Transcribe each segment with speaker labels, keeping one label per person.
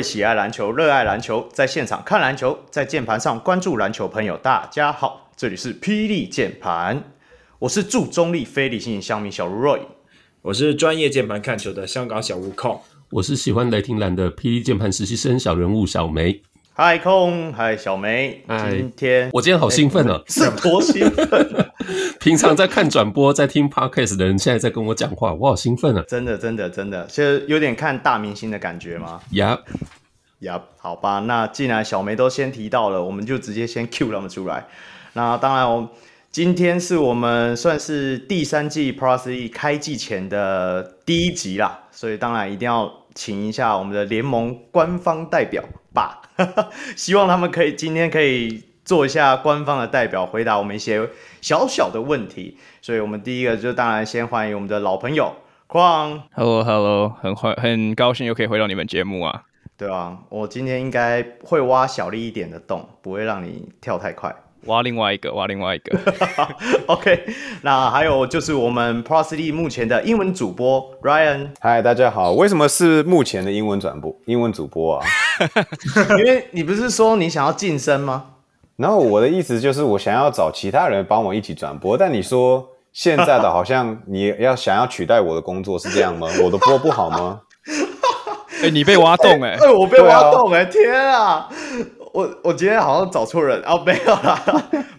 Speaker 1: 位喜爱篮球、热爱篮球，在现场看篮球，在键盘上关注篮球朋友，大家好，这里是霹雳键盘，我是驻中立非理性乡民小卢 Roy，
Speaker 2: 我是专业键盘看球的香港小悟空，
Speaker 3: 我是喜欢雷霆蓝的霹雳键盘实习生小人物小梅。
Speaker 1: 嗨，空，嗨，小梅，今天
Speaker 3: 我今天好兴奋啊！
Speaker 1: 是多兴奋！
Speaker 3: 平常在看转播、在听 podcast 的人，现在在跟我讲话，我好兴奋啊！
Speaker 1: 真的，真的，真的，其实有点看大明星的感觉吗？
Speaker 3: 呀
Speaker 1: 呀，好吧，那既然小梅都先提到了，我们就直接先 cue 他们出来。那当然，我今天是我们算是第三季 Pro League 开季前的第一集啦，所以当然一定要请一下我们的联盟官方代表吧。希望他们可以今天可以做一下官方的代表，回答我们一些小小的问题。所以，我们第一个就当然先欢迎我们的老朋友矿。
Speaker 4: Hello，Hello，很欢很高兴又可以回到你们节目啊。
Speaker 1: 对啊，我今天应该会挖小力一点的洞，不会让你跳太快。
Speaker 4: 挖另外一个，挖另外一个。
Speaker 1: OK，那还有就是我们 Pro League 目前的英文主播 Ryan。
Speaker 5: 嗨，大家好。为什么是目前的英文转播？英文主播啊？
Speaker 1: 因为你不是说你想要晋升吗？
Speaker 5: 然后我的意思就是我想要找其他人帮我一起转播，但你说现在的好像你要想要取代我的工作是这样吗？我的播不好吗？
Speaker 4: 哎、欸，你被挖洞哎、欸！
Speaker 1: 哎、欸，我被挖洞哎、欸！天啊！我我今天好像找错人哦，没有啦，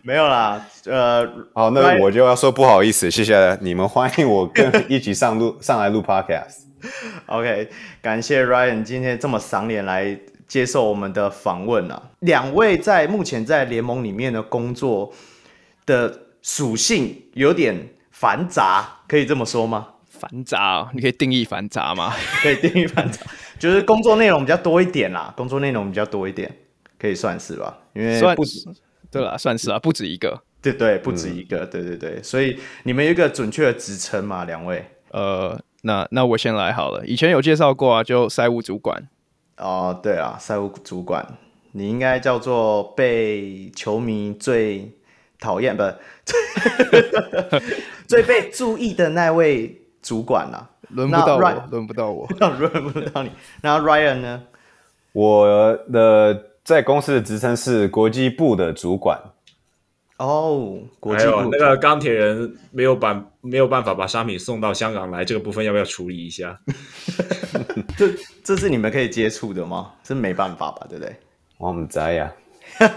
Speaker 1: 没有啦，呃，
Speaker 5: 好，那我就要说不好意思，谢谢你们，欢迎我跟 一起上录上来录 podcast。
Speaker 1: OK，感谢 Ryan 今天这么赏脸来接受我们的访问啊。两位在目前在联盟里面的工作的属性有点繁杂，可以这么说吗？
Speaker 4: 繁杂，你可以定义繁杂吗？
Speaker 1: 可以定义繁杂，就是工作内容比较多一点啦，工作内容比较多一点。可以算是吧，因为不止，
Speaker 4: 对了，算是啊，不止一个，
Speaker 1: 对对，不止一个，嗯、对对对，所以你们有一个准确的职称嘛？两位？
Speaker 4: 呃，那那我先来好了，以前有介绍过啊，就赛务主管。
Speaker 1: 哦，对啊，赛务主管，你应该叫做被球迷最讨厌，不是 最被注意的那位主管啊。
Speaker 4: 轮不到我，轮不到我，
Speaker 1: 轮不到你。那 Ryan 呢？
Speaker 5: 我的。在公司的职称是国际部的主管
Speaker 1: 哦，国际部
Speaker 2: 那个钢铁人没有办没有办法把商品送到香港来，这个部分要不要处理一下？
Speaker 1: 这这是你们可以接触的吗？这没办法吧，对不对？
Speaker 5: 我们在呀，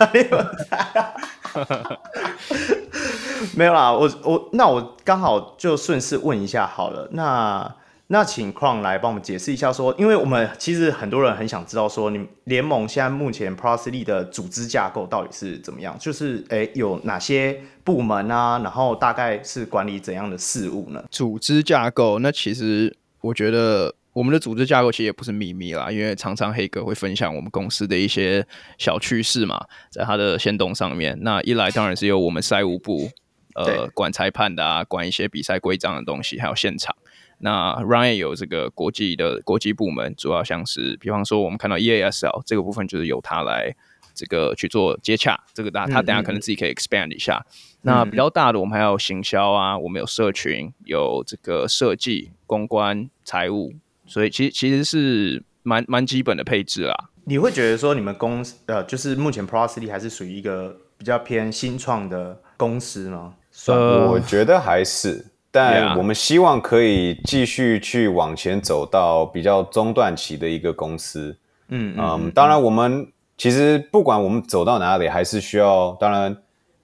Speaker 1: 没有啦，我我那我刚好就顺势问一下好了，那。那请况来帮我们解释一下，说，因为我们其实很多人很想知道，说，你联盟现在目前 Pro League 的组织架构到底是怎么样？就是，诶，有哪些部门啊？然后大概是管理怎样的事务呢？
Speaker 4: 组织架构，那其实我觉得我们的组织架构其实也不是秘密啦，因为常常黑哥会分享我们公司的一些小趋势嘛，在他的线动上面。那一来当然是由我们赛务部，呃，管裁判的啊，管一些比赛规章的东西，还有现场。那 Ryan 有这个国际的国际部门，主要像是，比方说我们看到 EASL 这个部分，就是由他来这个去做接洽。这个大他等下可能自己可以 expand 一下。嗯嗯，那比较大的，我们还有行销啊，我们有社群，有这个设计、公关、财务，所以其实其实是蛮蛮基本的配置啦。
Speaker 1: 你会觉得说，你们公司呃，就是目前 Prosity 还是属于一个比较偏新创的公司吗？
Speaker 5: 呃，我觉得还是。但我们希望可以继续去往前走到比较中段期的一个公司。嗯嗯，当然我们其实不管我们走到哪里，还是需要当然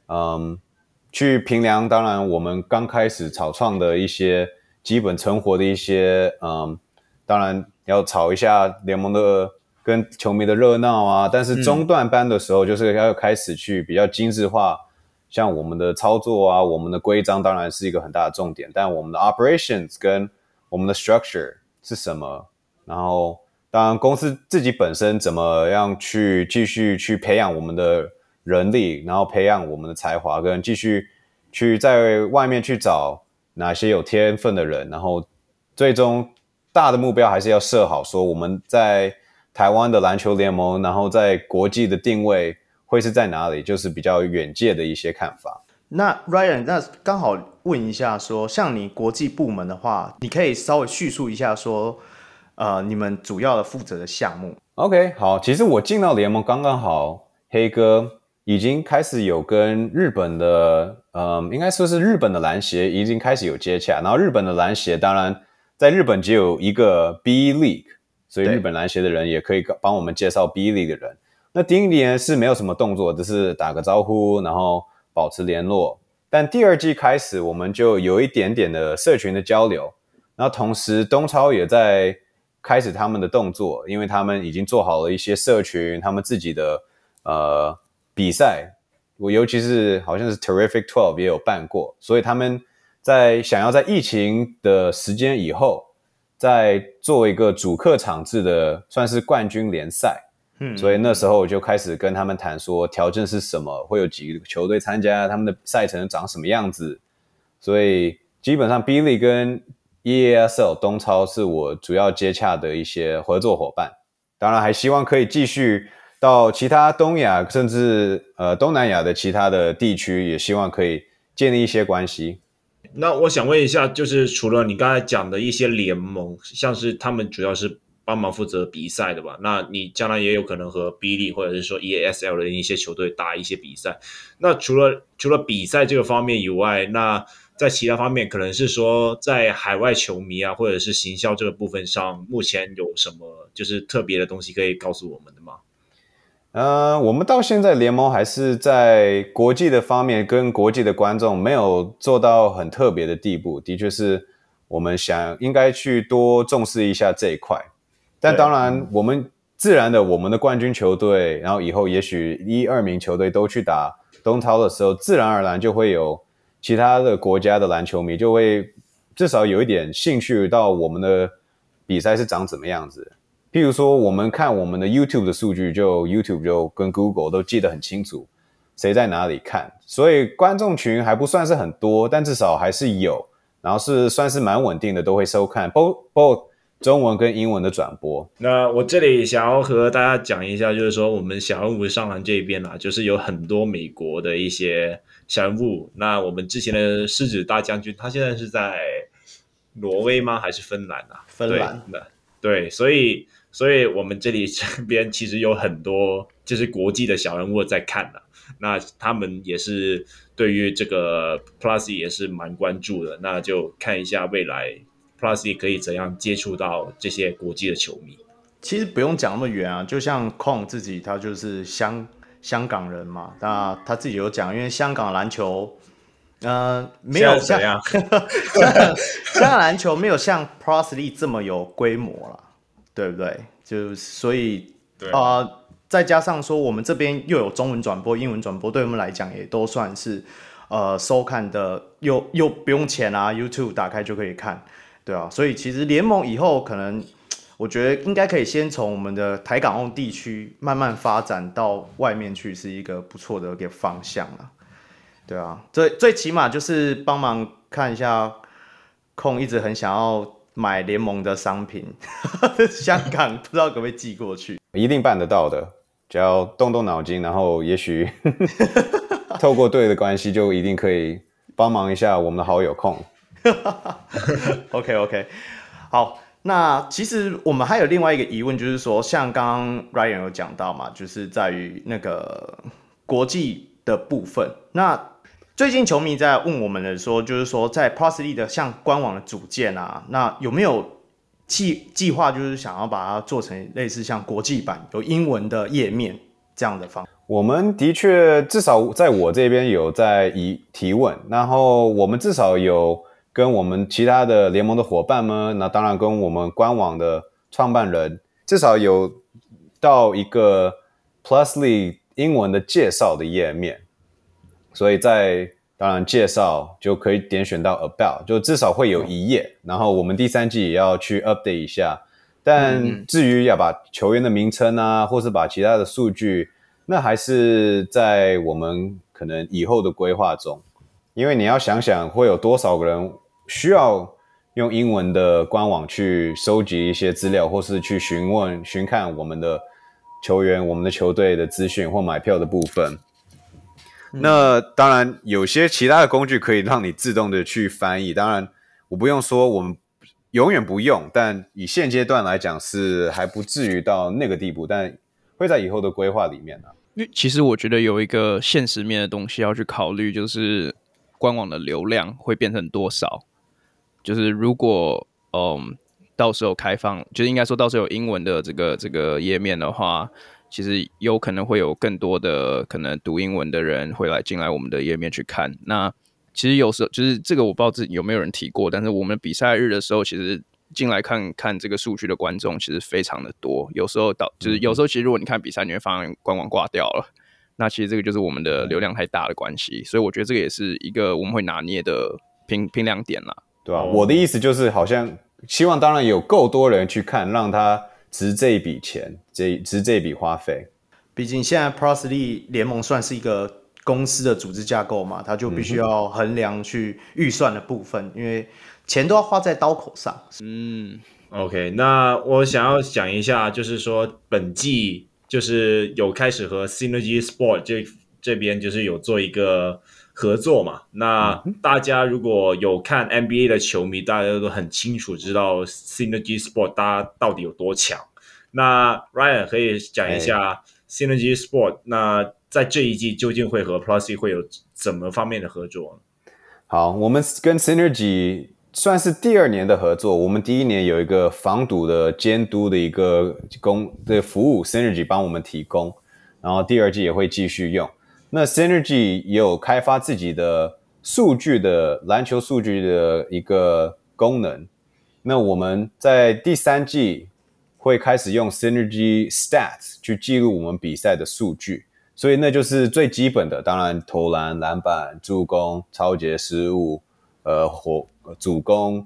Speaker 5: 嗯去评量。当然我们刚开始草创的一些基本存活的一些嗯，当然要炒一下联盟的跟球迷的热闹啊。但是中段班的时候，就是要开始去比较精致化。像我们的操作啊，我们的规章当然是一个很大的重点，但我们的 operations 跟我们的 structure 是什么？然后，当然公司自己本身怎么样去继续去培养我们的人力，然后培养我们的才华，跟继续去在外面去找哪些有天分的人，然后最终大的目标还是要设好，说我们在台湾的篮球联盟，然后在国际的定位。会是在哪里？就是比较远界的一些看法。
Speaker 1: 那 Ryan，那刚好问一下说，说像你国际部门的话，你可以稍微叙述一下说，呃，你们主要的负责的项目。
Speaker 5: OK，好，其实我进到联盟刚刚好，黑哥已经开始有跟日本的，嗯、呃，应该说是日本的篮协已经开始有接洽，然后日本的篮协当然在日本只有一个 B League，所以日本篮协的人也可以帮我们介绍 B League 的人。那第一年是没有什么动作，只是打个招呼，然后。保持联络，但第二季开始，我们就有一点点的社群的交流。然后同时，东超也在开始他们的动作，因为他们已经做好了一些社群，他们自己的呃比赛。我尤其是好像是 Terrific Twelve 也有办过，所以他们在想要在疫情的时间以后，再做一个主客场制的，算是冠军联赛。嗯，所以那时候我就开始跟他们谈说条件是什么，会有几个球队参加，他们的赛程长什么样子。所以基本上 B League 跟 EASL 东超是我主要接洽的一些合作伙伴。当然还希望可以继续到其他东亚甚至呃东南亚的其他的地区，也希望可以建立一些关系。
Speaker 2: 那我想问一下，就是除了你刚才讲的一些联盟，像是他们主要是。帮忙负责比赛的吧，那你将来也有可能和 B l 或者是说 EASL 的一些球队打一些比赛。那除了除了比赛这个方面以外，那在其他方面，可能是说在海外球迷啊，或者是行销这个部分上，目前有什么就是特别的东西可以告诉我们的吗？
Speaker 5: 呃，我们到现在联盟还是在国际的方面跟国际的观众没有做到很特别的地步，的确是我们想应该去多重视一下这一块。但当然，我们自然的，我们的冠军球队，然后以后也许一二名球队都去打东超的时候，自然而然就会有其他的国家的篮球迷就会至少有一点兴趣到我们的比赛是长怎么样子。譬如说，我们看我们的 YouTube 的数据，就 YouTube 就跟 Google 都记得很清楚，谁在哪里看，所以观众群还不算是很多，但至少还是有，然后是算是蛮稳定的，都会收看。Both both 中文跟英文的转播。那
Speaker 2: 我这里想要和大家讲一下，就是说我们小人物上篮这边啊，就是有很多美国的一些小人物。那我们之前的狮子大将军，他现在是在挪威吗？还是芬兰啊？
Speaker 1: 芬兰
Speaker 2: 的。对，所以，所以我们这里这边其实有很多就是国际的小人物在看的。那他们也是对于这个 Plus 也是蛮关注的。那就看一下未来。Plus 也可以怎样接触到这些国际的球迷？
Speaker 1: 其实不用讲那么远啊，就像 Kong 自己，他就是香香港人嘛。那他自己有讲，因为香港篮球，呃，没有像 香港香港篮球没有像 Plus League 这么有规模了，对不对？就所以啊、呃，再加上说我们这边又有中文转播、英文转播，对我们来讲也都算是呃收看的，又又不用钱啊，YouTube 打开就可以看。对啊，所以其实联盟以后可能，我觉得应该可以先从我们的台港澳地区慢慢发展到外面去，是一个不错的一个方向啊。对啊，最最起码就是帮忙看一下，控一直很想要买联盟的商品，香港不知道可不可以寄过去，
Speaker 5: 一定办得到的，只要动动脑筋，然后也许 透过队的关系，就一定可以帮忙一下我们的好友控。
Speaker 1: OK OK，好，那其实我们还有另外一个疑问，就是说，像刚刚 Ryan 有讲到嘛，就是在于那个国际的部分。那最近球迷在问我们的说，就是说在 ProSlide 的像官网的组件啊，那有没有计计划，就是想要把它做成类似像国际版有英文的页面这样的方？
Speaker 5: 我们的确至少在我这边有在疑提问，然后我们至少有。跟我们其他的联盟的伙伴们，那当然跟我们官网的创办人，至少有到一个 Plus League 英文的介绍的页面，所以在当然介绍就可以点选到 About，就至少会有一页，然后我们第三季也要去 update 一下。但至于要把球员的名称啊，或是把其他的数据，那还是在我们可能以后的规划中。因为你要想想，会有多少个人需要用英文的官网去收集一些资料，或是去询问、询看我们的球员、我们的球队的资讯或买票的部分。那当然有些其他的工具可以让你自动的去翻译。当然，我不用说我们永远不用，但以现阶段来讲是还不至于到那个地步，但会在以后的规划里面呢、啊。
Speaker 4: 因为其实我觉得有一个现实面的东西要去考虑，就是官网的流量会变成多少。就是如果嗯到时候开放，就是应该说到时候有英文的这个这个页面的话。其实有可能会有更多的可能读英文的人会来进来我们的页面去看。那其实有时候就是这个我不知道自己有没有人提过，但是我们比赛日的时候，其实进来看看这个数据的观众其实非常的多。有时候到就是有时候其实如果你看比赛，你会发现官网挂掉了。那其实这个就是我们的流量太大的关系。所以我觉得这个也是一个我们会拿捏的评评量点啦。
Speaker 5: 对啊，我的意思就是好像希望当然有够多人去看，让他。值这一笔钱，这值这笔花费。
Speaker 1: 毕竟现在 Pro League 联盟算是一个公司的组织架构嘛，他就必须要衡量去预算的部分，因为钱都要花在刀口上。
Speaker 2: 嗯，OK，那我想要讲一下，就是说本季就是有开始和 Synergy Sport 这这边就是有做一个。合作嘛，那大家如果有看 NBA 的球迷，大家都很清楚知道 Synergy Sport 大家到底有多强。那 Ryan 可以讲一下 Synergy Sport，那在这一季究竟会和 Plus 会有怎么方面的合作？
Speaker 5: 好，我们跟 Synergy 算是第二年的合作。我们第一年有一个防堵的监督的一个供的服务，Synergy 帮我们提供，然后第二季也会继续用。那 Synergy 也有开发自己的数据的篮球数据的一个功能。那我们在第三季会开始用 Synergy Stats 去记录我们比赛的数据，所以那就是最基本的。当然，投篮、篮板、助攻、抄截失误、呃火主攻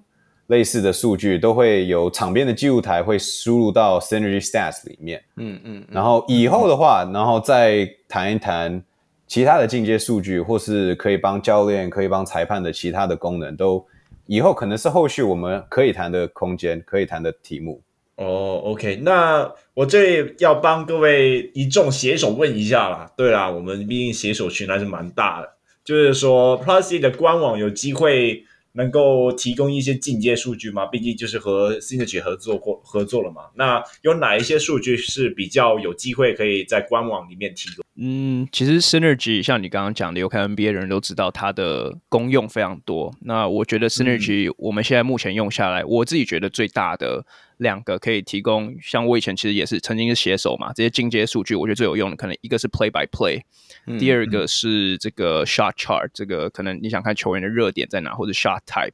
Speaker 5: 类似的数据都会有场边的记录台会输入到 Synergy Stats 里面。嗯嗯，嗯。然后以后的话，然后再谈一谈。其他的进阶数据，或是可以帮教练、可以帮裁判的其他的功能，都以后可能是后续我们可以谈的空间，可以谈的题目。
Speaker 2: 哦，OK，那我这里要帮各位一众写手问一下啦。对啦，我们毕竟写手群还是蛮大的，就是说 Plus 的官网有机会。能够提供一些进阶数据吗？毕竟就是和 s i n e r g y 合作过合作了嘛。那有哪一些数据是比较有机会可以在官网里面提供？
Speaker 4: 嗯，其实 Synergy 像你刚刚讲的，有看 NBA 的人都知道它的功用非常多。那我觉得 Synergy 我们现在目前用下来，嗯、我自己觉得最大的。两个可以提供，像我以前其实也是曾经是写手嘛，这些进阶数据我觉得最有用的，可能一个是 play by play，嗯，第二个是这个 shot chart，这个可能你想看球员的热点在哪，或者 shot type。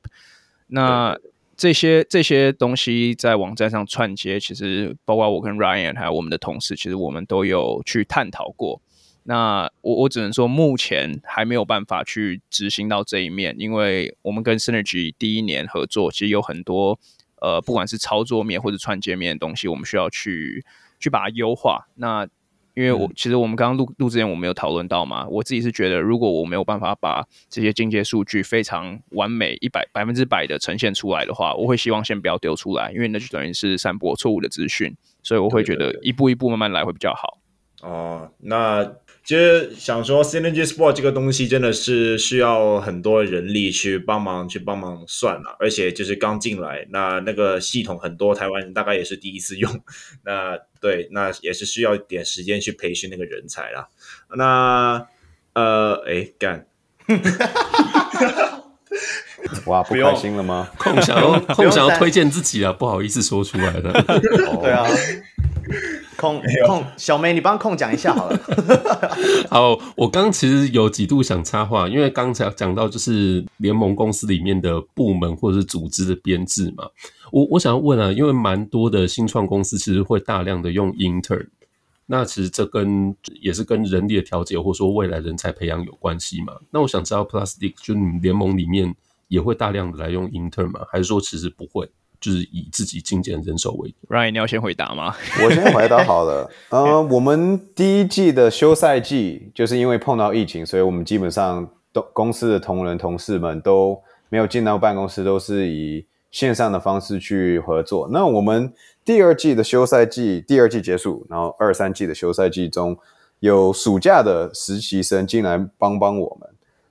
Speaker 4: 那这些这些东西在网站上串接，其实包括我跟 Ryan 还有我们的同事，其实我们都有去探讨过。那我我只能说，目前还没有办法去执行到这一面，因为我们跟 Synergy 第一年合作，其实有很多。呃，不管是操作面或者串接面的东西，我们需要去去把它优化。那因为我、嗯、其实我们刚刚录录之前我们有讨论到嘛，我自己是觉得，如果我没有办法把这些进阶数据非常完美一百百分之百的呈现出来的话，我会希望先不要丢出来，因为那就等于是散播错误的资讯。所以我会觉得一步一步慢慢来会比较好。
Speaker 2: 哦，那。其实想说，Synergy Sport 这个东西真的是需要很多人力去帮忙去帮忙算了，而且就是刚进来，那那个系统很多台湾人大概也是第一次用，那对，那也是需要一点时间去培训那个人才啦。那呃，哎，干，
Speaker 5: 哇，不开心了吗？
Speaker 3: 空想要空想要推荐自己啊，不好意思说出来的，
Speaker 1: 对啊。空空小梅，你帮空讲一下好了。
Speaker 3: 好，我刚其实有几度想插话，因为刚才讲到就是联盟公司里面的部门或者是组织的编制嘛。我我想要问啊，因为蛮多的新创公司其实会大量的用 intern，那其实这跟也是跟人力的调节或者说未来人才培养有关系嘛。那我想知道 League 就你们联盟里面也会大量的来用 intern 吗？还是说其实不会？就是以自己精简人手为主。
Speaker 4: Ryan，你要先回答吗？
Speaker 5: 我先回答好了。呃，我们第一季的休赛季，就是因为碰到疫情，所以我们基本上都公司的同仁同事们都没有进到办公室，都是以线上的方式去合作。那我们第二季的休赛季，第二季结束，然后二三季的休赛季中，有暑假的实习生进来帮帮我们。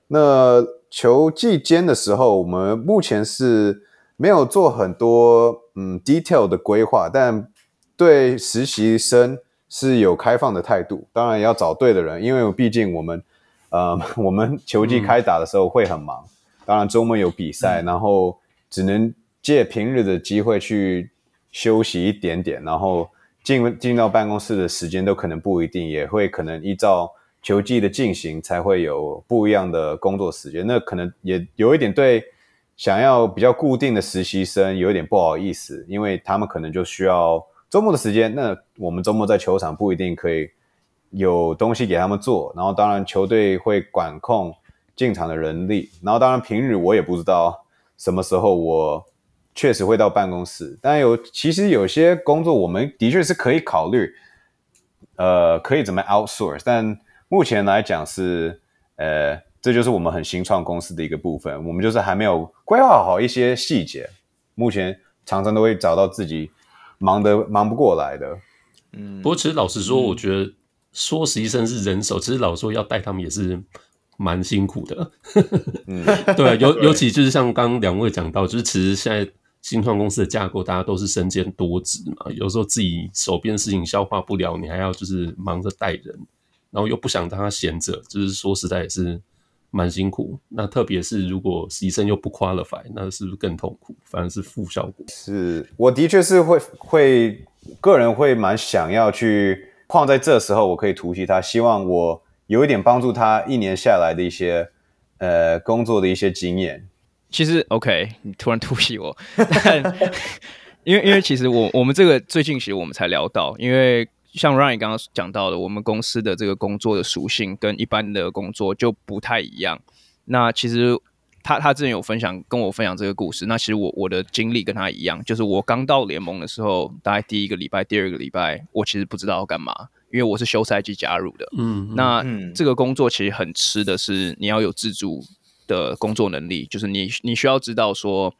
Speaker 5: 那球季间的时候，我们目前是没有做很多嗯 detail 的规划，但对实习生是有开放的态度。当然也要找对的人，因为毕竟我们呃 我们球季开打的时候会很忙，嗯、当然周末有比赛，嗯、然后只能借平日的机会去休息一点点，然后进进到办公室的时间都可能不一定，也会可能依照。球季的进行才会有不一样的工作时间，那可能也有一点对想要比较固定的实习生有一点不好意思，因为他们可能就需要周末的时间。那我们周末在球场不一定可以有东西给他们做，然后当然球队会管控进场的人力，然后当然平日我也不知道什么时候我确实会到办公室，但有其实有些工作我们的确是可以考虑，呃，可以怎么 outsource，但。目前来讲是，呃，这就是我们很新创公司的一个部分。我们就是还没有规划好一些细节，目前常常都会找到自己忙得忙不过来的。
Speaker 3: 嗯，不过其实老实说，我觉得说实习生是人手，其实老实说要带他们也是蛮辛苦的。嗯，对，尤尤其就是像刚刚两位讲到，就是其实现在新创公司的架构，大家都是身兼多职嘛，有时候自己手边事情消化不了，你还要就是忙着带人。然后又不想让他闲着，就是说实在也是蛮辛苦。那特别是如果实习生又不 qualify，那是不是更痛苦？反而是负效果。
Speaker 5: 是，我的确是会会个人会蛮想要去况在这时候，我可以突袭他，希望我有一点帮助他一年下来的一些呃工作的一些经验。
Speaker 4: 其实 OK，你突然突袭我，但 因为因为其实我我们这个最近其实我们才聊到，因为。像 Ryan 刚刚讲到的，我们公司的这个工作的属性跟一般的工作就不太一样。那其实他他之前有分享跟我分享这个故事。那其实我我的经历跟他一样，就是我刚到联盟的时候，大概第一个礼拜、第二个礼拜，我其实不知道要干嘛，因为我是休赛季加入的。嗯，那这个工作其实很吃的是你要有自主的工作能力，就是你你需要知道说。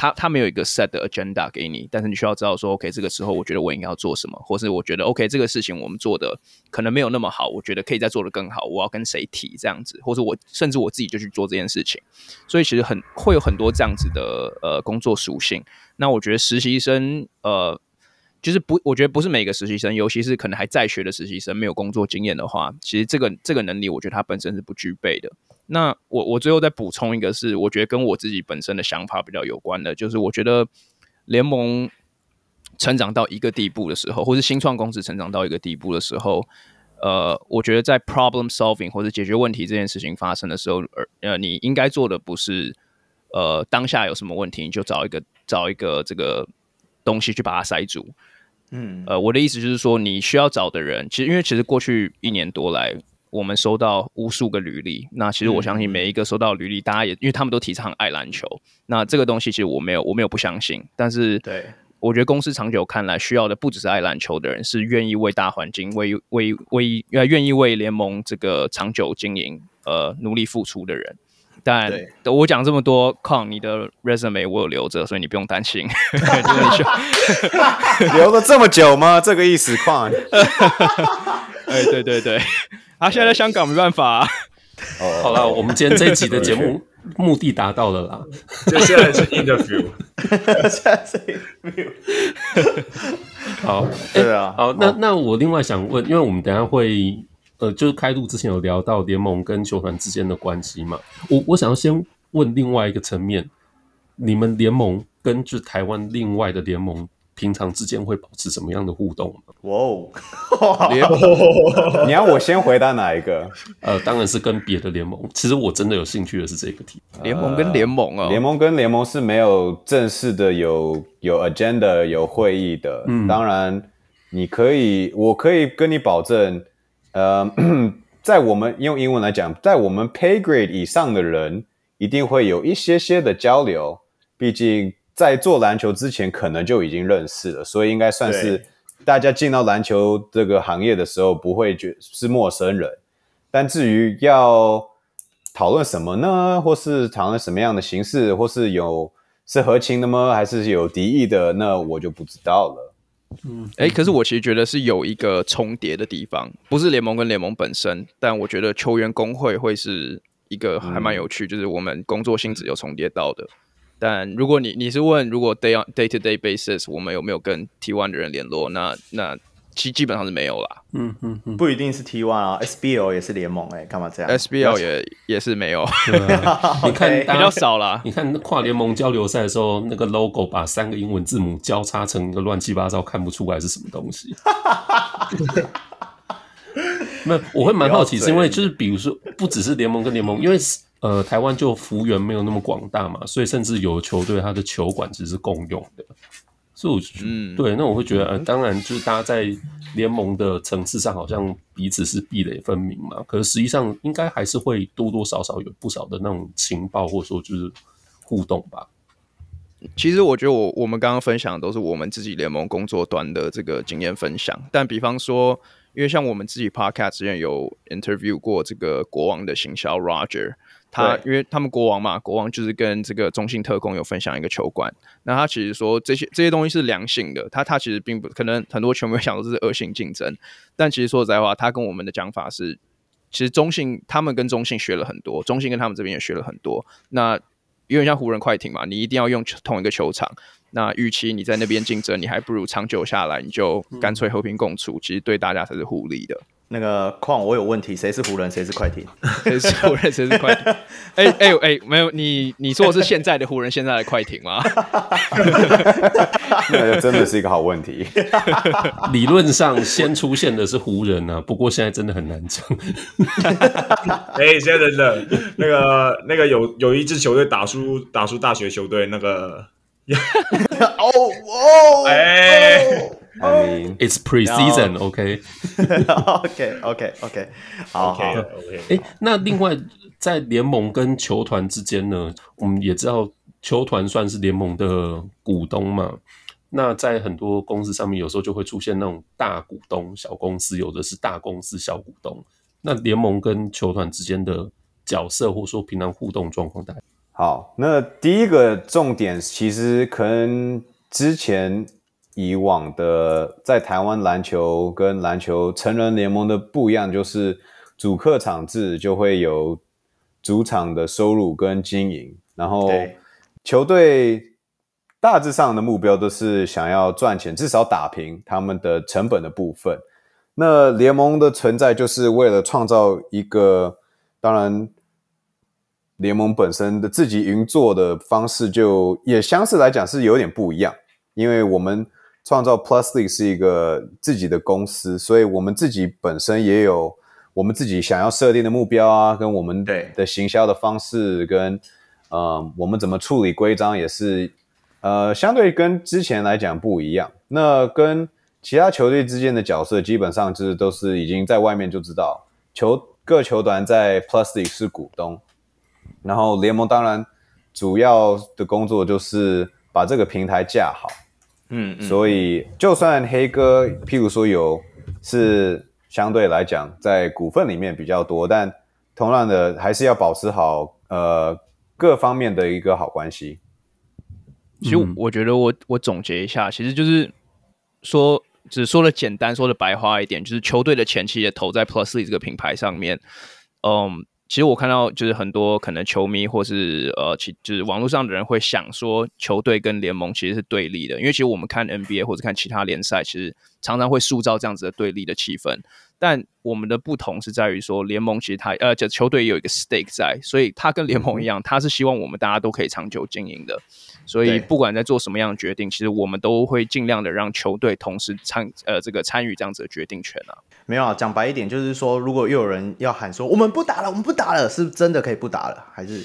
Speaker 4: 他他没有一个 set 的 agenda 给你，但是你需要知道说，OK，这个时候我觉得我应该要做什么，或是我觉得 OK 这个事情我们做的可能没有那么好，我觉得可以再做得更好，我要跟谁提这样子，或者我甚至我自己就去做这件事情。所以其实很会有很多这样子的呃工作属性。那我觉得实习生呃就是不，我觉得不是每个实习生，尤其是可能还在学的实习生没有工作经验的话，其实这个这个能力我觉得他本身是不具备的。那我我最后再补充一个，是我觉得跟我自己本身的想法比较有关的，就是我觉得联盟成长到一个地步的时候，或是新创公司成长到一个地步的时候，呃，我觉得在 problem solving 或者解决问题这件事情发生的时候，呃，你应该做的不是呃当下有什么问题你就找一个找一个这个东西去把它塞住，嗯，呃，我的意思就是说，你需要找的人，其实因为其实过去一年多来。我们收到无数个履历，那其实我相信每一个收到履历，大家也因为他们都提倡爱篮球，那这个东西其实我没有我没有不相信，但是对，我觉得公司长久看来需要的不只是爱篮球的人，是愿意为大环境、为为为呃愿意为联盟这个长久经营呃努力付出的人。但我讲这么多，靠你的 resume 我有留着，所以你不用担心。
Speaker 5: 留了这么久吗？这个意思，矿。
Speaker 4: 哎，对对对，他、啊、现在在香港没办法、啊。
Speaker 3: 哦，好了，我们今天这一集的节目目的达到了啦。
Speaker 2: 接下来是 interview，
Speaker 1: 现在是 interview。
Speaker 3: 好，对啊，好，那那我另外想问，因为我们等一下会呃，就是开录之前有聊到联盟跟球团之间的关系嘛，我我想要先问另外一个层面，你们联盟跟就是台湾另外的联盟。平常之间会保持什么样的互动？
Speaker 1: 哇哦，
Speaker 5: 联盟，你要我先回答哪一个？
Speaker 3: 呃，当然是跟别的联盟。其实我真的有兴趣的是这个题。
Speaker 4: 联盟跟联盟啊，
Speaker 5: 联盟跟联盟是没有正式的有有 agenda 有会议的。嗯，当然你可以，我可以跟你保证，呃，在我们用英文来讲，在我们 pay grade 以上的人，一定会有一些些的交流，毕竟。在做篮球之前，可能就已经认识了，所以应该算是大家进到篮球这个行业的时候，不会觉是陌生人。但至于要讨论什么呢？或是讨论什么样的形式，或是有是合情的吗？还是有敌意的？那我就不知道了。
Speaker 4: 嗯，哎、欸，可是我其实觉得是有一个重叠的地方，不是联盟跟联盟本身，但我觉得球员工会会是一个还蛮有趣，嗯、就是我们工作性质有重叠到的。但如果你你是问，如果 day on day to day basis，我们有没有跟 T one 的人联络？那那基基本上是没有啦。
Speaker 1: 嗯嗯嗯，不一定是 T one 啊，SBL 也是联盟哎、欸，干嘛这样
Speaker 4: ？SBL 也也是没有。
Speaker 3: 你看比
Speaker 4: 较少啦。
Speaker 3: 你看跨联盟交流赛的时候，那个 logo 把三个英文字母交叉成一个乱七八糟，看不出来是什么东西。那我会蛮好奇，是因为就是比如说，不只是联盟跟联盟，因为。呃，台湾就幅员没有那么广大嘛，所以甚至有球队它的球馆只是共用的，所以我嗯，对，那我会觉得，呃，当然就是大家在联盟的层次上好像彼此是壁垒分明嘛，可是实际上应该还是会多多少少有不少的那种情报或者说就是互动吧。
Speaker 4: 其实我觉得我我们刚刚分享的都是我们自己联盟工作端的这个经验分享，但比方说，因为像我们自己 Podcast 之前有 interview 过这个国王的行销 Roger。他因为他们国王嘛，国王就是跟这个中信特工有分享一个球馆。那他其实说这些这些东西是良性的，他他其实并不可能很多球迷想说这是恶性竞争，但其实说实在话，他跟我们的讲法是，其实中信他们跟中信学了很多，中信跟他们这边也学了很多。那有点像湖人快艇嘛，你一定要用同一个球场。那与其你在那边竞争，你还不如长久下来，你就干脆和平共处，其实对大家才是互利的。
Speaker 1: 那个矿，我有问题，谁是湖人，谁是快艇？
Speaker 4: 谁是湖人，谁是快艇？哎哎哎，没有你，你说的是现在的湖人，现在的快艇吗？
Speaker 5: 那个真的是一个好问题。
Speaker 3: 理论上先出现的是湖人啊，不过现在真的很难讲。
Speaker 2: 哎、欸，现在真的那个那个有有一支球队打输打输大学球队，那个
Speaker 1: 哦哦哎。
Speaker 3: I mean, it's pre-season, OK?
Speaker 1: OK, OK, OK. 好好
Speaker 3: OK。哎，那另外在联盟跟球团之间呢，我们也知道球团算是联盟的股东嘛。那在很多公司上面，有时候就会出现那种大股东、小公司，有的是大公司、小股东。那联盟跟球团之间的角色，或者说平常互动状况，大概
Speaker 5: 好。那第一个重点，其实可能之前。以往的在台湾篮球跟篮球成人联盟的不一样，就是主客场制就会有主场的收入跟经营，然后球队大致上的目标都是想要赚钱，至少打平他们的成本的部分。那联盟的存在就是为了创造一个，当然联盟本身的自己运作的方式就也相似来讲是有点不一样，因为我们。创造 Plusly 是一个自己的公司，所以我们自己本身也有我们自己想要设定的目标啊，跟我们的行销的方式，跟呃我们怎么处理规章也是呃相对跟之前来讲不一样。那跟其他球队之间的角色，基本上就是都是已经在外面就知道，球各球团在 Plus League 是股东，然后联盟当然主要的工作就是把这个平台架好。
Speaker 1: 嗯，嗯，
Speaker 5: 所以就算黑哥，譬如说有是相对来讲在股份里面比较多，但同样的还是要保持好呃各方面的一个好关系。
Speaker 4: 其实我觉得我我总结一下，其实就是说，只说的简单，说的白话一点，就是球队的前期也投在 Plus League 这个品牌上面，嗯。其实我看到就是很多可能球迷或是呃其就是网络上的人会想说球队跟联盟其实是对立的，因为其实我们看 NBA 或者看其他联赛，其实常常会塑造这样子的对立的气氛。但我们的不同是在于说联盟其实它呃，这球队也有一个 stake 在，所以它跟联盟一样，它是希望我们大家都可以长久经营的。所以不管在做什么样的决定，其实我们都会尽量的让球队同时参呃这个参与这样子的决定权啊。
Speaker 1: 没有啊，讲白一点就是说，如果又有人要喊说我们不打了，我们不打了，是真的可以不打了，还是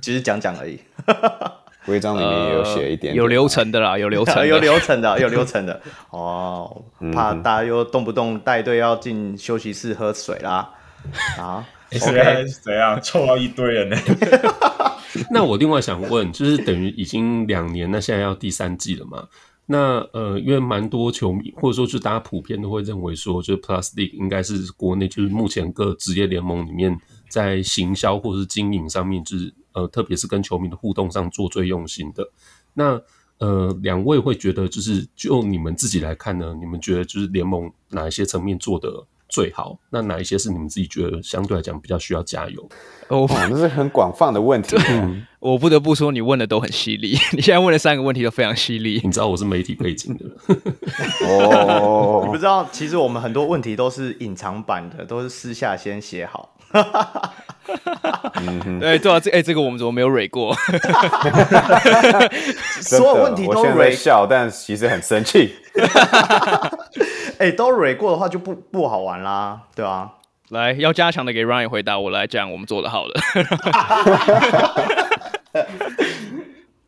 Speaker 1: 只是讲讲而已？
Speaker 5: 规章里面也有写一点，点、呃，
Speaker 4: 有流程的啦，有流程，
Speaker 1: 有流程的，有流程的。哦，怕大家又动不动带队要进休息室喝水啦。啊
Speaker 2: ，OK，怎样凑到一堆人呢？
Speaker 3: 那我另外想问，就是等于已经两年，那现在要第三季了嘛？那呃，因为蛮多球迷，或者说就大家普遍都会认为说，就是 Plus League 应该是国内就是目前各职业联盟里面在行销或是经营上面，就是呃，特别是跟球迷的互动上做最用心的。那呃，两位会觉得就是就你们自己来看呢？你们觉得就是联盟哪一些层面做的最好？那哪一些是你们自己觉得相对来讲比较需要加油？
Speaker 5: 哦，这是很广泛的问题。
Speaker 4: 嗯，我不得不说，你问的都很犀利。你现在问的三个问题都非常犀利。
Speaker 3: 你知道我是媒体背景的。
Speaker 1: 哦，你不知道，其实我们很多问题都是隐藏版的，都是私下先写好。
Speaker 4: 嗯，对对啊，这哎，这个我们怎么没有蕊过？
Speaker 1: 所有问题都蕊
Speaker 5: 笑，但其实很生气。
Speaker 1: 哎，都蕊过的话就不不好玩啦，对啊。
Speaker 4: 来，要加强的给 Ryan 回答，我来讲，我们做的好的。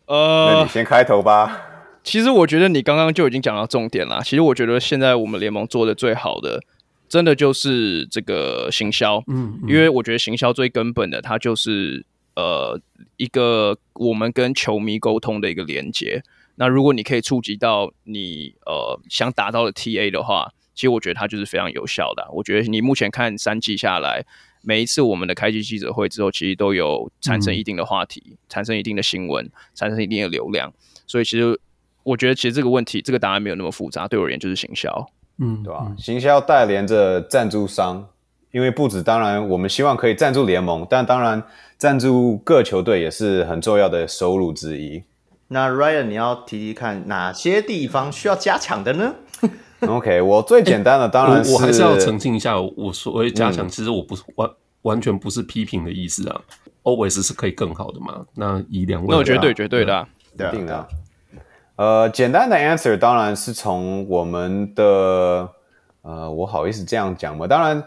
Speaker 5: 呃，那你先开头吧。
Speaker 4: 其实我觉得你刚刚就已经讲到重点了。其实我觉得现在我们联盟做的最好的，真的就是这个行销。嗯，嗯，因为我觉得行销最根本的，它就是呃一个我们跟球迷沟通的一个连接。那如果你可以触及到你呃想达到的 TA 的话。其实我觉得它就是非常有效的啊。我觉得你目前看三季下来，每一次我们的开机记者会之后，其实都有产生一定的话题，嗯、产生一定的新闻，产生一定的流量。所以其实我觉得，其实这个问题，这个答案没有那么复杂。对我而言，就是行销，
Speaker 5: 嗯，对吧？行销带连着赞助商，因为不止，当然我们希望可以赞助联盟，但当然赞助各球队也是很重要的收入之一。
Speaker 1: 那 Ryan，你要提提看哪些地方需要加强的呢？
Speaker 5: OK，我最简单的当然是，
Speaker 3: 欸、我，我还是要澄清一下，我所谓加强，其实我不是完完全不是批评的意思啊，always 是可以更好的嘛。那以两位，
Speaker 4: 那我绝对绝对的，啊，
Speaker 5: 对，一定的。呃，简单的 answer 当然是从我们的，呃，我好意思这样讲吗？当然，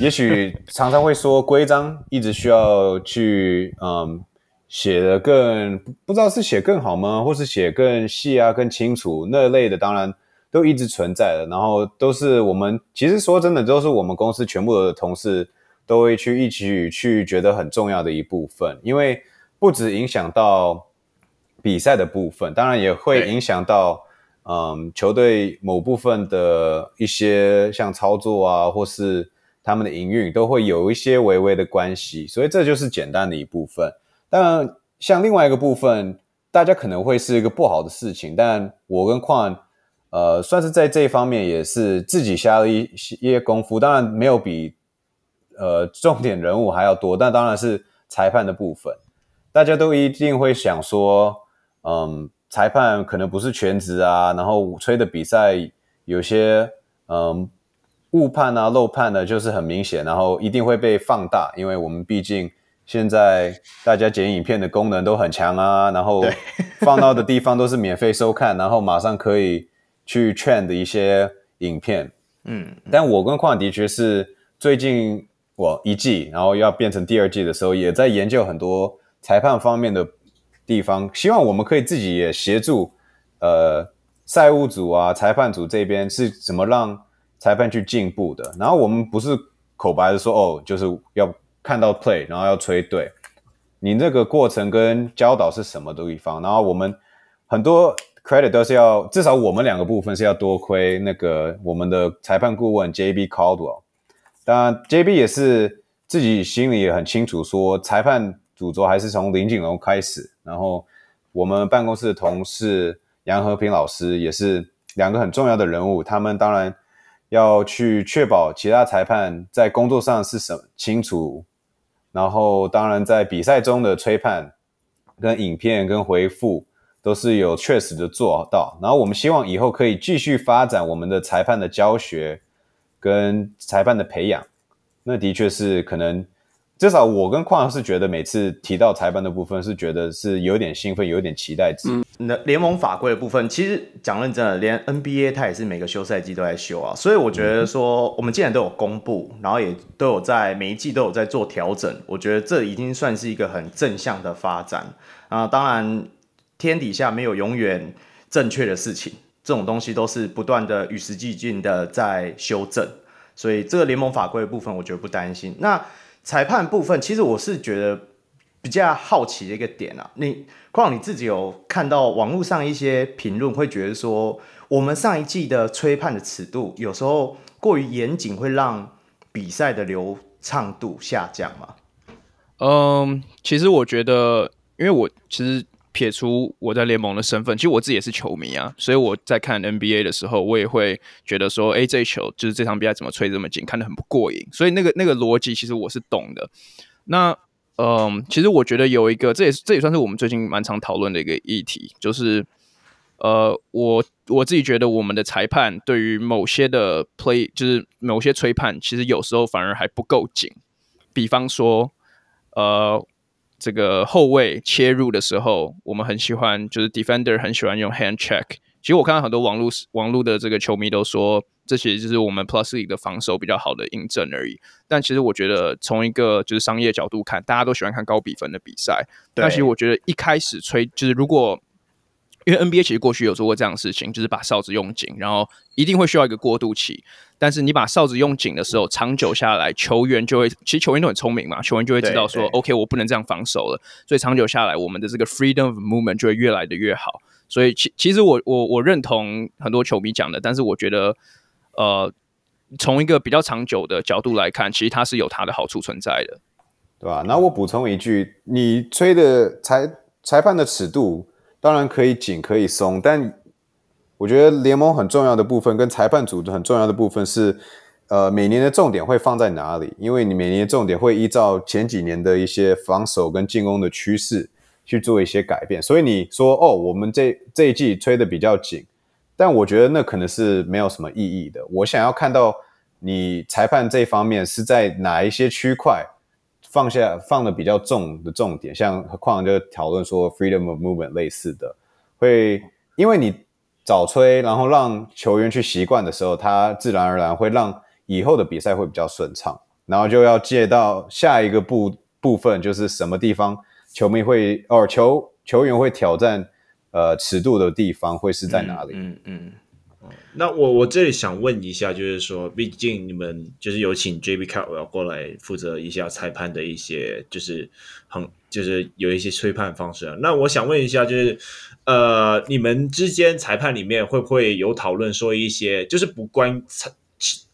Speaker 5: 也许常常会说规章一直需要去，嗯，写得更不知道是写更好吗，或是写更细啊、更清楚那类的，当然。都一直存在的，然后都是我们其实说真的，都是我们公司全部的同事都会去一起去觉得很重要的一部分，因为不止影响到比赛的部分，当然也会影响到嗯球队某部分的一些像操作啊，或是他们的营运都会有一些微微的关系，所以这就是简单的一部分。当然，像另外一个部分，大家可能会是一个不好的事情，但我跟矿。呃，算是在这一方面也是自己下了一些功夫，当然没有比呃重点人物还要多，但当然是裁判的部分，大家都一定会想说，嗯，裁判可能不是全职啊，然后吹的比赛有些嗯误判啊、漏判的，就是很明显，然后一定会被放大，因为我们毕竟现在大家剪影片的功能都很强啊，然后放到的地方都是免费收看，然后马上可以。去 train 的一些影片，嗯，但我跟矿的确是最近我一季，然后要变成第二季的时候，也在研究很多裁判方面的地方，希望我们可以自己也协助，呃，赛务组啊、裁判组这边是怎么让裁判去进步的。然后我们不是口白的说，哦，就是要看到 play，然后要吹对，你那个过程跟教导是什么的地方，然后我们很多。credit 都是要，至少我们两个部分是要多亏那个我们的裁判顾问 JB Caldwell。当然，JB 也是自己心里也很清楚，说裁判主轴还是从林景龙开始。然后我们办公室的同事杨和平老师也是两个很重要的人物，他们当然要去确保其他裁判在工作上是什么清楚。然后当然在比赛中的吹判、跟影片、跟回复。都是有确实的做到，然后我们希望以后可以继续发展我们的裁判的教学跟裁判的培养。那的确是可能，至少我跟矿是觉得每次提到裁判的部分，是觉得是有点兴奋，有点期待值。
Speaker 1: 嗯，那联盟法规的部分，其实讲认真的，连 NBA 它也是每个休赛季都在修啊，所以我觉得说我们既然都有公布，然后也都有在每一季都有在做调整，我觉得这已经算是一个很正向的发展啊。当然。天底下没有永远正确的事情，这种东西都是不断的与时俱进的在修正，所以这个联盟法规的部分，我觉得不担心。那裁判部分，其实我是觉得比较好奇的一个点啊，你况你自己有看到网络上一些评论，会觉得说我们上一季的吹判的尺度有时候过于严谨，会让比赛的流畅度下降吗？
Speaker 4: 嗯，其实我觉得，因为我其实。撇除我在联盟的身份，其实我自己也是球迷啊，所以我在看 NBA 的时候，我也会觉得说，哎，这一球就是这场比赛怎么吹这么紧，看得很不过瘾。所以那个那个逻辑其实我是懂的。那嗯，其实我觉得有一个，这也是这也算是我们最近蛮常讨论的一个议题，就是呃，我我自己觉得我们的裁判对于某些的 play，就是某些吹判，其实有时候反而还不够紧。比方说，呃。这个后卫切入的时候，我们很喜欢，就是 defender 很喜欢用 hand check。其实我看到很多网络网络的这个球迷都说，这其实就是我们 Plus League 的防守比较好的印证而已。但其实我觉得，从一个就是商业角度看，大家都喜欢看高比分的比赛。但其实我觉得一开始吹，就是如果因为 NBA 其实过去有做过这样的事情，就是把哨子用紧，然后一定会需要一个过渡期。但是你把哨子用紧的时候，长久下来，球员就会，其实球员都很聪明嘛，球员就会知道说，OK，我不能这样防守了。所以长久下来，我们的这个 freedom of movement 就会越来的越好。所以其其实我我我认同很多球迷讲的，但是我觉得，呃，从一个比较长久的角度来看，其实它是有它的好处存在的，
Speaker 5: 对吧？那我补充一句，你吹的裁裁判的尺度当然可以紧可以松，但我觉得联盟很重要的部分，跟裁判组织很重要的部分是，呃，每年的重点会放在哪里？因为你每年的重点会依照前几年的一些防守跟进攻的趋势去做一些改变。所以你说，哦，我们这这一季吹得比较紧，但我觉得那可能是没有什么意义的。我想要看到你裁判这方面是在哪一些区块放下放的比较重的重点，像何况就讨论说 freedom of movement 类似的，会因为你。早吹，然后让球员去习惯的时候，他自然而然会让以后的比赛会比较顺畅。然后就要借到下一个部部分，就是什么地方球迷会，哦，球球员会挑战呃尺度的地方会是在哪里？
Speaker 2: 嗯嗯，嗯。那我我这里想问一下，就是说，毕竟你们就是有请 JB Caldwell 过来负责一下裁判的一些，就是很就是有一些吹判方式啊。那我想问一下，就是。呃，你们之间裁判里面会不会有讨论说一些，就是不关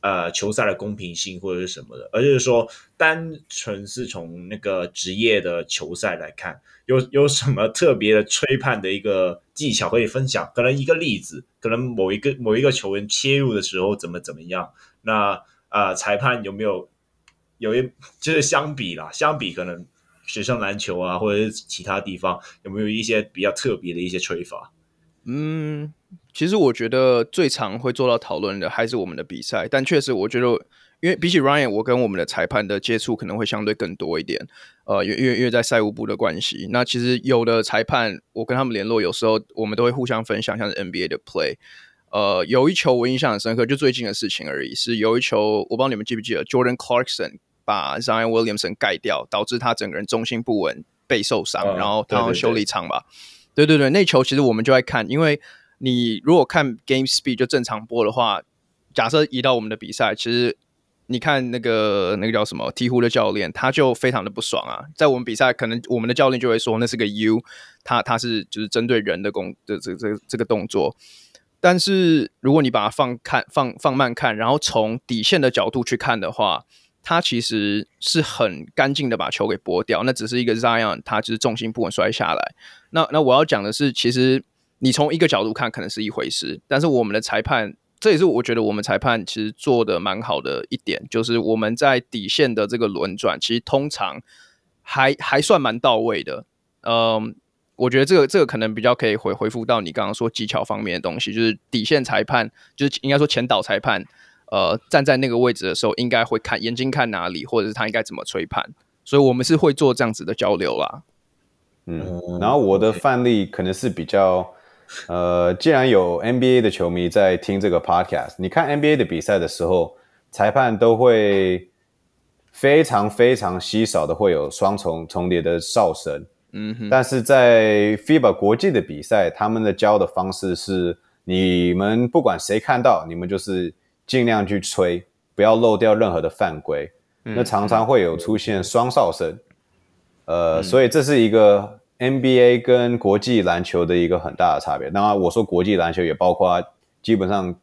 Speaker 2: 呃球赛的公平性或者是什么的，而是说单纯是从那个职业的球赛来看，有有什么特别的吹判的一个技巧可以分享？可能一个例子，可能某一个某一个球员切入的时候怎么怎么样？那呃，裁判有没有有一就是相比啦，相比可能。学生篮球啊，或者是其他地方，有没有一些比较特别的一些吹法？
Speaker 4: 嗯，其实我觉得最常会做到讨论的还是我们的比赛，但确实我觉得，因为比起 Ryan，我跟我们的裁判的接触可能会相对更多一点。呃，因为因为因为在赛务部的关系，那其实有的裁判我跟他们联络，有时候我们都会互相分享，像是 NBA 的 play。呃，有一球我印象很深刻，就最近的事情而已，是有一球我不知道你们记不记得，Jordan Clarkson。把 Zion Williamson 盖掉，导致他整个人重心不稳，背受伤，嗯、然后他要修理场吧。对对对，那球其实我们就在看，因为你如果看 Game Speed 就正常播的话，假设移到我们的比赛，其实你看那个那个叫什么鹈鹕的教练，他就非常的不爽啊。在我们比赛，可能我们的教练就会说那是个 U，他他是就是针对人的工的这这这个动作。但是如果你把它放看放放慢看，然后从底线的角度去看的话。他其实是很干净的把球给拨掉，那只是一个 Zion，他就是重心不稳摔下来。那那我要讲的是，其实你从一个角度看可能是一回事，但是我们的裁判，这也是我觉得我们裁判其实做的蛮好的一点，就是我们在底线的这个轮转，其实通常还还算蛮到位的。嗯，我觉得这个这个可能比较可以回回复到你刚刚说技巧方面的东西，就是底线裁判，就是应该说前导裁判。呃，站在那个位置的时候，应该会看眼睛看哪里，或者是他应该怎么吹判，所以我们是会做这样子的交流啦。
Speaker 5: 嗯，然后我的范例可能是比较，呃，既然有 NBA 的球迷在听这个 podcast，你看 NBA 的比赛的时候，裁判都会非常非常稀少的会有双重重叠的哨声。嗯哼，但是在 FIBA 国际的比赛，他们的教的方式是，你们不管谁看到，你们就是。尽量去吹，不要漏掉任何的犯规。嗯、那常常会有出现双哨声，嗯、呃、嗯，所以这是一个 NBA 跟国际篮球的一个很大的差别。当然，我说国际篮球也包括基本上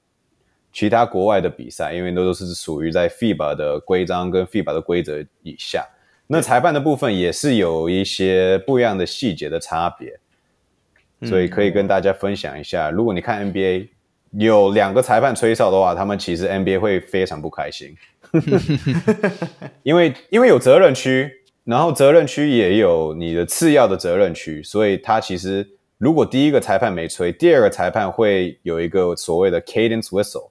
Speaker 5: 其他国外的比赛，因为那都是属于在 FIBA 的规章跟 FIBA 的规则以下。那裁判的部分也是有一些不一样的细节的差别。所以可以跟大家分享一下，如果你看 NBA 有两个裁判吹哨的话，他们其实 NBA 会非常不开心，因为因为有责任区，然后责任区也有你的次要的责任区，所以他其实如果第一个裁判没吹，第二个裁判会有一个所谓的 cadence whistle，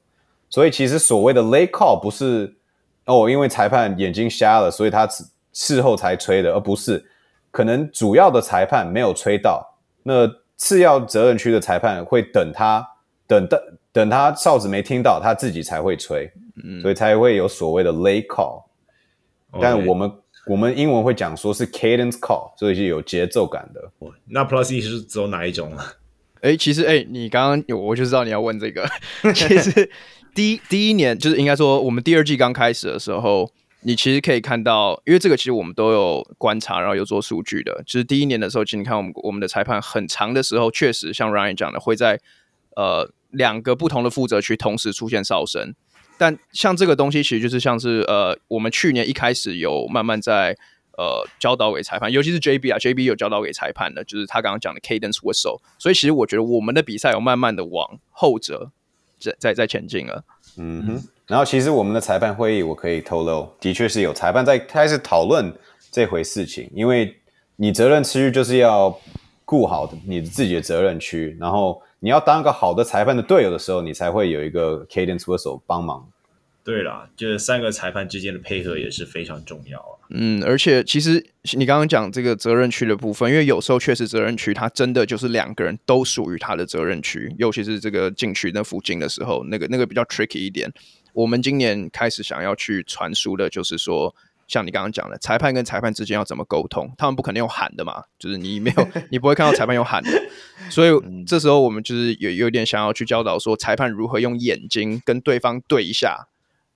Speaker 5: 所以其实所谓的 late call 不是哦，因为裁判眼睛瞎了，所以他事后才吹的，而不是可能主要的裁判没有吹到那。次要责任区的裁判会等他，等等等他哨子没听到，他自己才会吹，嗯、所以才会有所谓的 late call。但我们我们英文会讲说是 cadence call，所以是有节奏感的。
Speaker 2: 那 Plus E 是走哪一种啊？
Speaker 4: 哎、欸，其实哎、欸，你刚刚有我就知道你要问这个。其实第一第一年就是应该说我们第二季刚开始的时候。你其实可以看到，因为这个其实我们都有观察，然后有做数据的。就是第一年的时候，其实你看我们我们的裁判很长的时候，确实像 Ryan 讲的，会在呃两个不同的负责区同时出现哨声。但像这个东西，其实就是像是呃我们去年一开始有慢慢在呃教导给裁判，尤其是 JB 啊，JB 有教导给裁判的，就是他刚刚讲的 Cadence Whistle。所以其实我觉得我们的比赛有慢慢的往后者在在在前进了。
Speaker 5: 嗯哼。然后，其实我们的裁判会议，我可以透露，的确是有裁判在开始讨论这回事情。因为你责任区域就是要顾好你自己的责任区，然后你要当个好的裁判的队友的时候，你才会有一个 cadence whistle 帮忙。
Speaker 2: 对啦，就是三个裁判之间的配合也是非常重要啊。
Speaker 4: 嗯，而且其实你刚刚讲这个责任区的部分，因为有时候确实责任区它真的就是两个人都属于他的责任区，尤其是这个禁区那附近的时候，那个那个比较 tricky 一点。我们今年开始想要去传输的，就是说，像你刚刚讲的，裁判跟裁判之间要怎么沟通？他们不可能用喊的嘛，就是你没有，你不会看到裁判用喊的。所以这时候我们就是有有点想要去教导说，裁判如何用眼睛跟对方对一下，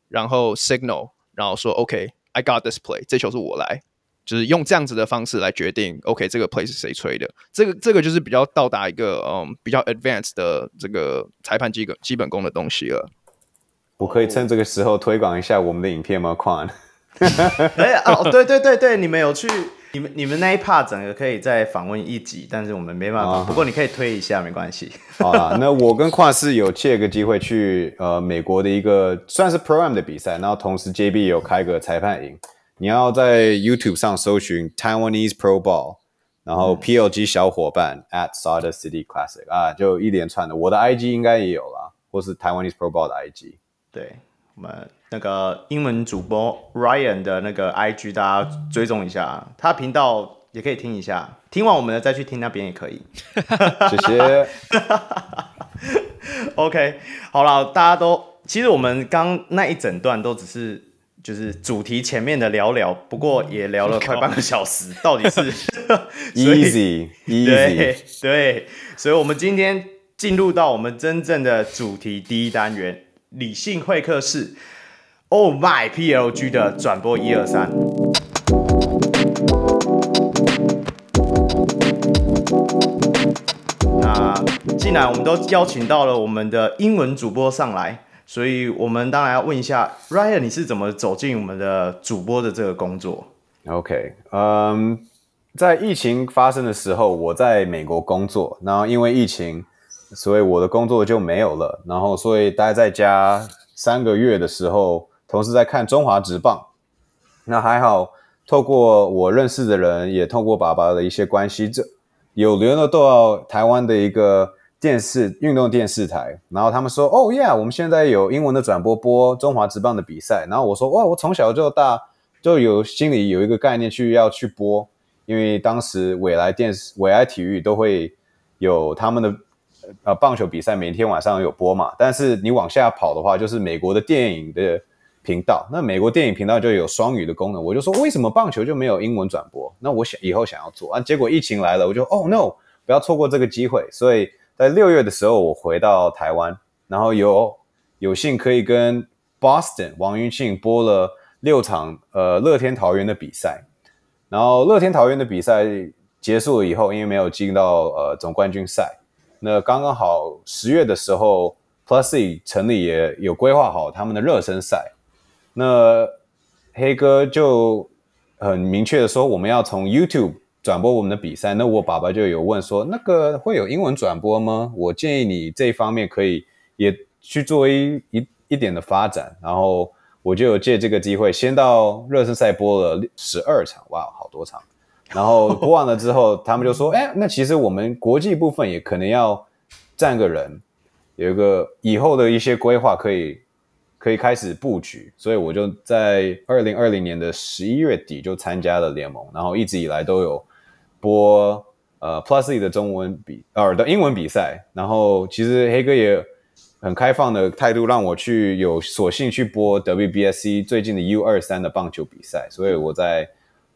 Speaker 4: 然后 signal，然后说 OK，I got this play，这球是我来，就是用这样子的方式来决定 OK 这个 play 是谁吹的。这个这个就是比较到达一个嗯比较 advanced 的这个裁判基本基本功的东西了。
Speaker 5: 我可以趁这个时候推广一下我们的影片吗？宽，
Speaker 1: 哎哦，对对对对，你们有去，你们你们那一 part 整个可以再访问一集，但是我们没办法。哦、不过你可以推一下，没关系。
Speaker 5: 好 啊，那我跟跨世有借个机会去呃美国的一个算是 program 的比赛，然后同时 JB 有开个裁判营。你要在 YouTube 上搜寻 Taiwanese Pro Ball，然后 PLG 小伙伴、嗯、at Sawdust City Classic 啊，就一连串的。我的 IG 应该也有啦，或是 Taiwanese Pro Ball 的 IG。
Speaker 1: 对，我们那个英文主播 Ryan 的那个 IG，大家追踪一下，他频道也可以听一下。听完我们的再去听那边也可以。
Speaker 5: 谢谢。
Speaker 1: OK，好了，大家都其实我们刚那一整段都只是就是主题前面的聊聊，不过也聊了 快半个小时，到底是
Speaker 5: easy easy
Speaker 1: 对对，所以我们今天进入到我们真正的主题第一单元。理性会客室，Oh my PLG 的转播一二三。那既然我们都邀请到了我们的英文主播上来，所以我们当然要问一下 Ryan，你是怎么走进我们的主播的这个工作
Speaker 5: ？OK，嗯、在疫情发生的时候，我在美国工作，然后因为疫情。所以我的工作就没有了，然后所以待在家三个月的时候，同时在看中华职棒。那还好，透过我认识的人，也透过爸爸的一些关系，这有联络到台湾的一个电视运动电视台。然后他们说：“哦，yeah，我们现在有英文的转播播中华职棒的比赛。”然后我说：“哇，我从小就大就有心里有一个概念去要去播，因为当时未来电视、未来体育都会有他们的。”呃，棒球比赛每天晚上有播嘛，但是你往下跑的话，就是美国的电影的频道。那美国电影频道就有双语的功能。我就说，为什么棒球就没有英文转播？那我想以后想要做啊，结果疫情来了，我就哦 no，不要错过这个机会。所以在六月的时候，我回到台湾，然后有有幸可以跟 Boston 王云庆播了六场呃乐天桃园的比赛。然后乐天桃园的比赛结束了以后，因为没有进到呃总冠军赛。那刚刚好十月的时候，Plus E 成立也有规划好他们的热身赛。那黑哥就很明确的说，我们要从 YouTube 转播我们的比赛，那我爸爸就有问说，那个会有英文转播吗？我建议你这一方面可以也去做一一一点的发展。然后我就有借这个机会，先到热身赛播了十二场，哇，好多场。然后播完了之后，他们就说，哎，那其实我们国际部分也可能要站个人，有一个以后的一些规划可以。可以开始布局，所以我就在二零二零年的十一月底就参加了联盟，然后一直以来都有播呃 Plus League 的中文比呃的英文比赛，然后其实黑哥也很开放的态度，让我去有索性去播 WBSC 最近的 U 二三的棒球比赛，所以我在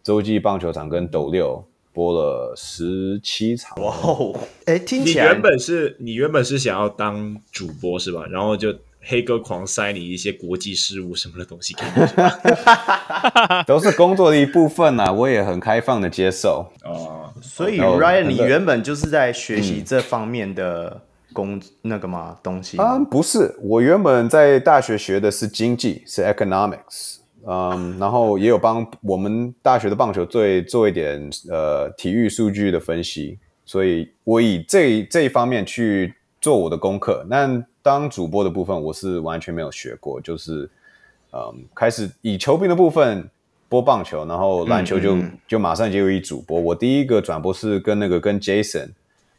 Speaker 5: 洲际棒球场跟斗六播了十七场。
Speaker 1: 哇哦，哎，听起来
Speaker 2: 你原本是你原本是想要当主播是吧？然后就。黑哥狂塞你一些国际事务什么的东西给你，
Speaker 5: 都是工作的一部分啊，我也很开放的接受。
Speaker 2: 哦，
Speaker 1: 所以 Ryan，你原本就是在学习这方面的工、嗯、那个吗东西吗？
Speaker 5: 啊，不是，我原本在大学学的是经济，是 economics，嗯，然后也有帮我们大学的棒球队做一点呃体育数据的分析，所以我以这这一方面去做我的功课。那当主播的部分，我是完全没有学过，就是，嗯，开始以球评的部分播棒球，然后篮球就、嗯、就马上就有一主播。我第一个转播是跟那个跟 Jason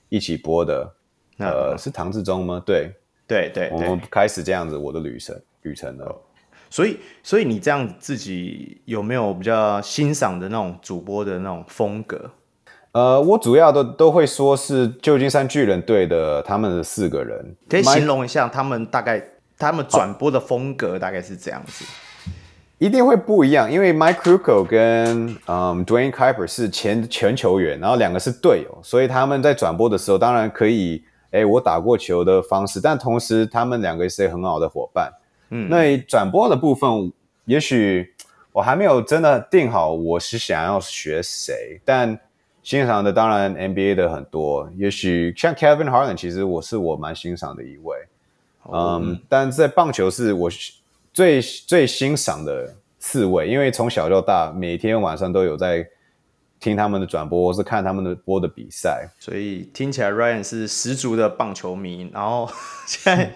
Speaker 5: 一起播的，呃，是唐志忠吗？对，
Speaker 1: 对对，对，
Speaker 5: 我们开始这样子我的旅程旅程了。
Speaker 1: 所以，所以你这样自己有没有比较欣赏的那种主播的那种风格？
Speaker 5: 呃，我主要的都会说是旧金山巨人队的他们的四个人，
Speaker 1: 可以形容一下他们大概他们转播的风格大概是这样子，
Speaker 5: 一定会不一样，因为 Mike Krukow 跟嗯 Dwayne Kuiper 是前前球员，然后两个是队友，所以他们在转播的时候当然可以，哎，我打过球的方式，但同时他们两个是很好的伙伴。嗯，那转播的部分，也许我还没有真的定好我是想要学谁，但。欣赏的当然 NBA 的很多，也许像 Kevin Harlan，其实我是我蛮欣赏的一位，嗯，嗯，但在棒球是我最最欣赏的四位，因为从小到大每天晚上都有在听他们的转播，或是看他们的播的比赛，
Speaker 1: 所以听起来 Ryan 是十足的棒球迷。然后 现在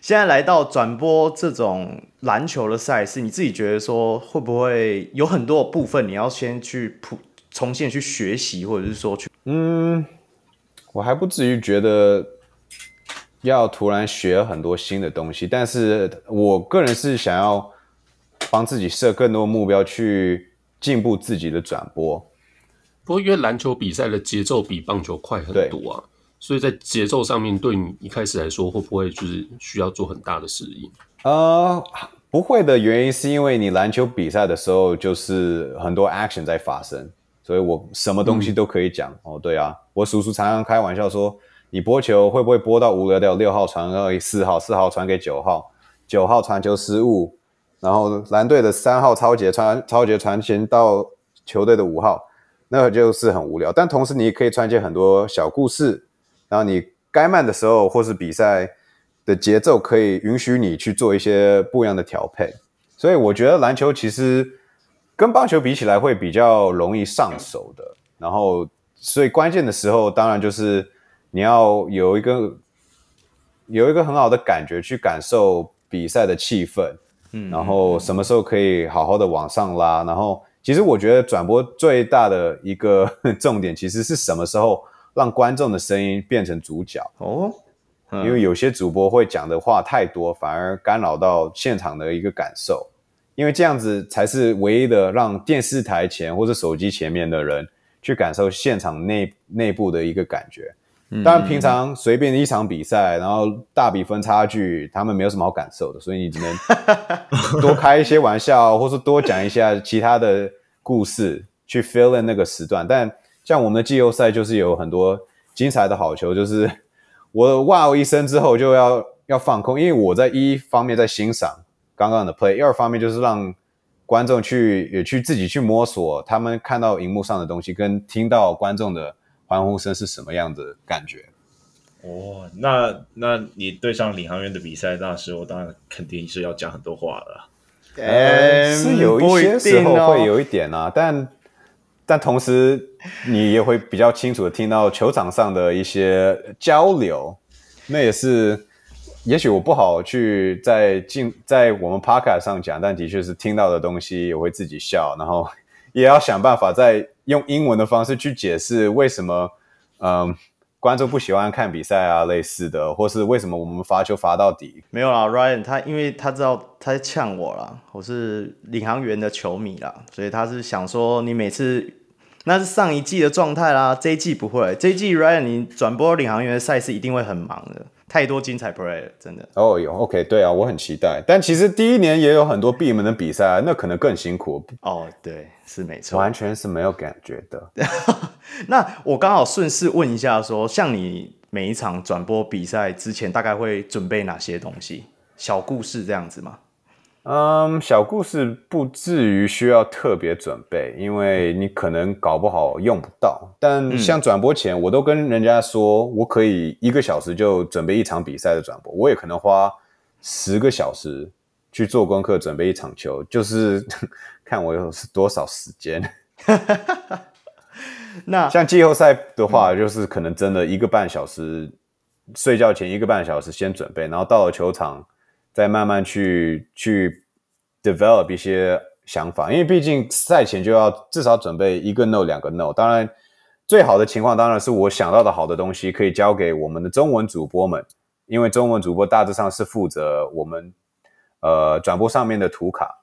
Speaker 1: 现在来到转播这种篮球的赛事，你自己觉得说会不会有很多部分你要先去铺？重新去学习，或者是说去，
Speaker 5: 嗯，我还不至于觉得要突然学很多新的东西，但是我个人是想要帮自己设更多目标，去进步自己的转播。
Speaker 3: 不过，因为篮球比赛的节奏比棒球快很多啊，所以在节奏上面，对你一开始来说，会不会就是需要做很大的适应？
Speaker 5: 呃，不会的原因是因为你篮球比赛的时候，就是很多 action 在发生。所以我什么东西都可以讲、嗯、哦，对啊，我叔叔常常开玩笑说，你播球会不会播到无聊掉？六号传给四号，四号传给九号，九号传球失误，然后蓝队的三号超杰传超杰传前到球队的五号，那个就是很无聊。但同时你也可以串接很多小故事，然后你该慢的时候或是比赛的节奏可以允许你去做一些不一样的调配。所以我觉得篮球其实。跟棒球比起来会比较容易上手的，然后所以关键的时候当然就是你要有一个有一个很好的感觉去感受比赛的气氛，嗯，然后什么时候可以好好的往上拉，然后其实我觉得转播最大的一个 重点其实是什么时候让观众的声音变成主角哦，因为有些主播会讲的话太多，反而干扰到现场的一个感受。因为这样子才是唯一的让电视台前或者手机前面的人去感受现场内内部的一个感觉。当然，平常随便一场比赛，然后大比分差距，他们没有什么好感受的，所以你只能 多开一些玩笑，或是多讲一下其他的故事去 fill in 那个时段。但像我们的季后赛，就是有很多精彩的好球，就是我哇哦一声之后就要要放空，因为我在一方面在欣赏。刚刚的 play，第二方面就是让观众去也去自己去摸索，他们看到荧幕上的东西，跟听到观众的欢呼声是什么样的感觉。
Speaker 2: 哦，那那你对上领航员的比赛，那时候当然肯定是要讲很多话了。
Speaker 5: 呃，是有一些时候会有一点啊，但但同时你也会比较清楚的听到球场上的一些交流，那也是。也许我不好去在进在我们 podcast 上讲，但的确是听到的东西，我会自己笑，然后 也要想办法再用英文的方式去解释为什么，嗯，观众不喜欢看比赛啊，类似的，或是为什么我们罚球罚到底。
Speaker 1: 没有啦，Ryan 他因为他知道他在呛我啦，我是领航员的球迷啦，所以他是想说你每次那是上一季的状态啦，这一季不会，这一季 Ryan 你转播领航员的赛事一定会很忙的。太多精彩 play 了，真的。
Speaker 5: 哦，有 OK，对啊，我很期待。但其实第一年也有很多闭门的比赛，那可能更辛苦。
Speaker 1: 哦，对，是没错，
Speaker 5: 完全是没有感觉的。
Speaker 1: 那我刚好顺势问一下说，说像你每一场转播比赛之前，大概会准备哪些东西？小故事这样子吗？
Speaker 5: 嗯，小故事不至于需要特别准备，因为你可能搞不好用不到。但像转播前，我都跟人家说，我可以一个小时就准备一场比赛的转播，我也可能花十个小时去做功课准备一场球，就是 看我有多少时间。
Speaker 1: 那
Speaker 5: 像季后赛的话，就是可能真的一个半小时，睡觉前一个半小时先准备，然后到了球场。再慢慢去去 develop 一些想法，因为毕竟赛前就要至少准备一个 no 两个 no。当然，最好的情况当然是我想到的好的东西可以交给我们的中文主播们，因为中文主播大致上是负责我们呃转播上面的图卡，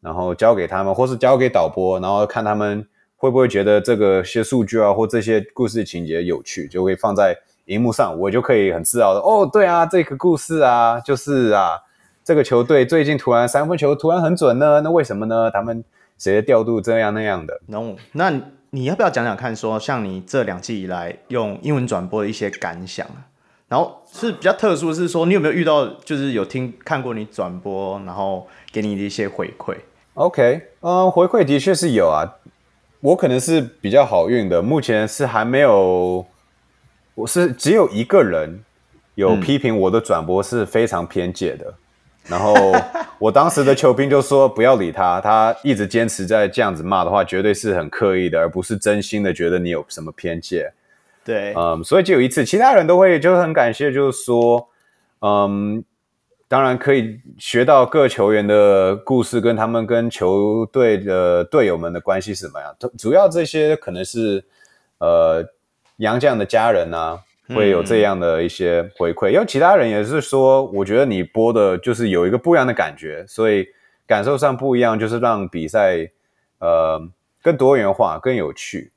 Speaker 5: 然后交给他们，或是交给导播，然后看他们会不会觉得这个些数据啊或这些故事情节有趣，就会放在。荧幕上，我就可以很自豪的哦，对啊，这个故事啊，就是啊，这个球队最近突然三分球突然很准呢，那为什么呢？他们谁的调度这样那样的
Speaker 1: ？No，那你要不要讲讲看说，说像你这两季以来用英文转播的一些感想啊，然后是比较特殊的是说，你有没有遇到就是有听看过你转播，然后给你的一些回馈
Speaker 5: ？OK，嗯，回馈的确是有啊，我可能是比较好运的，目前是还没有。我是只有一个人有批评我的转播是非常偏见的，嗯、然后我当时的球评就说不要理他，他一直坚持在这样子骂的话，绝对是很刻意的，而不是真心的觉得你有什么偏见。
Speaker 1: 对，
Speaker 5: 嗯，所以就有一次，其他人都会就是很感谢，就是说，嗯，当然可以学到各球员的故事，跟他们跟球队的队友们的关系是什么样，主要这些可能是呃。洋将的家人呢、啊，会有这样的一些回馈，嗯、因为其他人也是说，我觉得你播的就是有一个不一样的感觉，所以感受上不一样，就是让比赛呃更多元化、更有趣，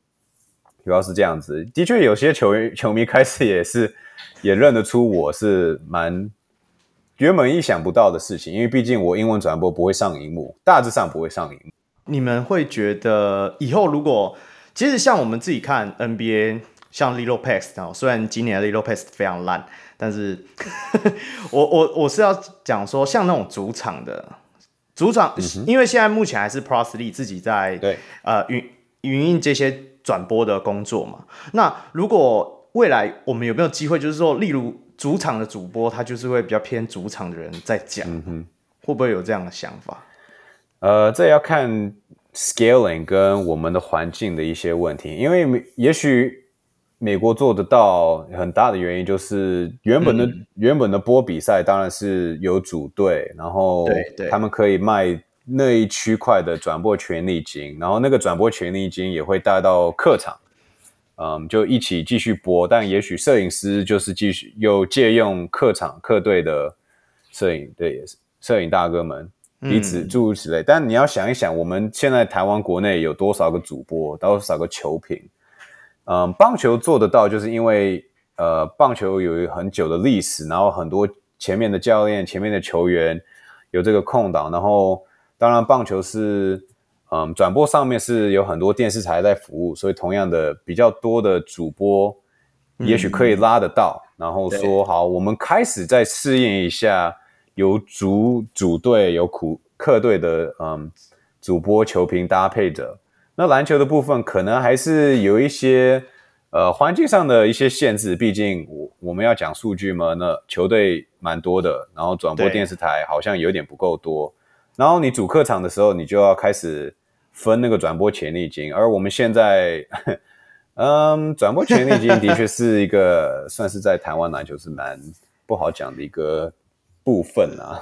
Speaker 5: 主要是这样子。的确，有些球员球迷开始也是 也认得出我是蛮原本意想不到的事情，因为毕竟我英文转播不会上荧幕，大致上不会上荧幕。
Speaker 1: 你们会觉得以后如果其实像我们自己看 NBA。像 Lilo Pass 啊，虽然今年的 Lilo Pass 非常烂，但是我我我是要讲说，像那种主场的主场，嗯、因为现在目前还是 League 自己在
Speaker 5: 对
Speaker 1: 呃运运营这些转播的工作嘛。那如果未来我们有没有机会，就是说，例如主场的主播，他就是会比较偏主场的人在讲，嗯、哼会不会有这样的想法？
Speaker 5: 呃，这要看 scaling 跟我们的环境的一些问题，因为也许。美国做得到很大的原因就是原本的、嗯、原本的波比赛当然是有组队，然后他们可以卖那一区块的转播权利金，然后那个转播权利金也会带到客场，嗯，就一起继续播。但也许摄影师就是继续又借用客场客队的摄影，对，也是摄影大哥们彼此诸如此类。嗯、但你要想一想，我们现在台湾国内有多少个主播，多少个球评？嗯，棒球做得到，就是因为呃，棒球有很久的历史，然后很多前面的教练、前面的球员有这个空档，然后当然棒球是嗯，转播上面是有很多电视台在服务，所以同样的比较多的主播，也许可以拉得到，嗯、然后说好，我们开始再试验一下有主主队有苦客队的嗯主播球评搭配着。那篮球的部分可能还是有一些呃环境上的一些限制，毕竟我我们要讲数据嘛，那球队蛮多的，然后转播电视台好像有点不够多，然后你主客场的时候，你就要开始分那个转播权利金，而我们现在，嗯，转播权利金的确是一个 算是在台湾篮球是蛮不好讲的一个部分啊。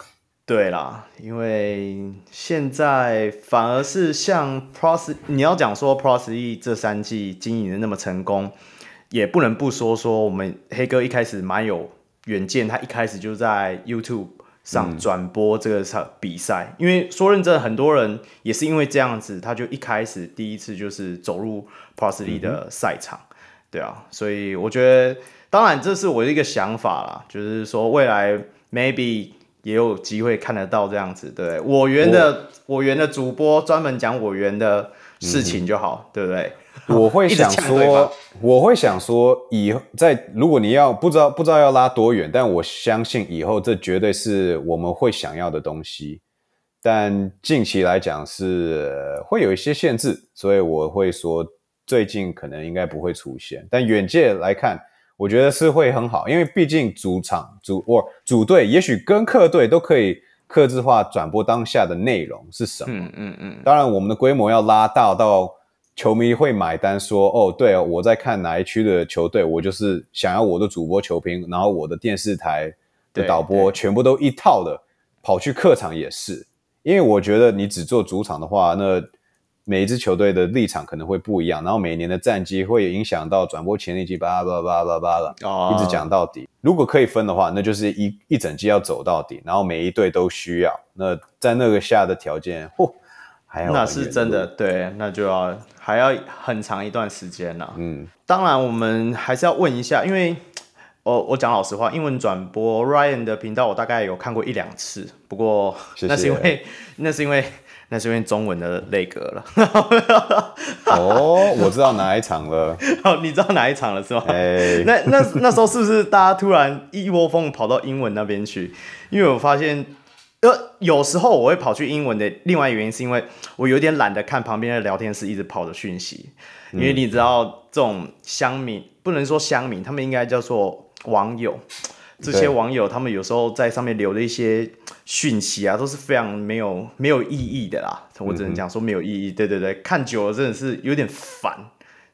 Speaker 1: 对啦，因为现在反而是像 Pros，你要讲说 Pros E 这三季经营的那么成功，也不能不说说我们黑哥一开始蛮有远见，他一开始就在 YouTube 上转播这个场比赛。嗯、因为说认真，很多人也是因为这样子，他就一开始第一次就是走入 Pros E 的赛场，嗯、对啊，所以我觉得，当然这是我的一个想法啦，就是说未来 maybe。也有机会看得到这样子，对，我园的我园的主播专门讲我园的事情就好，嗯、对不对？
Speaker 5: 我会想说，我会想说，以后在如果你要不知道不知道要拉多远，但我相信以后这绝对是我们会想要的东西。但近期来讲是会有一些限制，所以我会说最近可能应该不会出现。但远界来看。我觉得是会很好，因为毕竟主场主或主队，也许跟客队都可以克制化转播当下的内容是什么。嗯嗯嗯。当然，我们的规模要拉大到球迷会买单说，说哦，对哦，我在看哪一区的球队，我就是想要我的主播球评，然后我的电视台的导播全部都一套的跑去客场也是，因为我觉得你只做主场的话，那。每一支球队的立场可能会不一样，然后每年的战绩会影响到转播潜力，巴拉巴拉巴拉巴拉，一直讲到底。如果可以分的话，那就是一一整季要走到底，然后每一队都需要。那在那个下的条件，嚯，还要那是真的，对，那就要还要很长一段时间了。嗯，当然我们还是要问一下，因为我我讲老实话，英文转播 Ryan 的频道我大概有看过一两次，不过那是因为那是因为。那是因为中文的内格了。哦，我知道哪一场了。
Speaker 1: 哦，你知道哪一场了是吗？哎、欸，那那那时候是不是大家突然一窝蜂跑到英文那边去？因为我发现，呃，有时候我会跑去英文的另外一个原因是因为我有点懒得看旁边的聊天室一直跑的讯息，因为你知道这种乡民不能说乡民，他们应该叫做网友。这些网友他们有时候在上面留的一些讯息啊，都是非常没有没有意义的啦。我只能讲说没有意义。对对对，看久了真的是有点烦。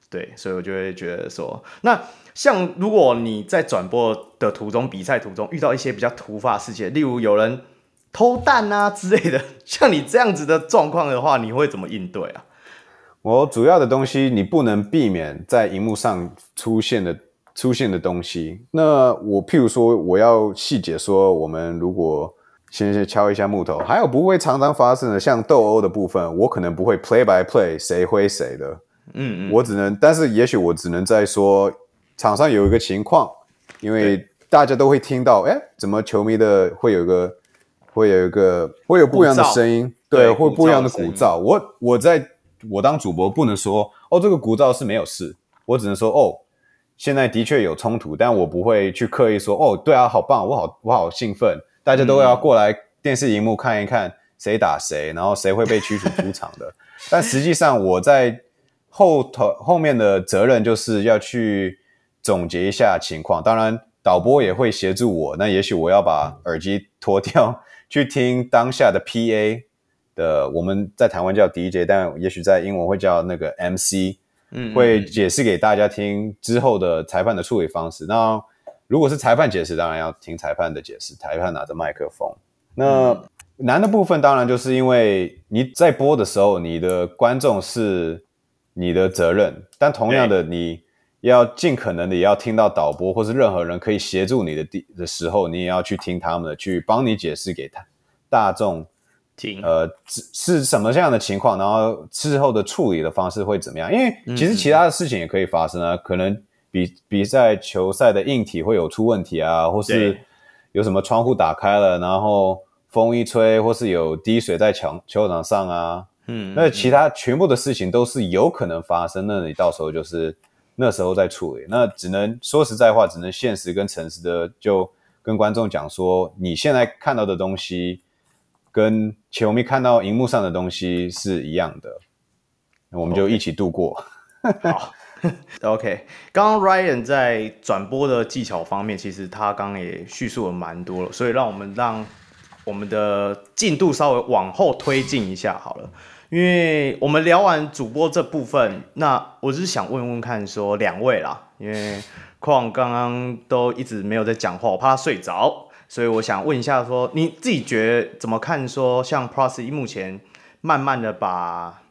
Speaker 1: 对，所以我就会觉得说，那像如果你在转播的途中、比赛途中遇到一些比较突发事件，例如有人偷蛋啊之类的，像你这样子的状况的话，你会怎么应对啊？
Speaker 5: 我主要的东西你不能避免在荧幕上出现的。出现的东西，那我譬如说，我要细节说，我们如果先先敲一下木头，还有不会常常发生的，像斗殴的部分，我可能不会 play by play 谁挥谁的，嗯嗯，我只能，但是也许我只能在说场上有一个情况，因为大家都会听到，哎，怎么球迷的会有一个，会有一个，会有不一样的声音，对，会不一样的鼓噪，我我在我当主播不能说，哦，这个鼓噪是没有事，我只能说，哦。现在的确有冲突，但我不会去刻意说哦，对啊，好棒，我好我好兴奋，大家都要过来电视荧幕看一看谁打谁，然后谁会被驱逐出场的。但实际上我在后头后面的责任就是要去总结一下情况，当然导播也会协助我。那也许我要把耳机脱掉，去听当下的 PA 的，我们在台湾叫 DJ，但也许在英文会叫那个 MC。嗯，会解释给大家听之后的裁判的处理方式。那如果是裁判解释，当然要听裁判的解释。裁判拿着麦克风。那难的部分当然就是因为你在播的时候，你的观众是你的责任，但同样的，你要尽可能的也要听到导播或是任何人可以协助你的地的时候，你也要去听他们的，去帮你解释给他大众。听呃，是是什么这样的情况？然后事后的处理的方式会怎么样？因为其实其他的事情也可以发生啊，嗯、可能比比赛球赛的硬体会有出问题啊，或是有什么窗户打开了，然后风一吹，或是有滴水在球球场上啊，嗯，那其他全部的事情都是有可能发生。那你到时候就是那时候再处理，那只能说实在话，只能现实跟诚实的就跟观众讲说，你现在看到的东西。跟球迷看到荧幕上的东西是一样的，我们就一起度过。
Speaker 1: Okay. 好，OK。刚刚 Ryan 在转播的技巧方面，其实他刚刚也叙述了蛮多了，所以让我们让我们的进度稍微往后推进一下好了。因为我们聊完主播这部分，那我只是想问问看，说两位啦，因为况刚刚都一直没有在讲话，我怕他睡着，所以我想问一下说，你自己觉怎么看？说像 Plus 目前慢慢的把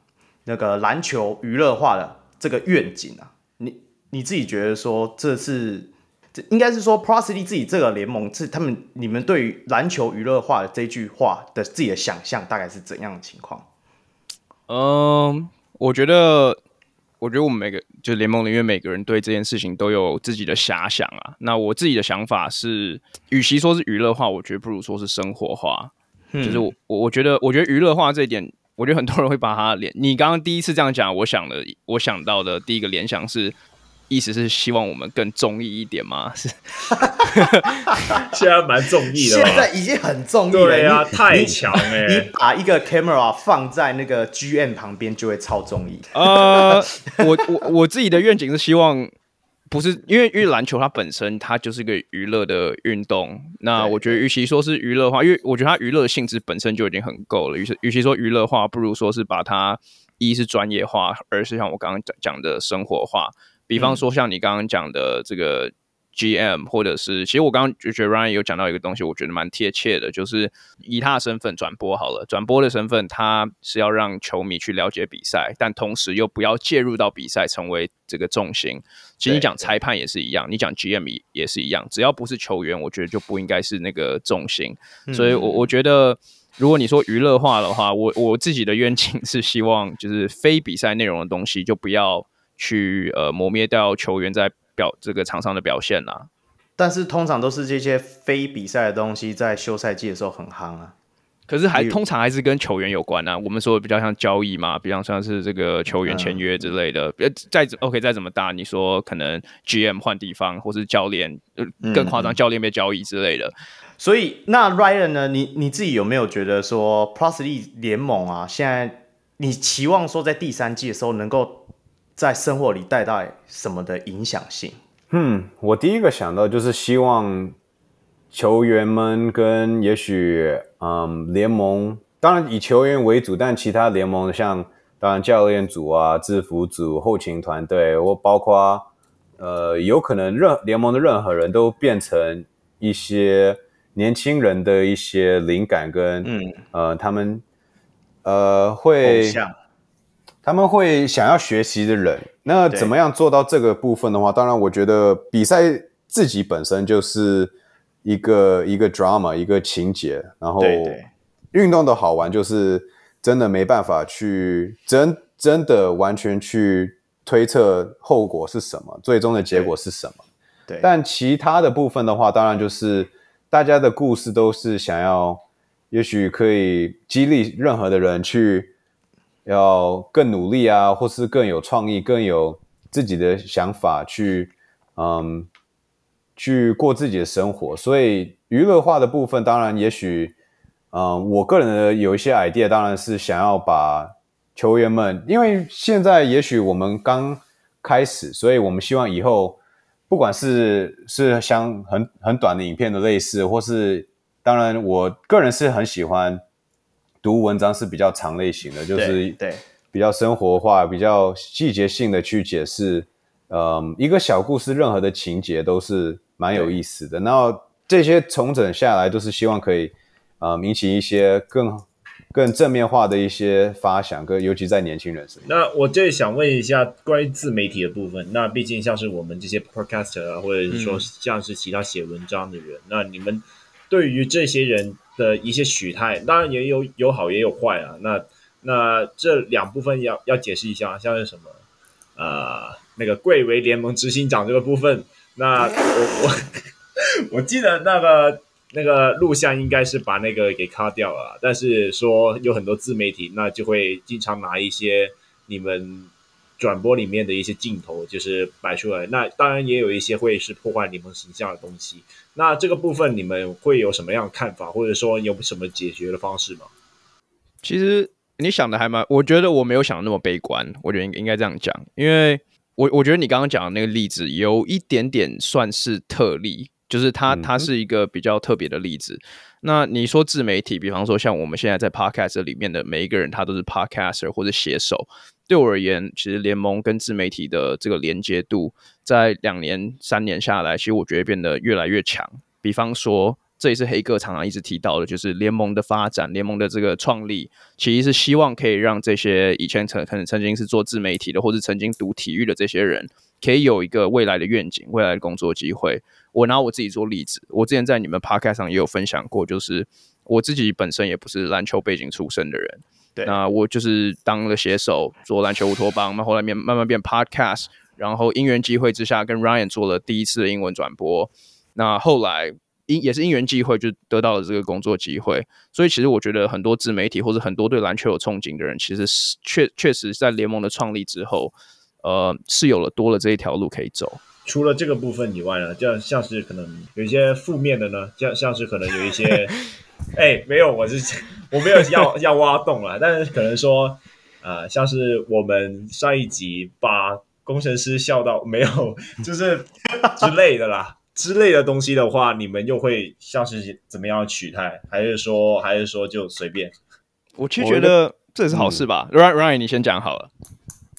Speaker 1: 那个篮球娱乐化的这个愿景啊，你你自己觉得说这是？这应该是说，Pro 自己这个联盟是他们你们对于篮球娱乐化的这句话的自己的想象大概是怎样的情况？
Speaker 4: 嗯，我觉得，我觉得我们每个就联盟里面每个人对这件事情都有自己的遐想啊。那我自己的想法是，与其说是娱乐化，我觉得不如说是生活化。嗯、就是我我我觉得，我觉得娱乐化这一点，我觉得很多人会把它联。你刚刚第一次这样讲，我想的，我想到的第一个联想是。意思是希望我们更中意一点吗？是，
Speaker 2: 现在蛮中意的，
Speaker 1: 现在已经很中意了。
Speaker 2: 对啊，太强哎！
Speaker 1: 你把一个 camera 放在那个 GM 旁边，就会超中意。
Speaker 4: 呃，我我我自己的愿景是希望，不是因为因为篮球它本身它就是个娱乐的运动。那我觉得，与其说是娱乐化，因为我觉得它娱乐的性质本身就已经很够了。于是，与其说娱乐化，不如说是把它一是专业化，二是像我刚刚讲讲的生活化。比方说，像你刚刚讲的这个 GM，或者是，其实我刚刚就觉得 Ryan 有讲到一个东西，我觉得蛮贴切的，就是以他的身份转播好了，转播的身份，他是要让球迷去了解比赛，但同时又不要介入到比赛，成为这个重心。其实你讲裁判也是一样，你讲 GM 也是一样，只要不是球员，我觉得就不应该是那个重心。所以我我觉得，如果你说娱乐化的话，我我自己的愿景是希望，就是非比赛内容的东西就不要。去呃磨灭掉球员在表这个场上的表现啦，
Speaker 1: 但是通常都是这些非比赛的东西在休赛季的时候很夯啊，
Speaker 4: 可是还通常还是跟球员有关啊。我们说的比较像交易嘛，比较像是这个球员签约之类的。呃、嗯，再 OK 再怎么大，你说可能 GM 换地方，或是教练更夸张，教练被交易之类的。
Speaker 1: 嗯、所以那 Ryan 呢？你你自己有没有觉得说 Plus League 联盟啊，现在你期望说在第三季的时候能够在生活里带来什么的影响性？
Speaker 5: 嗯，我第一个想到就是希望球员们跟也许嗯联盟，当然以球员为主，但其他联盟像当然教练组啊、制服组、后勤团队，或包括呃有可能任联盟的任何人都变成一些年轻人的一些灵感跟嗯呃他们呃会。他们会想要学习的人，那怎么样做到这个部分的话？当然，我觉得比赛自己本身就是一个一个 drama，一个情节。然后，运动的好玩就是真的没办法去真真的完全去推测后果是什么，最终的结果是什么。
Speaker 1: 对。
Speaker 5: 但其他的部分的话，当然就是大家的故事都是想要，也许可以激励任何的人去。要更努力啊，或是更有创意、更有自己的想法去，嗯，去过自己的生活。所以娱乐化的部分，当然，也许，嗯，我个人的有一些 idea，当然是想要把球员们，因为现在也许我们刚开始，所以我们希望以后，不管是是像很很短的影片的类似，或是，当然，我个人是很喜欢。读文章是比较长类型的，就是对比较生活化、比较细节性的去解释，嗯，一个小故事，任何的情节都是蛮有意思的。然后这些重整下来，都是希望可以，嗯，引起一些更更正面化的一些发想，跟尤其在年轻人身上。
Speaker 2: 那我就想问一下关于自媒体的部分。那毕竟像是我们这些 podcaster 啊，或者是说像是其他写文章的人，嗯、那你们对于这些人的一些取态，当然也有有好也有坏啊。那那这两部分要要解释一下，像是什么呃那个贵为联盟执行长这个部分，那我我我记得那个那个录像应该是把那个给卡掉了，但是说有很多自媒体，那就会经常拿一些你们。转播里面的一些镜头就是摆出来，那当然也有一些会是破坏联盟形象的东西。那这个部分你们会有什么样的看法，或者说有什么解决的方式吗？
Speaker 4: 其实你想的还蛮，我觉得我没有想的那么悲观。我觉得应应该这样讲，因为我我觉得你刚刚讲的那个例子有一点点算是特例。就是它它是一个比较特别的例子。嗯、那你说自媒体，比方说像我们现在在 Podcast 里面的每一个人，他都是 Podcaster 或者写手。对我而言，其实联盟跟自媒体的这个连接度，在两年三年下来，其实我觉得变得越来越强。比方说，这也是黑哥常常一直提到的，就是联盟的发展，联盟的这个创立，其实是希望可以让这些以前曾可能曾经是做自媒体的，或者曾经读体育的这些人，可以有一个未来的愿景，未来的工作机会。我拿我自己做例子，我之前在你们 Podcast 上也有分享过，就是我自己本身也不是篮球背景出身的人。对，那我就是当了写手，做篮球乌托邦，那后来面慢慢变 podcast，然后因缘机会之下跟 Ryan 做了第一次的英文转播，那后来因也是因缘际会就得到了这个工作机会，所以其实我觉得很多自媒体或者很多对篮球有憧憬的人，其实是确确实在联盟的创立之后，呃，是有了多了这一条路可以走。
Speaker 2: 除了这个部分以外呢，就像是可能有一些负面的呢，像像是可能有一些。哎、欸，没有，我是我没有要要挖洞了，但是可能说，呃，像是我们上一集把工程师笑到没有，就是 之类的啦，之类的东西的话，你们又会像是怎么样取态，还是说，还是说就随便？
Speaker 4: 我其实觉得这也是好事吧。Ryan，Ryan，、嗯、你先讲好了。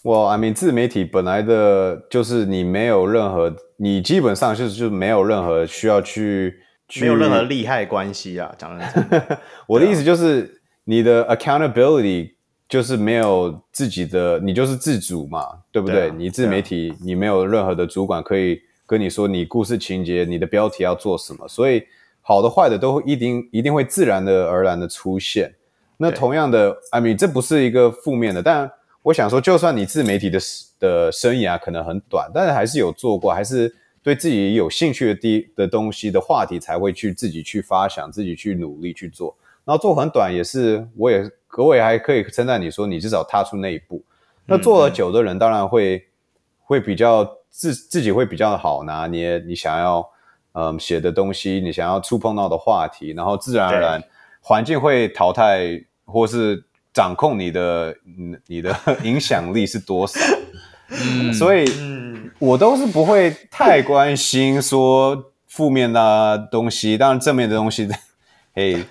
Speaker 5: 我，I mean，自媒体本来的就是你没有任何，你基本上就是就没有任何需要去。
Speaker 1: 没有任何利害关系啊，讲的。
Speaker 5: 我的意思就是，你的 accountability 就是没有自己的，你就是自主嘛，对不对？对啊、你自媒体，你没有任何的主管可以跟你说你故事情节、你的标题要做什么，所以好的坏的都一定一定会自然的而然的出现。那同样的，I mean，这不是一个负面的，但我想说，就算你自媒体的的生涯可能很短，但是还是有做过，还是。对自己有兴趣的地的东西的话题，才会去自己去发想，自己去努力去做。然后做很短也是，我也各位还可以称赞你说，你至少踏出那一步。那做了久的人，当然会、嗯、会比较自自己会比较好拿捏你想要嗯写的东西，你想要触碰到的话题，然后自然而然环境会淘汰或是掌控你的你的 影响力是多少。嗯，所以。嗯我都是不会太关心说负面的东西，当然正面的东西，嘿，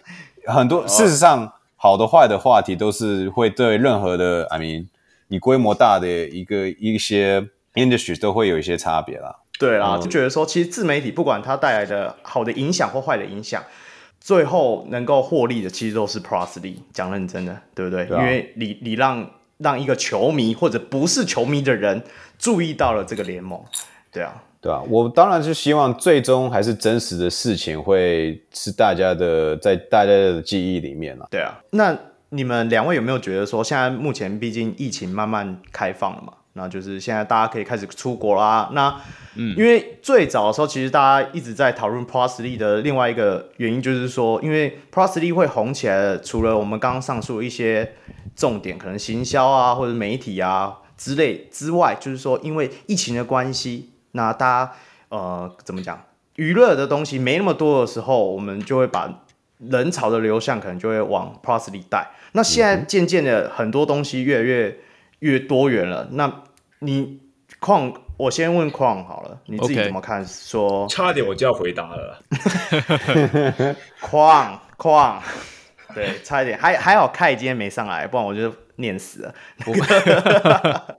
Speaker 5: 很多事实上好的坏的话题都是会对任何的，I mean，你规模大的一个一些 industry 都会有一些差别啦。
Speaker 1: 对啦，就觉得说，其实自媒体不管它带来的好的影响或坏的影响，最后能够获利的其实都是 League，讲认真的，对不对？对啊，因为你你让让一个球迷或者不是球迷的人。注意到了这个联盟，对啊，
Speaker 5: 对啊，我当然是希望最终还是真实的事情会是大家的在大家的记忆里面了。
Speaker 1: 对啊，那你们两位有没有觉得说，现在目前毕竟疫情慢慢开放了嘛，那就是现在大家可以开始出国啦。那嗯，因为最早的时候，其实大家一直在讨论 League 的另外一个原因，就是说，因为 League 会红起来的，除了我们刚刚上述的一些重点，可能行销啊，或者媒体啊。之类之外，就是说，因为疫情的关系，那大家呃怎么讲，娱乐的东西没那么多的时候，我们就会把人潮的流向可能就会往 League 带。那现在渐渐的很多东西越来越越多元了。那你矿，我先问矿好了，你自己怎么看？说
Speaker 2: 差点我就要回答了。
Speaker 1: 矿矿，对，差一点，还还好，凯今天没上来，不然我就。念死了，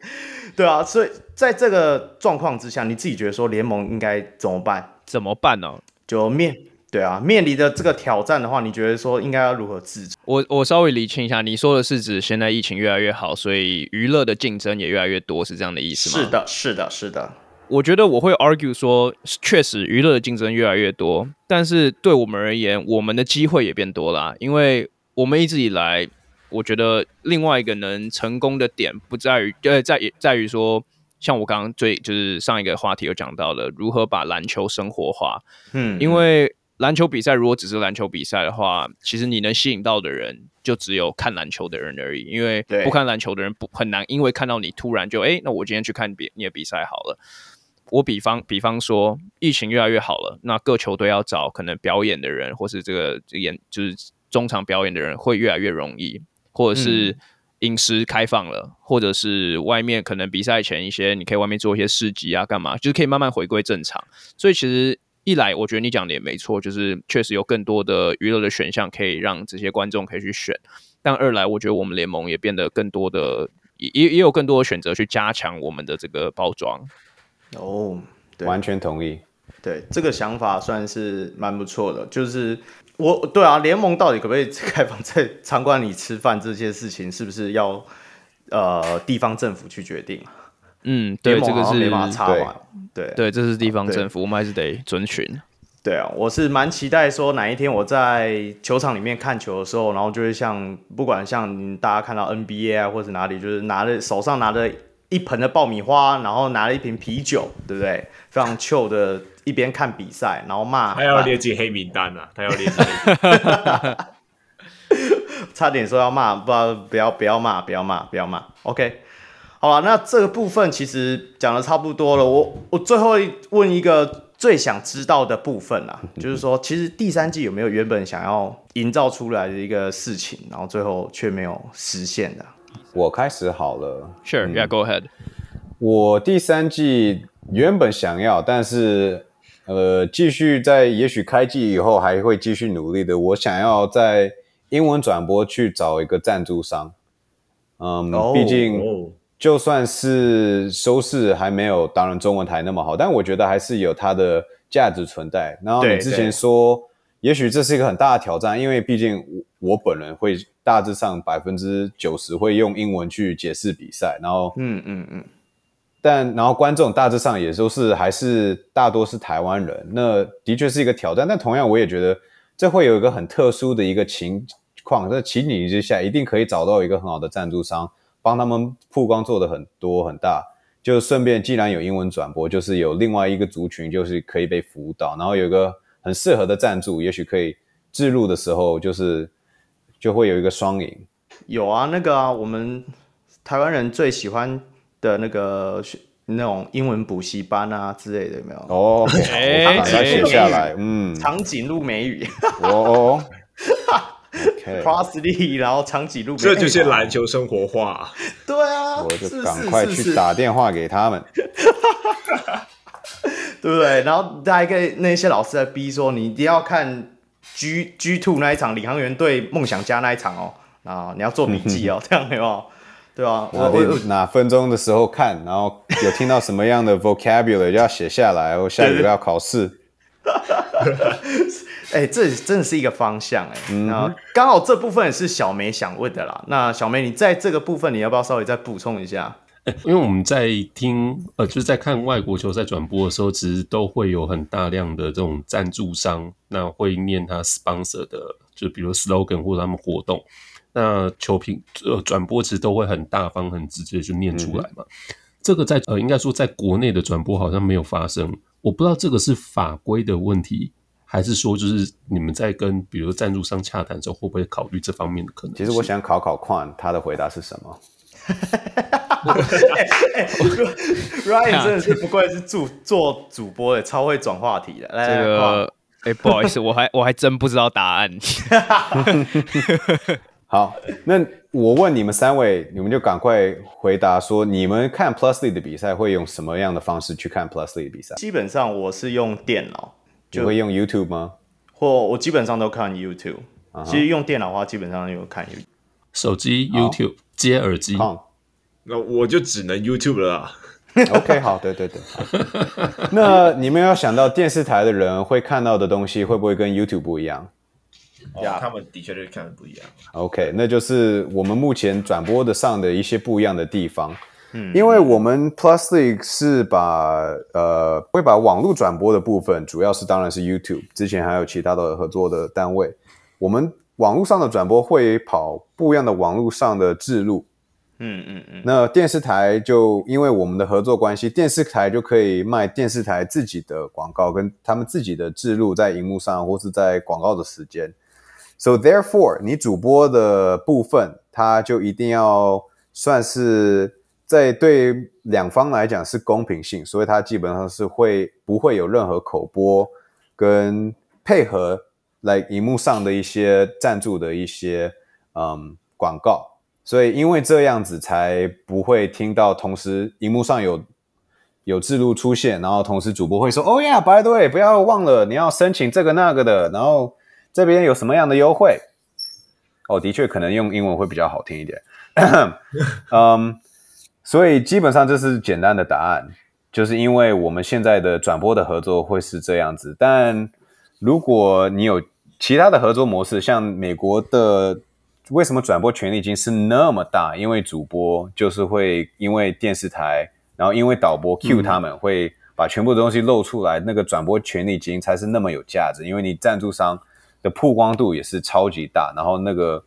Speaker 1: 对啊，所以在这个状况之下，你自己觉得说联盟应该怎么办？
Speaker 4: 怎么办呢？
Speaker 1: 就面对啊，面临的这个挑战的话，你觉得说应该要如何自处？
Speaker 4: 我我稍微理清一下，你说的是指现在疫情越来越好，所以娱乐的竞争也越来越多，是这样的意思吗？
Speaker 1: 是的，是的，是的。
Speaker 4: 我觉得我会 argue 说，确实娱乐的竞争越来越多，但是对我们而言，我们的机会也变多了，因为我们一直以来。我觉得另外一个能成功的点不在于，呃，在在于说，像我刚刚最就是上一个话题有讲到的，如何把篮球生活化。嗯，因为篮球比赛如果只是篮球比赛的话，其实你能吸引到的人就只有看篮球的人而已。因为不看篮球的人不很难，因为看到你突然就哎，那我今天去看比你的比赛好了。我比方比方说，疫情越来越好了，那各球队要找可能表演的人，或是这个演就是中场表演的人会越来越容易。或者是饮食开放了，嗯，或者是外面可能比赛前一些，你可以外面做一些市集啊，干嘛，就是可以慢慢回归正常。所以其实一来我觉得你讲的也没错，就是确实有更多的娱乐的选项可以让这些观众可以去选。但二来，我觉得我们联盟也变得更多的，也也有更多的选择去加强我们的这个包装。
Speaker 1: 哦，对，
Speaker 5: 完全同意。
Speaker 1: 对，这个想法算是蛮不错的。就是我，对啊，联盟到底可不可以 开放在场馆里吃饭这些事情，是不是要呃地方政府去决定？
Speaker 4: 嗯，对，这个是
Speaker 1: 没办法插嘛。对
Speaker 4: 对，这是地方政府，我们还是得遵循。
Speaker 1: 对啊，我是蛮期待说哪一天我在球场里面看球的时候，然后就会像不管像大家看到 NBA 啊，或者哪里，就是拿着手上拿着一盆的爆米花，然后拿了一瓶啤酒，对不对？非常 chill 的一边看比赛，然后骂
Speaker 2: 他要列进黑名单啊，他要列进黑名单。
Speaker 1: 差点说要骂，不不要不要骂，不要骂，不要骂。OK。好了，那这个部分其实讲的差不多了。我我最后问一个最想知道的部分啦，就是说，其实第三季有没有原本想要营造出来的一个事情，然后最后却没有实现的？
Speaker 5: 我开始好了
Speaker 4: ，Sure, yeah, go ahead。
Speaker 5: 我第三季原本想要，但是呃，继续在也许开季以后还会继续努力的。我想要在英文转播去找一个赞助商，嗯，毕竟。Oh. 就算是收视还没有当然中文台那么好，但我觉得还是有它的价值存在。然后你之前说，也许这是一个很大的挑战，因为毕竟我我本人会大致上百分之九十会用英文去解释比赛，然后嗯嗯嗯，但然后观众大致上也都是还是大多是台湾人，那的确是一个挑战。但同样我也觉得这会有一个很特殊的一个情况，在情景之下一定可以找到一个很好的赞助商。帮他们曝光做的很多很大，就顺便既然有英文转播，就是有另外一个族群就是可以被辅导，然后有一个很适合的赞助，也许可以置入的时候就是就会有一个双赢。
Speaker 1: 有啊，那个啊，我们台湾人最喜欢的那个那种英文补习班啊之类的，有没有？
Speaker 5: 哦，欸、我把它写下来，欸、嗯，
Speaker 1: 长颈鹿美语。
Speaker 5: 哦。
Speaker 1: Crossly，然后长颈鹿，
Speaker 2: 这就是篮球生活化。
Speaker 1: 对啊，
Speaker 5: 我就赶快去打电话给他们，
Speaker 1: 对不对？然后大家可以那些老师在逼说，你一定要看 G G Two 那一场领航员对梦想家那一场哦，啊，你要做笔记哦，这样有没有？对啊，
Speaker 5: 我我哪分钟的时候看，然后有听到什么样的 vocabulary 就要写下来，我下一个要考试。
Speaker 1: 哎、欸，这真的是一个方向哎、欸。嗯、然后刚好这部分也是小梅想问的啦。那小梅，你在这个部分，你要不要稍微再补充一下？
Speaker 3: 因为我们在听呃，就是在看外国球赛转播的时候，其实都会有很大量的这种赞助商，那会念他 sponsor 的，就比如 slogan 或者他们活动。那球评呃转播其实都会很大方、很直接就念出来嘛。嗯、这个在呃，应该说在国内的转播好像没有发生。我不知道这个是法规的问题。还是说，就是你们在跟比如赞助商洽谈的时候，会不会考虑这方面的可能？
Speaker 5: 其实我想考考宽，他的回答是什么
Speaker 1: ？Ryan 真的是不愧是做做主播的，超会转话题的。来
Speaker 4: 这个，哎，不好意思，我还我还真不知道答案。
Speaker 5: 好，那我问你们三位，你们就赶快回答说，你们看 Plus League 的比赛会用什么样的方式去看 Plus League 的比赛？
Speaker 1: 基本上我是用电脑。
Speaker 5: 你会用 YouTube 吗？
Speaker 1: 或我基本上都看 YouTube。Uh huh. 其实用电脑的话，基本上有看 YouTube。
Speaker 3: 手机 YouTube、oh. 接耳机，
Speaker 2: 那我就只能 YouTube 了。
Speaker 5: OK，好，对对对。那你们要想到电视台的人会看到的东西，会不会跟 YouTube 不一样？
Speaker 2: 呀，他们的确是看的不一样。
Speaker 5: OK，那就是我们目前转播的上的一些不一样的地方。因为我们 Plus League 是把呃会把网络转播的部分，主要是当然是 YouTube，之前还有其他的合作的单位。我们网络上的转播会跑不一样的网络上的制录，嗯嗯嗯。那电视台就因为我们的合作关系，电视台就可以卖电视台自己的广告跟他们自己的置入在荧幕上或是在广告的时间。So therefore，你主播的部分，它就一定要算是。在对两方来讲是公平性，所以它基本上是会不会有任何口播跟配合来荧幕上的一些赞助的一些嗯广告，所以因为这样子才不会听到同时荧幕上有有字幕出现，然后同时主播会说：“哦呀，by the way，不要忘了你要申请这个那个的，然后这边有什么样的优惠？”哦，的确可能用英文会比较好听一点。嗯，所以基本上这是简单的答案，就是因为我们现在的转播的合作会是这样子。但如果你有其他的合作模式，像美国的，为什么转播权利金是那么大？因为主播就是会因为电视台。然后因为导播 cue 他们会把全部的东西露出来，嗯、那个转播权利金才是那么有价值。因为你赞助商的曝光度也是超级大，然后那个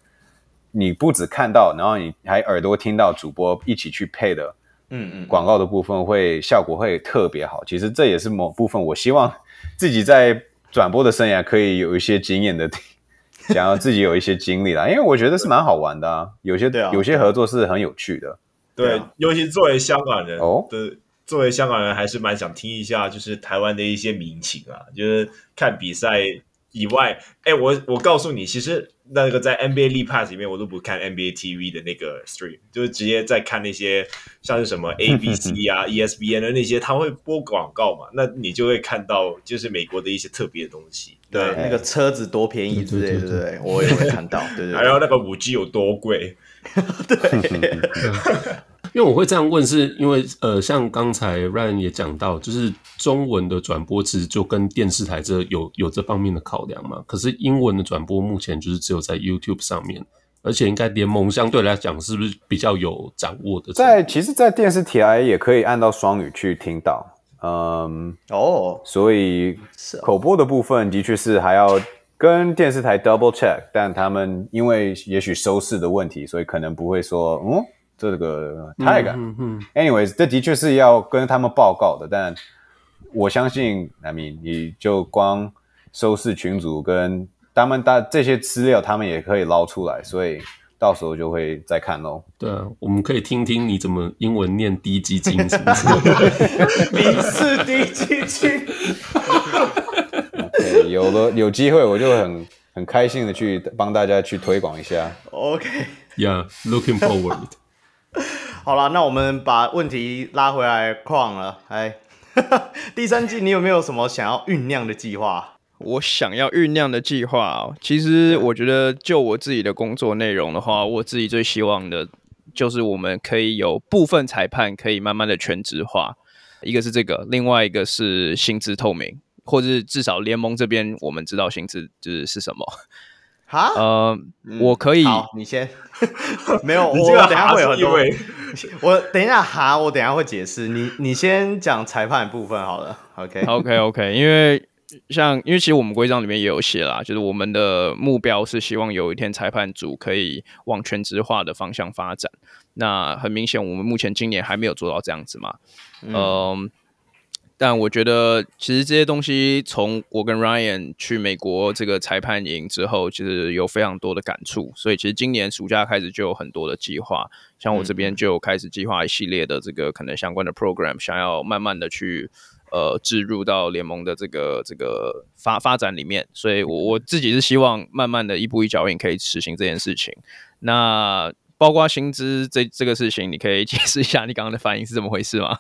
Speaker 5: 你不只看到，然后你还耳朵听到主播一起去配的，嗯嗯，广告的部分会效果会特别好。其实这也是某部分我希望自己在转播的生涯可以有一些经验的，想要自己有一些经历啦，因为我觉得是蛮好玩的啊，有些啊有些合作是很有趣的。
Speaker 2: 对，啊、尤其作为香港人，哦，对，作为香港人还是蛮想听一下，就是台湾的一些民情啊，就是看比赛以外，哎，我我告诉你，其实那个在 NBA League Pass 里面，我都不看 NBA TV 的那个 stream，就是直接在看那些像是什么 ABC 啊、ESPN 的那些，他会播广告嘛，那你就会看到就是美国的一些特别的东西，
Speaker 1: 对，对。那个车子多便宜之类的，对对。对，我也会看到，对对，对，
Speaker 2: 还有那个五 G 有多贵。
Speaker 3: 对，因为我会这样问，是因为呃，像刚才 Ryan 也讲到，就是中文的转播其实就跟电视台这有有这方面的考量嘛。可是英文的转播目前就是只有在 YouTube 上面，而且应该联盟相对来讲是不是比较有掌握的？
Speaker 5: 在其实，在电视台也可以按到双语去听到，嗯，哦，所以口播的部分的确是还要。跟电视台 double check，但他们因为也许收视的问题，所以可能不会说，嗯，这个太感。嗯嗯。Anyways，这的确是要跟他们报告的，但我相信，I mean，你就光收视群组跟他们大这些资料，他们也可以捞出来，所以到时候就会再看喽。
Speaker 3: 对啊，我们可以听听你怎么英文念低基金，是
Speaker 1: 你是低基金。
Speaker 5: 有了有机会，我就很很开心的去帮大家去推广一下。
Speaker 3: OK，Yeah，looking forward。
Speaker 1: 好了，那我们把问题拉回来，Kwong 了。哎，第三季你有没有什么想要酝酿的计划？
Speaker 4: 我想要酝酿的计划哦，其实我觉得就我自己的工作内容的话，我自己最希望的就是我们可以有部分裁判可以慢慢的全职化，一个是这个，另外一个是薪资透明。或者是至少联盟这边，我们知道薪资就是是什么？
Speaker 1: 哈？
Speaker 4: 呃，嗯、我可以，
Speaker 1: 你先，没有，我等下会有很多，我等一下哈，我等一下会解释。你你先讲裁判部分好了，OK，OK，OK，、
Speaker 4: okay? okay, okay, 因为像因为其实我们规章里面也有写啦，就是我们的目标是希望有一天裁判组可以往全职化的方向发展。那很明显，我们目前今年还没有做到这样子嘛，嗯。呃但我觉得，其实这些东西从我跟 Ryan 去美国这个裁判营之后，其实有非常多的感触。所以，其实今年暑假开始就有很多的计划，像我这边就开始计划一系列的这个可能相关的 program，想要慢慢的去呃置入到联盟的这个这个发发展里面。所以我我自己是希望慢慢的一步一脚印可以实行这件事情。那包括薪资这这个事情，你可以解释一下你刚刚的反应是怎么回事吗？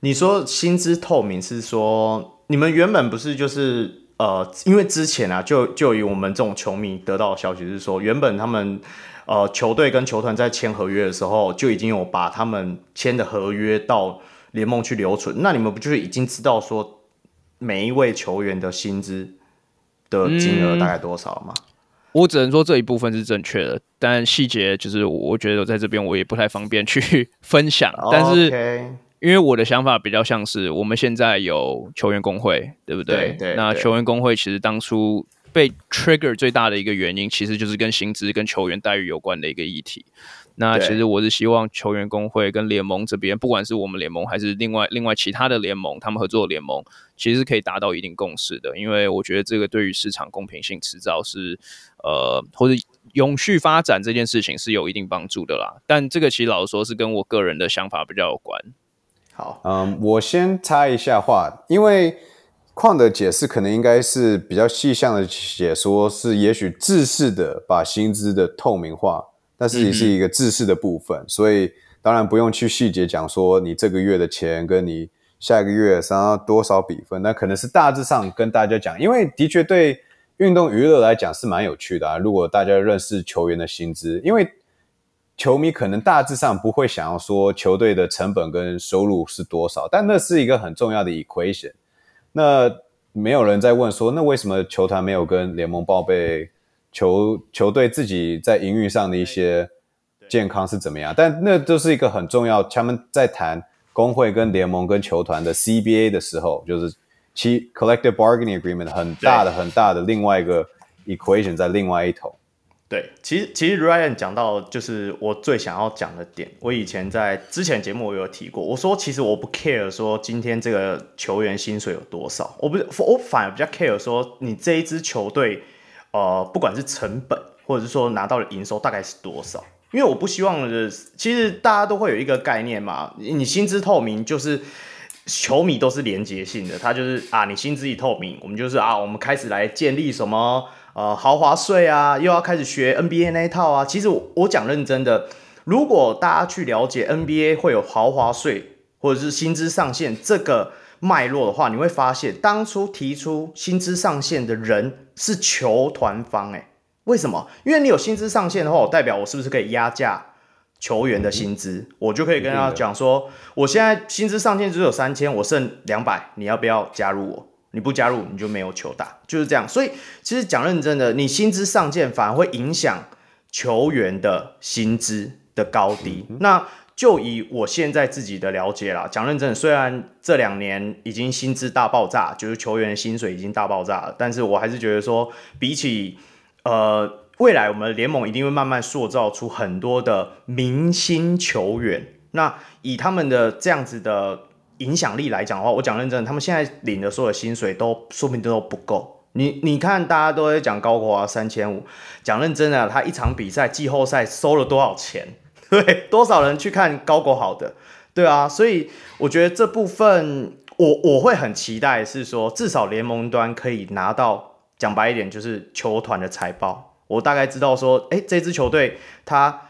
Speaker 1: 你说薪资透明是说你们原本不是就是呃，因为之前啊，就就以我们这种球迷得到的消息是说，原本他们呃球队跟球团在签合约的时候就已经有把他们签的合约到联盟去留存，那你们不就是已经知道说每一位球员的薪资的金额大概多少了吗？
Speaker 4: 嗯，我只能说这一部分是正确的，但细节就是我觉得在这边我也不太方便去 分享，但是。因为我的想法比较像是，我们现在有球员工会，对不对？对，对，那球员工会其实当初被 trigger 最大的一个原因，其实就是跟薪资、跟球员待遇有关的一个议题。那其实我是希望球员工会跟联盟这边，不管是我们联盟还是另外另外其他的联盟，他们合作的联盟，其实可以达到一定共识的。因为我觉得这个对于市场公平性迟早是呃，或者永续发展这件事情是有一定帮助的啦。但这个其实老实说是跟我个人的想法比较有关。
Speaker 5: 好，嗯，我先插一下话，因为矿的解释可能应该是比较细项的解说，是也许制式的把薪资的透明化，但是也是一个制式的部分，所以当然不用去细节讲说你这个月的钱跟你下一个月想要多少比分，那可能是大致上跟大家讲，因为的确对运动娱乐来讲是蛮有趣的啊。如果大家认识球员的薪资，因为球迷可能大致上不会想要说球队的成本跟收入是多少，但那是一个很重要的 equation。那没有人在问说，那为什么球团没有跟联盟报备球球队自己在营运上的一些健康是怎么样？但那都是一个很重要。他们在谈工会跟联盟跟球团的 CBA 的时候，就是其 collective bargaining agreement 很大的很大的另外一个 equation 在另外一头。
Speaker 1: 对，其实其实 Ryan 讲到就是我最想要讲的点。我以前在之前节目我有提过，我说其实我不 care 说今天这个球员薪水有多少，我不是我反而比较 care 说你这一支球队呃不管是成本或者是说拿到的营收大概是多少，因为我不希望的其实大家都会有一个概念嘛，你薪资透明就是球迷都是连接性的，他就是啊你薪资一透明，我们就是啊我们开始来建立什么。呃，豪华税啊，又要开始学 NBA 那一套啊。其实我我讲认真的，如果大家去了解 NBA 会有豪华税或者是薪资上限这个脉络的话，你会发现当初提出薪资上限的人是球团方。诶，为什么？因为你有薪资上限的话，我代表我是不是可以压价球员的薪资？我就可以跟他讲说，我现在薪资上限只有三千，我剩两百，你要不要加入我？你不加入，你就没有球打，就是这样。所以其实讲认真的，你薪资上限反而会影响球员的薪资的高低。嗯、那就以我现在自己的了解啦，讲认真的，虽然这两年已经薪资大爆炸，就是球员的薪水已经大爆炸了，但是我还是觉得说，比起呃未来，我们联盟一定会慢慢塑造出很多的明星球员。那以他们的这样子的。影响力来讲的话，我讲认真，他们现在领的所有薪水都说明都不够。你你看，大家都在讲高国华三千五，讲认真的，他一场比赛季后赛收了多少钱？对，多少人去看高国好的？对啊，所以我觉得这部分我我会很期待，是说至少联盟端可以拿到，讲白一点就是球团的财报，我大概知道说，哎，这支球队他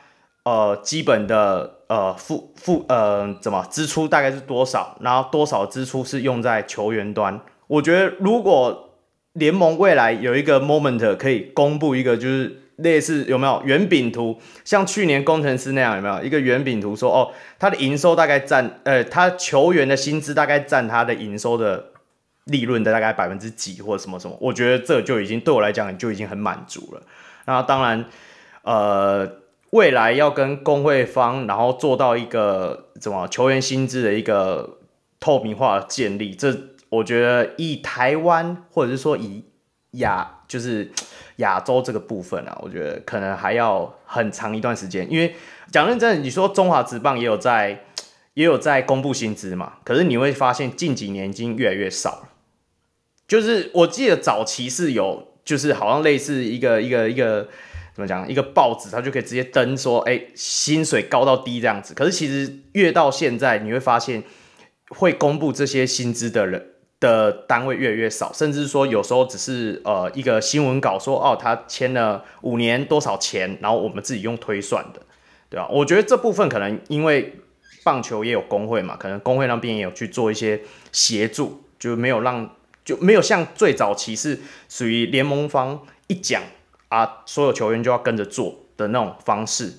Speaker 1: 呃基本的。呃，付付呃，怎么支出大概是多少？然后多少支出是用在球员端？我觉得如果联盟未来有一个 moment 可以公布一个，就是类似有没有圆饼图，像去年工程师那样有没有一个圆饼图说，哦，他的营收大概占呃，他球员的薪资大概占他的营收的利润的大概百分之几或者什么什么？我觉得这就已经对我来讲就已经很满足了。那当然，呃。未来要跟工会方，然后做到一个怎么球员薪资的一个透明化建立，这我觉得以台湾或者是说以亚就是亚洲这个部分啊，我觉得可能还要很长一段时间。因为讲认真，你说中华职棒也有在也有在公布薪资嘛，可是你会发现近几年已经越来越少了。就是我记得早期是有，就是好像类似一个一个一个。怎么讲？一个报纸，它就可以直接登说，哎，薪水高到低这样子。可是其实越到现在，你会发现会公布这些薪资的人的单位越来越少，甚至说有时候只是呃一个新闻稿说，哦，他签了五年多少钱，然后我们自己用推算的，对吧？我觉得这部分可能因为棒球也有工会嘛，可能工会那边也有去做一些协助，就没有让就没有像最早期是属于联盟方一讲。啊，所有球员就要跟着做的那种方式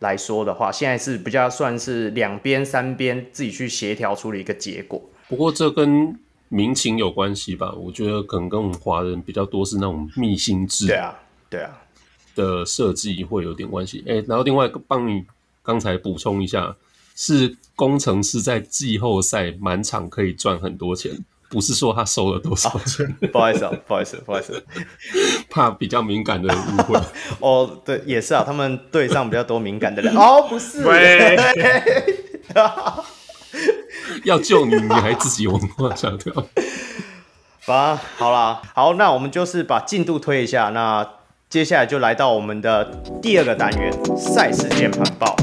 Speaker 1: 来说的话，现在是比较算是两边三边自己去协调出了一个结果。
Speaker 3: 不过这跟民情有关系吧？我觉得可能跟我们华人比较多是那种密心制，
Speaker 1: 对啊，对啊
Speaker 3: 的设计会有点关系。哎、欸，然后另外帮你刚才补充一下，是工程师在季后赛满场可以赚很多钱。不是说他收了多少钱，
Speaker 1: 哦、不好意思啊，不好意思，不好意思，
Speaker 3: 怕比较敏感的人误会。
Speaker 1: 哦，对，也是啊，他们队上比较多敏感的人。哦，不是，喂
Speaker 3: 要救你，你还自己文化强调。
Speaker 1: 好，好啦，好，那我们就是把进度推一下，那接下来就来到我们的第二个单元——赛事键盘报。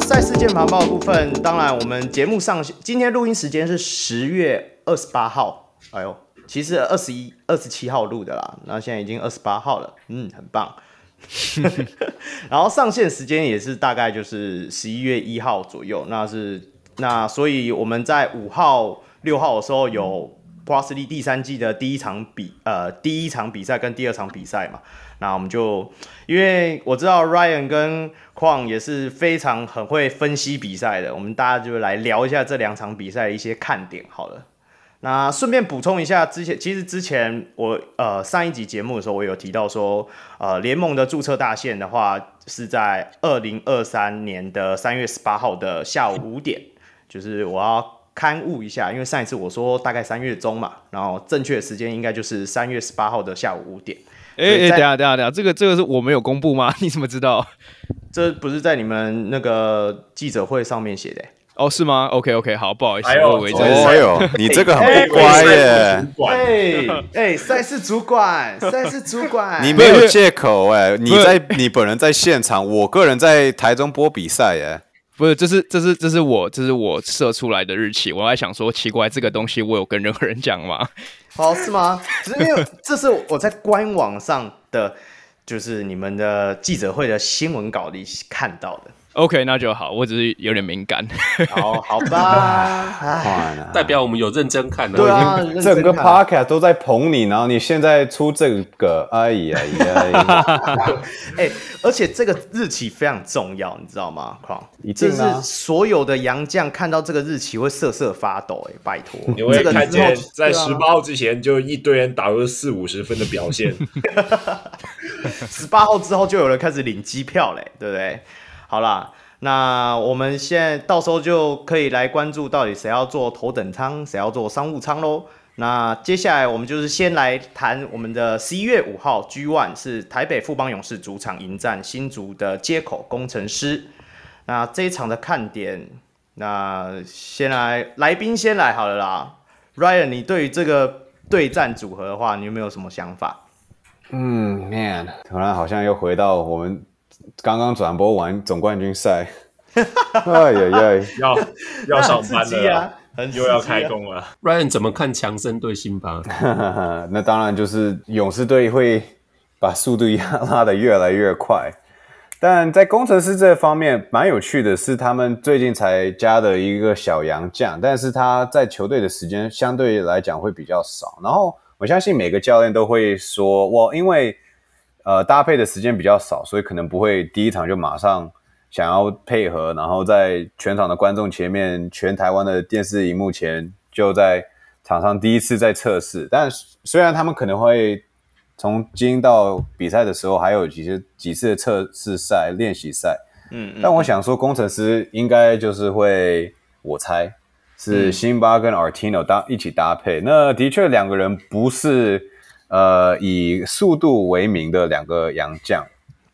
Speaker 1: 赛事键盘报的部分，当然我们节目上今天录音时间是十月二十八号，哎呦，其实二十一、二十七号录的啦，那现在已经二十八号了，嗯，很棒。然后上线时间也是大概就是十一月一号左右，那是那所以我们在五号、六号的时候有 Plus League 第三季的第一场比呃第一场比赛跟第二场比赛嘛，那我们就因为我知道 Ryan 跟 Kwang 也是非常很会分析比赛的，我们大家就来聊一下这两场比赛的一些看点好了。那顺便补充一下，之前其实之前我呃上一集节目的时候，我有提到说，呃联盟的注册大限的话是在二零二三年的三月十八号的下午五点，就是我要勘误一下，因为上一次我说大概三月中嘛，然后正确的时间应该就是三月十八号的下午五点。
Speaker 4: 哎哎、欸，等下等下等下，这个这个是我没有公布吗？你怎么知道？
Speaker 1: 这不是在你们那个记者会上面写的、欸。
Speaker 4: 哦，是吗？OK OK，好，不好意思，
Speaker 2: 哎呦，
Speaker 5: 哎呦，你这个很不乖耶！
Speaker 1: 哎哎，赛事主管，赛事主管，
Speaker 5: 你没有借口哎！你在，你本人在现场，我个人在台中播比赛耶。
Speaker 4: 不是，这是这是这是我这是我设出来的日期。我还想说，奇怪，这个东西我有跟任何人讲吗？
Speaker 1: 哦，是吗？只是因为 这是我在官网上的，就是你们的记者会的新闻稿里看到的。
Speaker 4: OK，那就好。我只是有点敏感。
Speaker 1: 好，好吧。
Speaker 3: 代表我们有认真看的。
Speaker 1: 对啊，
Speaker 5: 整个 Podcast 都在捧你，然后你现在出这个，哎呀呀！
Speaker 1: 哎，而且这个日期非常重要，你知道吗？况，
Speaker 5: 一定
Speaker 1: 是所有的洋将看到这个日期会瑟瑟发抖。哎，拜托，
Speaker 2: 你会看见在十八号之前就一堆人打入四五十分的表现。
Speaker 1: 十八号之后就有人开始领机票嘞，对不对？好啦，那我们现在到时候就可以来关注到底谁要做头等舱，谁要做商务舱喽。那接下来我们就是先来谈我们的十一月五号 G One 是台北富邦勇士主场迎战新竹的街口工程师。那这一场的看点，那先来来宾先来好了啦。Ryan，你对于这个对战组合的话，你有没有什么想法？
Speaker 5: 嗯，Man，突然好像又回到我们。刚刚转播完总冠军赛，哎呀呀，
Speaker 2: 要要上班了
Speaker 1: 啊，
Speaker 2: 又要开工了。
Speaker 3: Ryan 怎么看强森对辛巴？
Speaker 5: 那当然就是勇士队会把速度压拉得越来越快，但在工程师这方面蛮有趣的是，他们最近才加的一个小洋将，但是他在球队的时间相对来讲会比较少。然后我相信每个教练都会说，我因为。呃，搭配的时间比较少，所以可能不会第一场就马上想要配合，然后在全场的观众前面，全台湾的电视荧幕前，就在场上第一次在测试。但虽然他们可能会从今到比赛的时候还有几次几次的测试赛、练习赛，嗯，嗯，但我想说，工程师应该就是会，我猜是辛巴跟 Artino 搭一起搭配。那的确两个人不是。呃，以速度为名的两个洋将，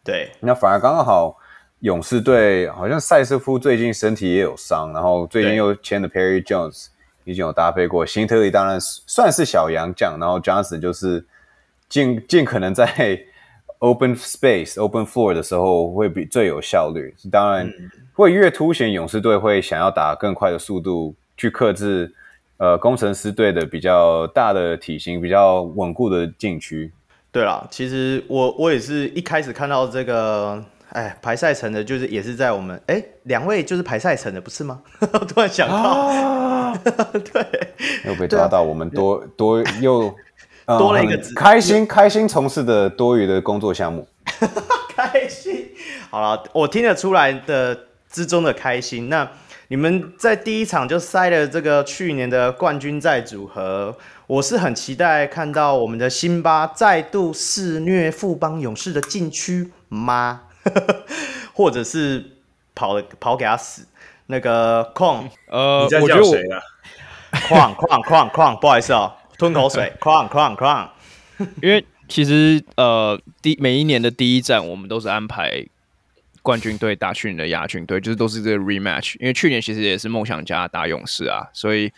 Speaker 1: 对，
Speaker 5: 那反而刚刚好，勇士队好像赛斯夫最近身体也有伤，然后最近又签了 Perry Jones，已经有搭配过。新特利当然算是小洋将，然后 Johnson 就是尽尽可能在 open space、open floor 的时候会比最有效率，当然会越凸显勇士队会想要打更快的速度去克制。呃，工程师队的比较大的体型，比较稳固的禁区。
Speaker 1: 对啦，其实我我也是一开始看到这个，哎，排赛程的，就是也是在我们，哎，两位就是排赛程的，不是吗？突然想到，啊、对，
Speaker 5: 又被抓到，我们多、啊、多 又、
Speaker 1: 嗯、多了一个字，
Speaker 5: 开心开心从事的多余的工作项目，
Speaker 1: 开心。好了，我听得出来的之中的开心，那。你们在第一场就塞了这个去年的冠军赛组合，我是很期待看到我们的辛巴再度肆虐富邦勇士的禁区吗？或者是跑跑给他死？那个矿，
Speaker 4: 呃，
Speaker 2: 你在叫谁啊？
Speaker 1: 矿矿矿矿，不好意思哦，吞口水，矿矿矿。
Speaker 4: 因为其实呃，第每一年的第一站，我们都是安排。冠军队打去年的亚军队，就是都是这个 rematch。因为去年其实也是梦想家打勇士啊，所以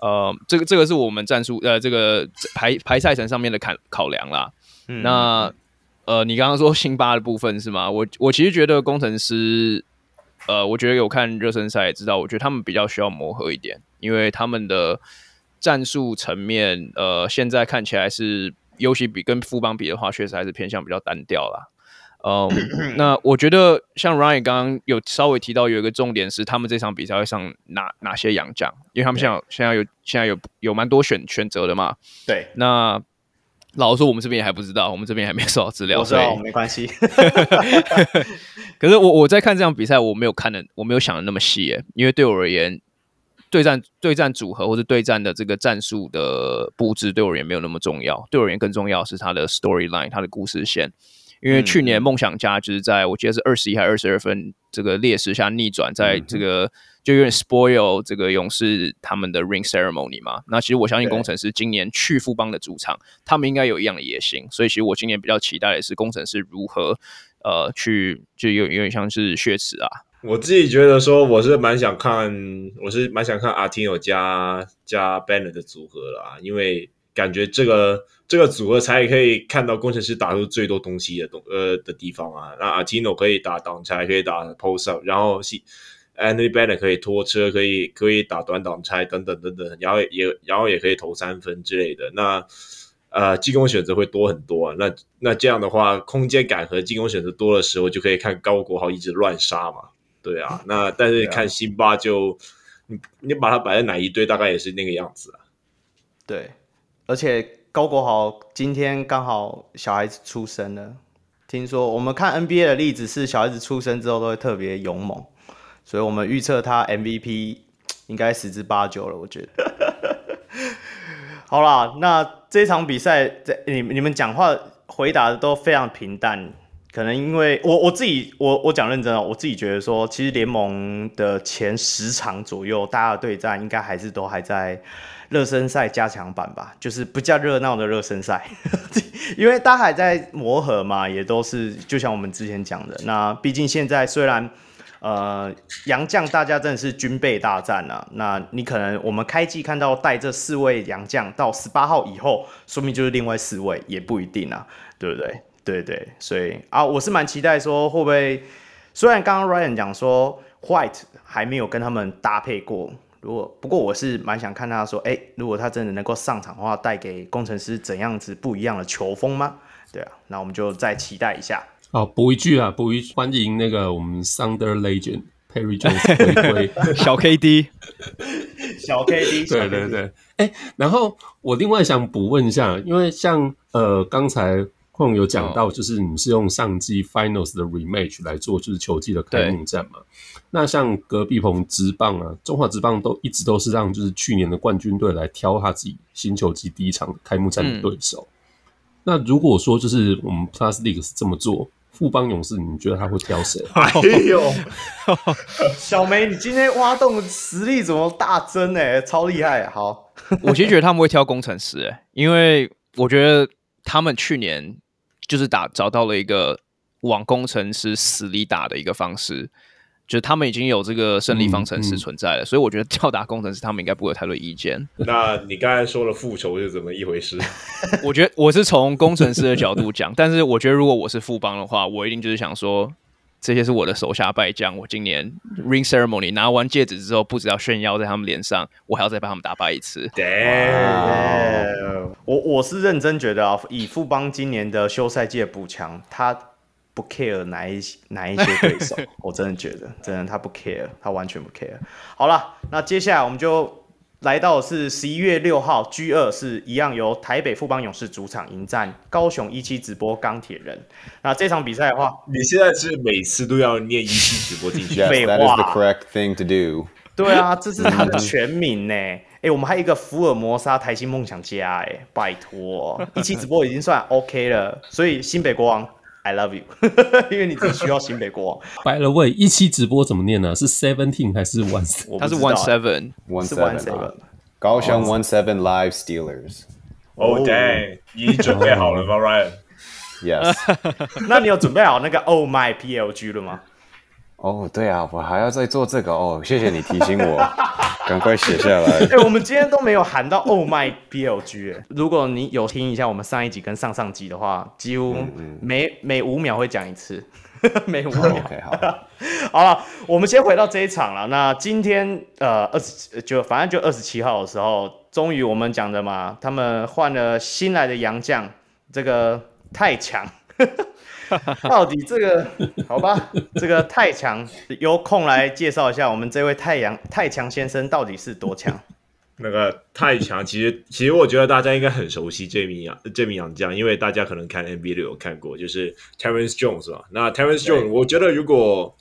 Speaker 4: 呃，这个这个是我们战术呃这个排排赛程上面的考考量啦。嗯、那呃，你刚刚说辛巴的部分是吗？我我其实觉得工程师，呃，我觉得有看热身赛也知道，我觉得他们比较需要磨合一点，因为他们的战术层面，呃，现在看起来是尤其比跟富邦比的话，确实还是偏向比较单调啦。嗯，那我觉得像 Ryan 刚刚有稍微提到有一个重点是，他们这场比赛会上哪哪些洋将，因为他们现在现在有现在有有蛮多选选择的嘛。
Speaker 1: 对，
Speaker 4: 那老实说，我们这边也还不知道，我们这边还没收到资料，
Speaker 1: 所以没关系。
Speaker 4: 可是我我在看这场比赛，我没有看的，我没有想的那么细耶，因为对我而言。对战对战组合或者对战的这个战术的布置对我而言没有那么重要，对我而言更重要是他的 storyline，他的故事线。因为去年梦想家就是在我记得是二十一还二十二分这个劣势下逆转，在这个就有点 spoil 这个勇士他们的 ring ceremony 嘛。那其实我相信工程师今年去富邦的主场，他们应该有一样的野心，所以其实我今年比较期待的是工程师如何呃去就有有点像是血池啊。
Speaker 2: 我自己觉得说，我是蛮想看，我是蛮想看阿提诺加加 Bennett 的组合啦，因为感觉这个这个组合才可以看到工程师打出最多东西的东呃的地方啊。那阿基诺可以打挡拆，可以打 post up，然后是 Anthony Bennett 可以拖车，可以可以打短挡拆等等等等，然后也然后也可以投三分之类的。那呃进攻选择会多很多啊。那那这样的话，空间感和进攻选择多的时候，就可以看高国豪一直乱杀嘛。对啊，那但是看辛巴就，你你把它摆在哪一队，大概也是那个样子啊。
Speaker 1: 对，而且高国豪今天刚好小孩子出生了，听说我们看 NBA 的例子是小孩子出生之后都会特别勇猛，所以我们预测他 MVP 应该十之八九了，我觉得。好啦，那这场比赛在你你们讲话回答的都非常平淡。可能因为我我自己我我讲认真哦，我自己觉得说，其实联盟的前十场左右，大家的对战应该还是都还在热身赛加强版吧，就是不叫热闹的热身赛，因为大家还在磨合嘛，也都是就像我们之前讲的，那毕竟现在虽然呃洋将大家真的是军备大战啊，那你可能我们开季看到带这四位洋将到十八号以后，说明就是另外四位也不一定啊，对不对？对对，所以啊，我是蛮期待说会不会，虽然刚刚 Ryan 讲说 White 还没有跟他们搭配过，如果不过我是蛮想看他说，哎，如果他真的能够上场的话，带给工程师怎样子不一样的球风吗？对啊，那我们就再期待一下。
Speaker 3: 好，补一句啊，补一句，欢迎那个我们 Thunder Legend Perry Jones 回归
Speaker 4: 小 KD，
Speaker 1: 小 KD，
Speaker 3: 对对对，哎，然后我另外想补问一下，因为像呃刚才。碰有讲到，就是你是用上季 Finals 的 Rematch 来做，就是球季的开幕战嘛。那像隔壁棚职棒啊，中华职棒都一直都是让就是去年的冠军队来挑他自己新球季第一场开幕战的对手。嗯、那如果说就是我们 Plus League 是这么做，富邦勇士，你觉得他会挑谁？
Speaker 1: 哎呦，小梅，你今天挖洞实力怎么大增呢、欸？超厉害！好，
Speaker 4: 我其实觉得他们会挑工程师，哎，因为我觉得他们去年。就是打找到了一个往工程师死里打的一个方式，就是他们已经有这个胜利方程式存在了，嗯嗯、所以我觉得吊打工程师他们应该不会有太多意见。
Speaker 2: 那你刚才说了复仇是怎么一回事？
Speaker 4: 我觉得我是从工程师的角度讲，但是我觉得如果我是富邦的话，我一定就是想说，这些是我的手下败将，我今年 ring ceremony 拿完戒指之后，不只要炫耀在他们脸上，我还要再把他们打败一次。
Speaker 1: 对。我我是认真觉得啊，以富邦今年的休赛季的补强，他不 care 哪一哪一些对手，我真的觉得，真的他不 care，他完全不 care。好了，那接下来我们就来到的是十一月六号 G 二，是一样由台北富邦勇士主场迎战高雄一期直播钢铁人。那这场比赛的话，
Speaker 2: 你现在是每次都要念一期直播进去？
Speaker 5: 废话，That is the correct thing to do。
Speaker 1: 对啊，这是他的全名呢。哎、欸，我们还有一个福尔摩沙台新梦想家，哎，拜托，一期直播已经算 OK 了。所以新北国王，I love you，因为你自己需要新北国王。
Speaker 3: By the way，一期直播怎么念呢？是 seventeen 还是 one？
Speaker 4: 它是 one seven，one
Speaker 5: seven。高雄 one seven live Steelers。
Speaker 2: Oh dang，已经准备好了吗
Speaker 5: ，Ryan？Yes。
Speaker 1: 那你有准备好那个 Oh my PLG 了吗？
Speaker 5: 哦，oh, 对啊，我还要再做这个哦，谢谢你提醒我，赶快写下来。
Speaker 1: 哎、欸，我们今天都没有喊到 Oh my BLG 如果你有听一下我们上一集跟上上集的话，几乎每、嗯嗯、每五秒会讲一次，每五秒。
Speaker 5: OK，好。
Speaker 1: 好了，我们先回到这一场了。那今天呃二十就反正就二十七号的时候，终于我们讲的嘛，他们换了新来的洋将，这个太强。到底这个好吧？这个太强，有空来介绍一下我们这位太阳太强先生到底是多强？
Speaker 2: 那个太强，其实其实我觉得大家应该很熟悉这名洋这名洋将，因为大家可能看 NBA 都有看过，就是 Terrence Jones 吧。那 Terrence Jones，我觉得如果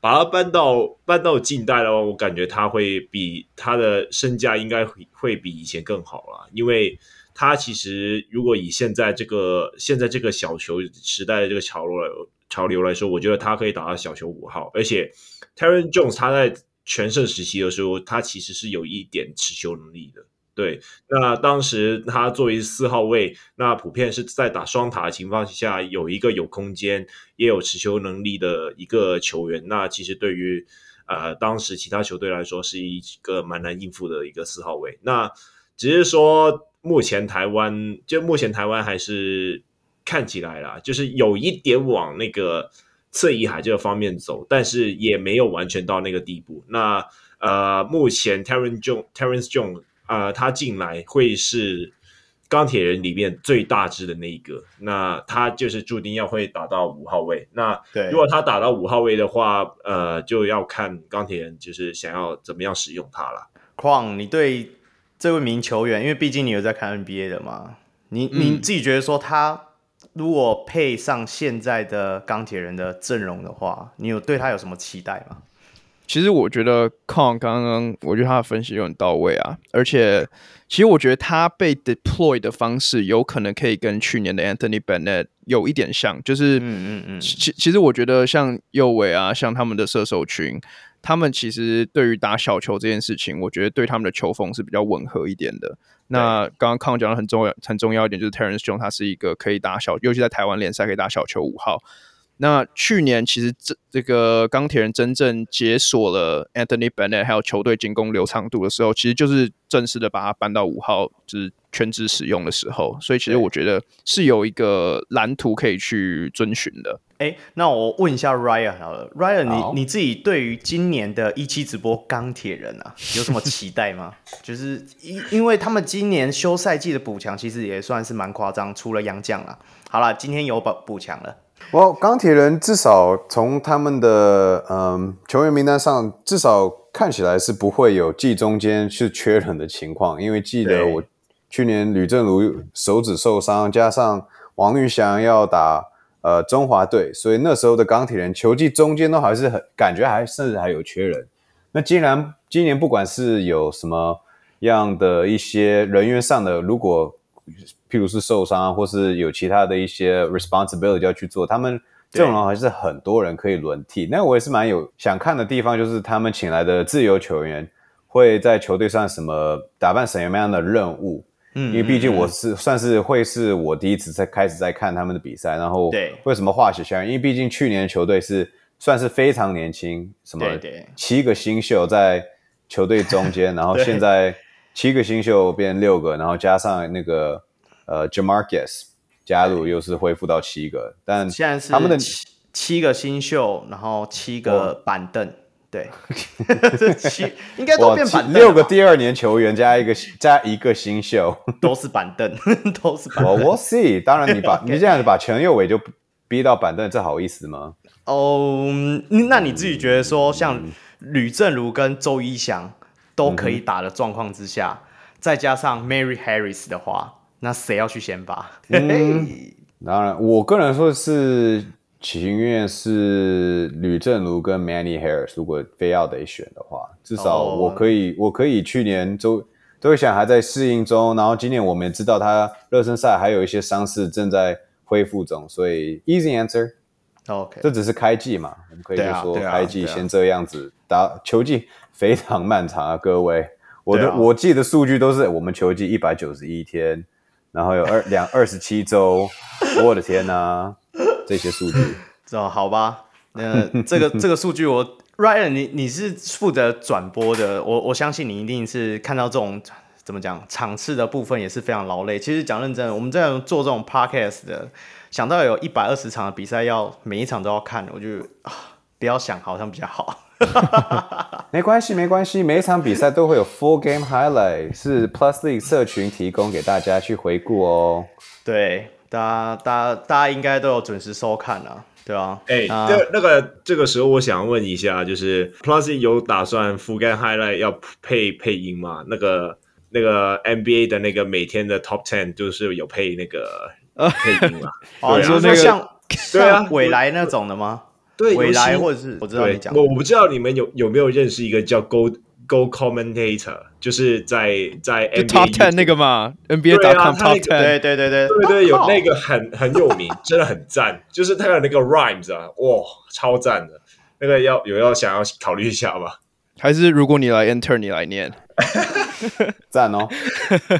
Speaker 2: 把他搬到搬到近代的话，我感觉他会比他的身价应该会会比以前更好了，因为。他其实，如果以现在这个现在这个小球时代的这个潮流潮流来说，我觉得他可以打到小球五号。而且 t e r r n Jones 他在全盛时期的时候，他其实是有一点持球能力的。对，那当时他作为四号位，那普遍是在打双塔的情况下，有一个有空间也有持球能力的一个球员。那其实对于呃当时其他球队来说，是一个蛮难应付的一个四号位。那只是说。目前台湾就目前台湾还是看起来啦，就是有一点往那个侧翼海这个方面走，但是也没有完全到那个地步。那呃，目前 Terrence Jones Terrence Jones 啊，他进来会是钢铁人里面最大只的那一个，那他就是注定要会打到五号位。那如果他打到五号位的话，呃，就要看钢铁人就是想要怎么样使用他了。
Speaker 1: 况你对？这位名球员，因为毕竟你有在看 NBA 的嘛，你你自己觉得说他如果配上现在的钢铁人的阵容的话，你有对他有什么期待吗？
Speaker 4: 其实我觉得 Kong 刚刚我觉得他的分析有很到位啊，而且其实我觉得他被 deploy 的方式有可能可以跟去年的 Anthony Bennett 有一点像，就是嗯嗯嗯，其其实我觉得像右卫啊，像他们的射手群。他们其实对于打小球这件事情，我觉得对他们的球风是比较吻合一点的。那刚刚康讲的很重要、很重要一点，就是 Terrence Jones 他是一个可以打小，尤其在台湾联赛可以打小球五号。那去年其实这这个钢铁人真正解锁了 Anthony Bennett 还有球队进攻流畅度的时候，其实就是正式的把它搬到五号，就是全职使用的时候。所以其实我觉得是有一个蓝图可以去遵循的。
Speaker 1: 哎，那我问一下 Ryan 好了，Ryan 你你自己对于今年的一期直播钢铁人啊，有什么期待吗？就是因因为他们今年休赛季的补强其实也算是蛮夸张，除了杨将啊。好了，今天有补补强了。
Speaker 5: 我钢铁人至少从他们的嗯球员名单上，至少看起来是不会有季中间是缺人的情况。因为记得我去年吕正如手指受伤，加上王玉祥要打呃中华队，所以那时候的钢铁人球季中间都还是很感觉还甚至还有缺人。那既然今年不管是有什么样的一些人员上的，如果譬如是受伤，或是有其他的一些 responsibility 要去做，他们这种人还是很多人可以轮替。那我也是蛮有想看的地方，就是他们请来的自由球员会在球队上什么打扮什么样的任务。嗯，因为毕竟我是算是会是我第一次在开始在看他们的比赛，然后对为什么化学效应？因为毕竟去年球队是算是非常年轻，什么七个新秀在球队中间，然后现在七个新秀变六个，然后加上那个。呃，Jamarcus 加入又是恢复到七个，但
Speaker 1: 现在是他们的七七个新秀，然后七个板凳，对，七应该都变板凳。
Speaker 5: 六个第二年球员加一个加一个新秀，
Speaker 1: 都是板凳，都是板凳。
Speaker 5: 我我 see，当然你把你这样子把全右伟就逼到板凳，这好意思吗？
Speaker 1: 哦，那你自己觉得说，像吕正如跟周一翔都可以打的状况之下，再加上 Mary Harris 的话。那谁要去先发？
Speaker 5: 嗯，当然，我个人说是情愿是吕正如跟 Manny Harris，如果非要得选的话，至少我可以，哦、我可以去年周周一翔还在适应中，然后今年我们也知道他热身赛还有一些伤势正在恢复中，所以 easy answer。
Speaker 1: OK，
Speaker 5: 这只是开季嘛，我们可以就说开季先这样子打，球季非常漫长啊，各位，我的、啊、我记的数据都是我们球季一百九十一天。然后有二两二十七周，我的天哪，这些数据，
Speaker 1: 哦，好吧，那这个 这个数据我 Ryan，你你是负责转播的，我我相信你一定是看到这种怎么讲场次的部分也是非常劳累。其实讲认真，我们在做这种 podcast 的，想到有一百二十场的比赛要每一场都要看，我就啊不要想好像比较好。
Speaker 5: 没关系，没关系，每一场比赛都会有 full game highlight，是 Plus League 社群提供给大家去回顾哦。
Speaker 1: 对，大家大家大家应该都有准时收看啊，对啊。
Speaker 2: 哎、欸，那、个这个时候我想问一下，就是 Plus League 有打算 full game highlight 要配配音吗？那个那个 NBA 的那个每天的 Top Ten 就是有配那个 配音吗？
Speaker 1: 哦，说那个像像未来那种的吗？对，未来或者是我知道你讲，
Speaker 2: 我我不知道你们有有没有认识一个叫 Go Go Commentator，就是在在 NBA
Speaker 4: Top Ten 那个嘛，NBA 打 Top Ten，
Speaker 1: 对对对对。
Speaker 2: 对对，有那个很很有名，真的很赞，就是他有那个 rhymes 啊，哇，超赞的，那个要有要想要考虑一下吧？
Speaker 4: 还是如果你来 enter，你来念，
Speaker 5: 赞哦，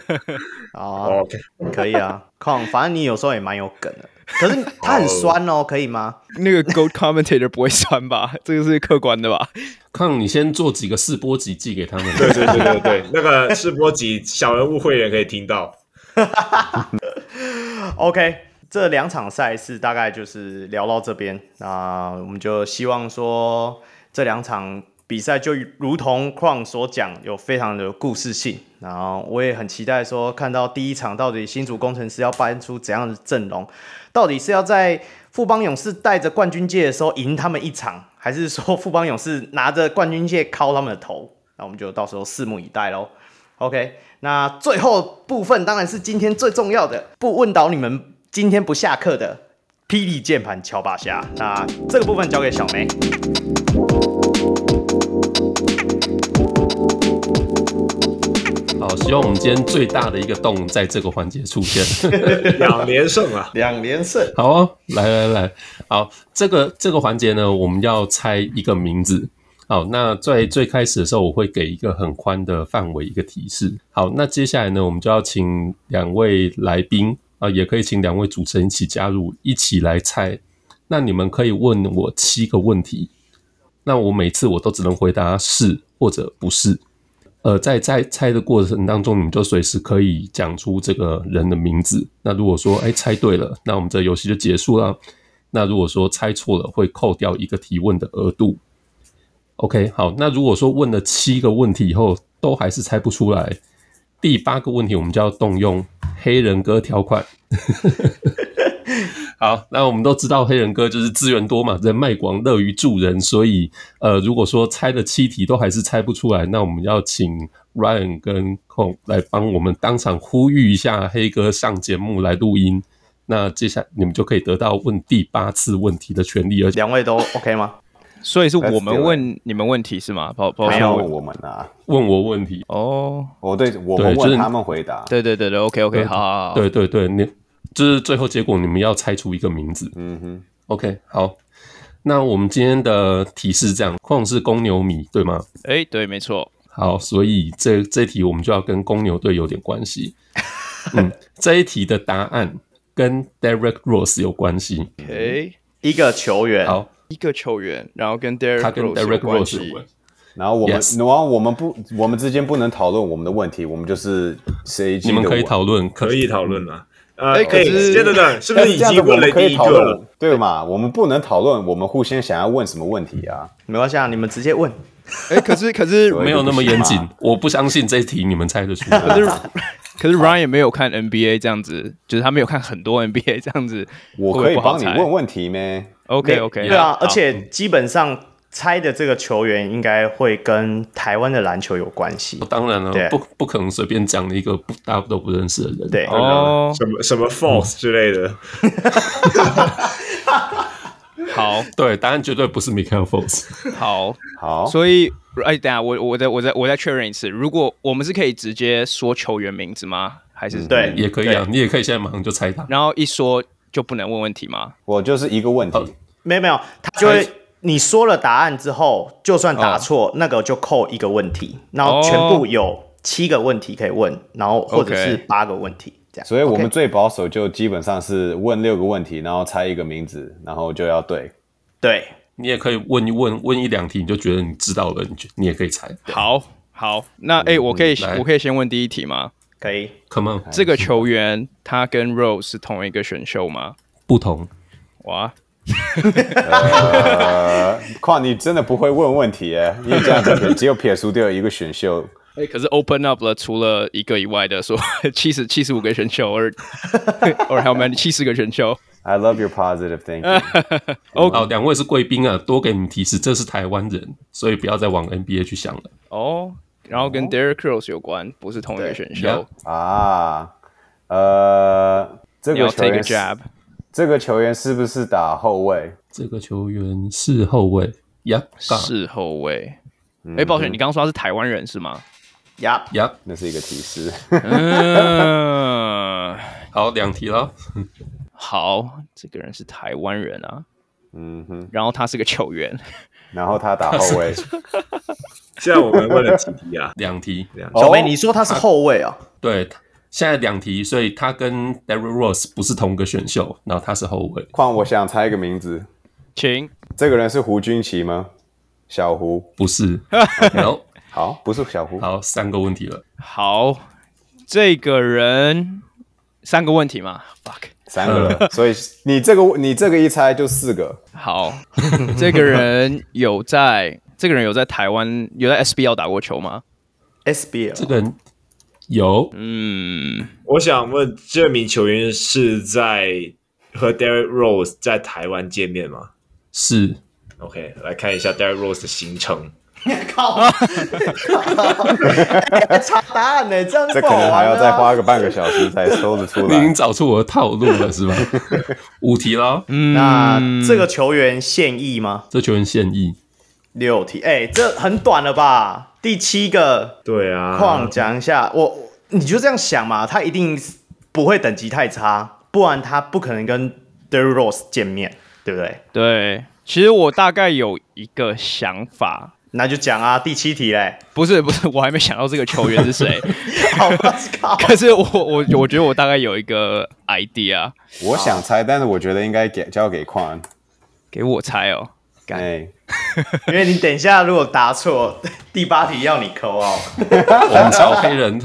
Speaker 1: 好，OK，可以啊，看，反正你有时候也蛮有梗的。可是它很酸哦，可以吗？
Speaker 4: 那个 Gold Commentator 不会酸吧？这个是客观的吧？
Speaker 3: 看你先做几个试播集寄给他们。
Speaker 2: 对对对对对，那个试播集小人物会员可以听到。
Speaker 1: OK，这两场赛事大概就是聊到这边，那我们就希望说这两场。比赛就如同矿所讲，有非常的故事性。然后我也很期待说，看到第一场到底新竹工程师要搬出怎样的阵容？到底是要在富邦勇士带着冠军戒的时候赢他们一场，还是说富邦勇士拿着冠军戒敲他们的头？那我们就到时候拭目以待喽。OK，那最后部分当然是今天最重要的，不问倒你们今天不下课的霹雳键盘乔巴夏。那这个部分交给小梅。
Speaker 3: 好，希望我们今天最大的一个洞在这个环节出现，
Speaker 2: 两连胜啊，
Speaker 1: 两连胜。
Speaker 3: 好哦，来来来，好，这个这个环节呢，我们要猜一个名字。好，那在最开始的时候，我会给一个很宽的范围一个提示。好，那接下来呢，我们就要请两位来宾啊，也可以请两位主持人一起加入，一起来猜。那你们可以问我七个问题，那我每次我都只能回答是或者不是。呃，在在猜的过程当中，你们就随时可以讲出这个人的名字。那如果说哎猜对了，那我们这游戏就结束了。那如果说猜错了，会扣掉一个提问的额度。OK，好。那如果说问了七个问题以后都还是猜不出来，第八个问题我们就要动用黑人哥条款。好，那我们都知道黑人哥就是资源多嘛，人脉广，乐于助人，所以呃，如果说猜了七题都还是猜不出来，那我们要请 Ryan 跟 Kong 来帮我们当场呼吁一下黑哥上节目来录音。那接下来你们就可以得到问第八次问题的权利，而且
Speaker 1: 两位都 OK 吗？
Speaker 4: 所以是我们问你们问题是吗？不，不
Speaker 5: 没有问我们啊，
Speaker 3: 问我问题
Speaker 4: 哦。
Speaker 5: 哦，对，我们问他们回答。
Speaker 4: 对对对对，OK OK，好，好，好，
Speaker 3: 对对对，你。就是最后结果，你们要猜出一个名字。
Speaker 5: 嗯哼
Speaker 3: ，OK，好。那我们今天的提示这样，矿是公牛迷，对吗？
Speaker 4: 哎、欸，对，没错。
Speaker 3: 好，所以这这一题我们就要跟公牛队有点关系。嗯，这一题的答案跟 Derrick Rose 有关系。
Speaker 4: OK，
Speaker 1: 一个球员，
Speaker 3: 好，
Speaker 4: 一个球员，然后跟 Derrick
Speaker 3: 他跟 Derrick Rose 有关系。
Speaker 5: 然后我们，yes. 然后我们不，我们之间不能讨论我们的问题，我们就是谁？
Speaker 3: 你们可以讨论，
Speaker 2: 可以讨论啊。
Speaker 4: 哎、呃，可是，
Speaker 2: 等等，是不是已经问了第一个了？
Speaker 5: 对嘛？我们不能讨论我们互相想要问什么问题啊？
Speaker 1: 没关系啊，你们直接问。
Speaker 4: 哎，可是可是
Speaker 3: 没有那么严谨，我不相信这一题你们猜得出来。
Speaker 4: 可是可是 Ryan 没有看 NBA 这样子，就是他没有看很多 NBA 这样子。
Speaker 5: 我可以帮你问问题咩
Speaker 4: ？OK OK，
Speaker 1: 对啊，而且基本上。猜的这个球员应该会跟台湾的篮球有关系。
Speaker 3: 当然了，不不可能随便讲一个不大家都不认识的人。
Speaker 1: 对
Speaker 2: 哦，什么什么 False 之类的。
Speaker 4: 好，
Speaker 3: 对，答案绝对不是 Michael False。
Speaker 4: 好，
Speaker 5: 好，
Speaker 4: 所以哎，等下我我再我再我再确认一次，如果我们是可以直接说球员名字吗？还是
Speaker 1: 对，
Speaker 3: 也可以啊，你也可以现在马上就猜他。
Speaker 4: 然后一说就不能问问题吗？
Speaker 5: 我就是一个问题，
Speaker 1: 没有没有，他就会。你说了答案之后，就算答错，oh. 那个就扣一个问题，然后全部有七个问题可以问，然后或者是八个问题这样。
Speaker 5: 所以我们最保守就基本上是问六个问题，然后猜一个名字，然后就要对。
Speaker 1: 对，
Speaker 3: 你也可以问一问，问一两题，你就觉得你知道了，你就你也可以猜。
Speaker 4: 好，好，那哎、欸，我可以我可以先问第一题吗？
Speaker 1: 可以
Speaker 3: ，Come on。
Speaker 4: 这个球员他跟 Rose 是同一个选秀吗？
Speaker 3: 不同。
Speaker 4: 哇。
Speaker 5: 呃，况你真的不会问问题耶？因为这样子只有撇除掉一个选秀。
Speaker 4: 哎、欸，可是 open up 了，除了一个以外的说，七十七十五个选秀，或者 or how many 七十个选秀。
Speaker 5: I love your positive thinking。
Speaker 3: 好，两位是贵宾啊，多给你们提示，这是台湾人，所以不要再往 NBA 去想了。
Speaker 4: 哦，然后跟 Derrick Rose 有关，不是同一个选秀
Speaker 5: 啊。呃，这个球员
Speaker 4: jab，
Speaker 5: 这个球员是不是打后卫？
Speaker 3: 这个球员是后卫呀，yeah,
Speaker 4: 是后卫。哎、嗯欸，抱歉，你刚刚说他是台湾人是吗？
Speaker 1: 呀
Speaker 3: 呀，
Speaker 5: 那是一个提示。
Speaker 4: 嗯，
Speaker 3: 好，两题了。
Speaker 4: 好，这个人是台湾人啊。
Speaker 5: 嗯哼，
Speaker 4: 然后他是个球员，
Speaker 5: 然后他打后卫。
Speaker 2: 现在我们问了几题啊？
Speaker 3: 两题。
Speaker 1: 小梅，你说他是后卫啊？
Speaker 3: 对，现在两题，所以他跟 Derrick Rose 不是同个选秀，然后他是后卫。
Speaker 5: 况我想猜一个名字，
Speaker 4: 请。
Speaker 5: 这个人是胡军奇吗？小胡？
Speaker 3: 不是。No。
Speaker 5: 好，不是小胡。
Speaker 3: 好，三个问题了。
Speaker 4: 好，这个人三个问题吗？Fuck，
Speaker 5: 三个了。所以你这个你这个一猜就四个。
Speaker 4: 好，这个人有在这个人有在台湾有在 SBL 打过球吗
Speaker 1: ？SBL
Speaker 3: 这个人有。
Speaker 4: 嗯，
Speaker 2: 我想问，这名球员是在和 Derrick Rose 在台湾见面吗？
Speaker 3: 是。
Speaker 2: OK，来看一下 Derrick Rose 的行程。
Speaker 1: 靠！查答案呢？这样
Speaker 5: 这可能还要再花个半个小时才搜得出来。
Speaker 3: 你 已经找出我的套路了，是吧？五题了。
Speaker 1: 嗯，那这个球员现役吗？
Speaker 3: 这球员现役。
Speaker 1: 六题，哎、欸，这很短了吧？第七个，
Speaker 2: 对啊。
Speaker 1: 况讲一下，我你就这样想嘛，他一定不会等级太差，不然他不可能跟 Derrick Rose 见面，对不对？
Speaker 4: 对，其实我大概有一个想法。
Speaker 1: 那就讲啊，第七题嘞，
Speaker 4: 不是不是，我还没想到这个球员是谁。
Speaker 1: 好吧，
Speaker 4: 可是我我我觉得我大概有一个 idea。
Speaker 5: 我想猜，但是我觉得应该给交给况，
Speaker 4: 给我猜哦。
Speaker 5: 哎、欸，
Speaker 1: 因为你等一下如果答错，第八题要你扣哦。
Speaker 3: 我们找黑人，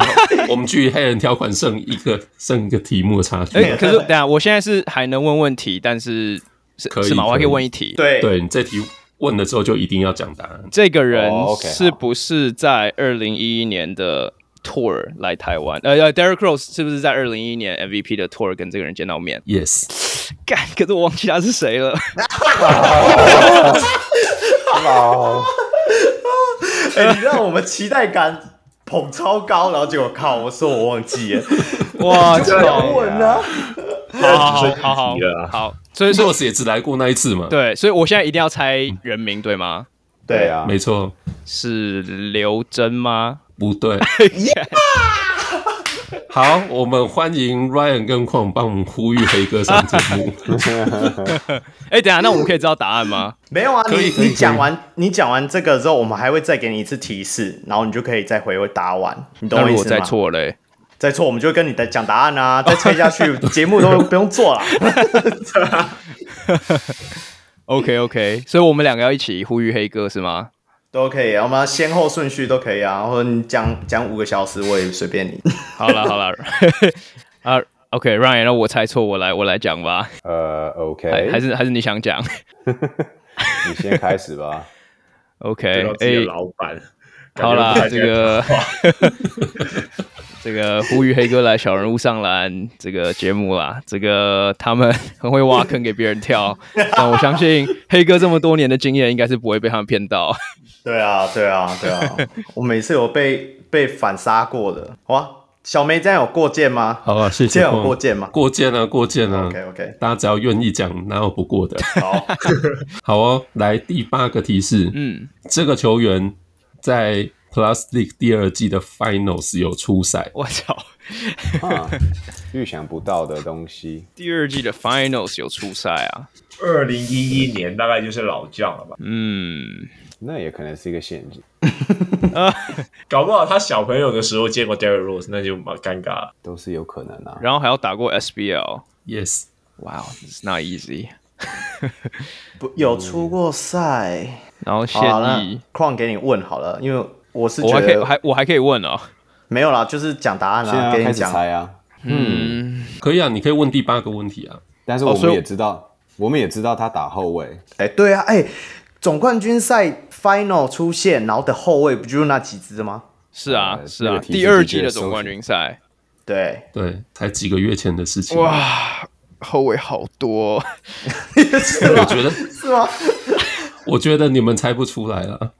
Speaker 3: 我们距黑人条款剩一个剩一个题目的差距。
Speaker 4: 哎、欸，可是等下我现在是还能问问题，但是是
Speaker 3: 可以
Speaker 4: 是吗？我还可以问一题。
Speaker 1: 对
Speaker 3: 对，你这题。问了之后就一定要讲答案。
Speaker 4: 这个人是不是在二零一一年的 tour 来台湾？呃，Derrick Rose 是不是在二零一一年 MVP 的 tour 跟这个人见到面
Speaker 3: ？Yes。
Speaker 4: 干，可是我忘记他是谁了。
Speaker 5: 哇！
Speaker 1: 哎，你让我们期待感捧超高，然后结果靠，我说我忘记了。
Speaker 4: 哇，这个
Speaker 1: 稳啊！
Speaker 4: 好好好好好。所以
Speaker 3: ，Rose 也只来过那一次嘛？
Speaker 4: 对，所以我现在一定要猜人名，嗯、对吗？
Speaker 5: 对啊，
Speaker 3: 没错，
Speaker 4: 是刘真吗？
Speaker 3: 不对。好，我们欢迎 Ryan 跟矿帮我们呼吁黑哥上节目。
Speaker 4: 哎、欸，等一下，那我们可以知道答案吗？
Speaker 1: 没有啊，你你讲完你讲完这个之后，我们还会再给你一次提示，然后你就可以再回回答完。你懂我意思吗？
Speaker 4: 那如果再错嘞？
Speaker 1: 再错，我们就跟你的讲答案啊！再猜下去，节目都不用做了。
Speaker 4: OK OK，所以我们两个要一起呼吁黑哥是吗？
Speaker 1: 都可以，我们先后顺序都可以啊。或者你讲讲五个小时，我也随便你。
Speaker 4: 好了好了，啊 OK，Ryan，那我猜错，我来我来讲吧。
Speaker 5: 呃、uh,，OK，
Speaker 4: 还，还是还是你想讲？
Speaker 5: 你先开始吧。
Speaker 4: OK，
Speaker 2: 哎，老板，
Speaker 4: 好啦，这个。这个呼吁黑哥来小人物上篮这个节目啦，这个他们很会挖坑给别人跳，但我相信黑哥这么多年的经验，应该是不会被他们骗到。
Speaker 1: 对啊，对啊，对啊，我每次有被被反杀过的。哇，小梅这样有过界吗？
Speaker 3: 好啊，谢谢。
Speaker 1: 这样有过界吗？
Speaker 3: 过件啊，过件啊。
Speaker 1: OK OK，
Speaker 3: 大家只要愿意讲，哪有不过的？
Speaker 1: 好，
Speaker 3: 好哦，来第八个提示，
Speaker 4: 嗯，
Speaker 3: 这个球员在。Plus League 第二季的 Finals 有出赛，
Speaker 4: 我操、
Speaker 5: 啊，预想不到的东西。
Speaker 4: 第二季的 Finals 有出赛啊？
Speaker 2: 二零一一年大概就是老将了吧？
Speaker 4: 嗯，
Speaker 5: 那也可能是一个陷阱。
Speaker 2: 搞不好他小朋友的时候见过 Derrick Rose，那就蛮尴尬。
Speaker 5: 都是有可能啊。
Speaker 4: 然后还要打过 SBL。
Speaker 3: Yes。
Speaker 4: Wow，it's not easy。
Speaker 1: 不，有出过赛，
Speaker 4: 嗯、然后现役。
Speaker 1: 况给你问好了，因为。我是觉得
Speaker 4: 我还可以，还我还可以问哦。
Speaker 1: 没有啦，就是讲答案啦，给你讲
Speaker 5: 猜啊。
Speaker 4: 嗯，
Speaker 3: 可以啊，你可以问第八个问题啊。
Speaker 5: 但是我们也知道，我们也知道他打后卫。
Speaker 1: 哎，对啊，哎，总冠军赛 final 出现，然后的后卫不就是那几支吗？
Speaker 4: 是啊，是啊，第二季的总冠军赛，
Speaker 1: 对
Speaker 3: 对，才几个月前的事情。
Speaker 4: 哇，后卫好多，
Speaker 3: 我觉得
Speaker 1: 是吗？
Speaker 3: 我觉得你们猜不出来了，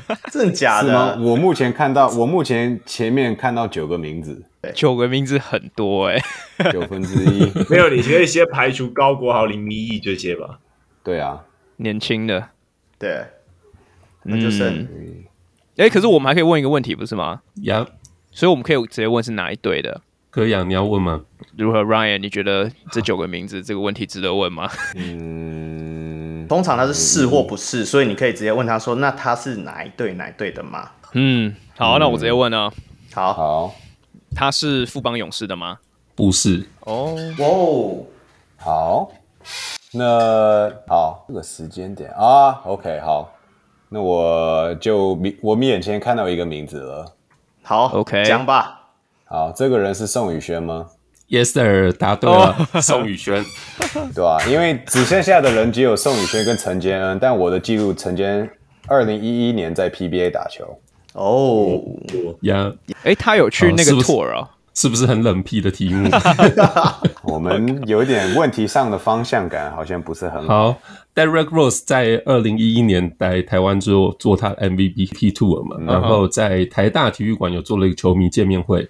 Speaker 1: 真的假的？
Speaker 5: 是吗？我目前看到，我目前前面看到九个名字，
Speaker 4: 九个名字很多哎，
Speaker 5: 九分之一。
Speaker 2: 没有，你可以先排除高国豪、林明义这些吧。
Speaker 5: 对啊，
Speaker 4: 年轻的，
Speaker 1: 对，那就是。
Speaker 4: 哎，可是我们还可以问一个问题，不是吗？
Speaker 3: 呀，Yeah.
Speaker 4: 所以我们可以直接问是哪一队的？
Speaker 3: 可以啊，你要问吗？
Speaker 4: 如何，Ryan？你觉得这九个名字这个问题值得问吗？
Speaker 5: 嗯，
Speaker 1: 通常他是是或不是，所以你可以直接问他说：“那他是哪一队哪一队的吗？”
Speaker 4: 嗯，好，那我直接问啊。
Speaker 1: 好，
Speaker 5: 好，
Speaker 4: 他是富邦勇士的吗？
Speaker 3: 不是。
Speaker 4: 哦，
Speaker 1: 哦，
Speaker 5: 好，那好，这个时间点啊，OK，好。那我就明我们眼前看到一个名字了。
Speaker 1: 好
Speaker 4: ，OK，
Speaker 1: 讲吧。
Speaker 5: 好，这个人是宋宇轩吗
Speaker 3: ？Yes sir，答对了，宋宇轩，
Speaker 5: 对啊？因为只剩下的人只有宋宇轩跟陈坚恩，但我的记录，陈坚二零一一年在 PBA 打球。
Speaker 1: 哦，
Speaker 3: 呀，
Speaker 4: 哎，他有去那个 tour 啊？
Speaker 3: 是不是很冷僻的题目？
Speaker 5: 我们有一点问题上的方向感，好像不是很
Speaker 3: 好。好，Derrick Rose 在二零一一年来台湾之后做他的 MVP tour 嘛，嗯、然后在台大体育馆有做了一个球迷见面会。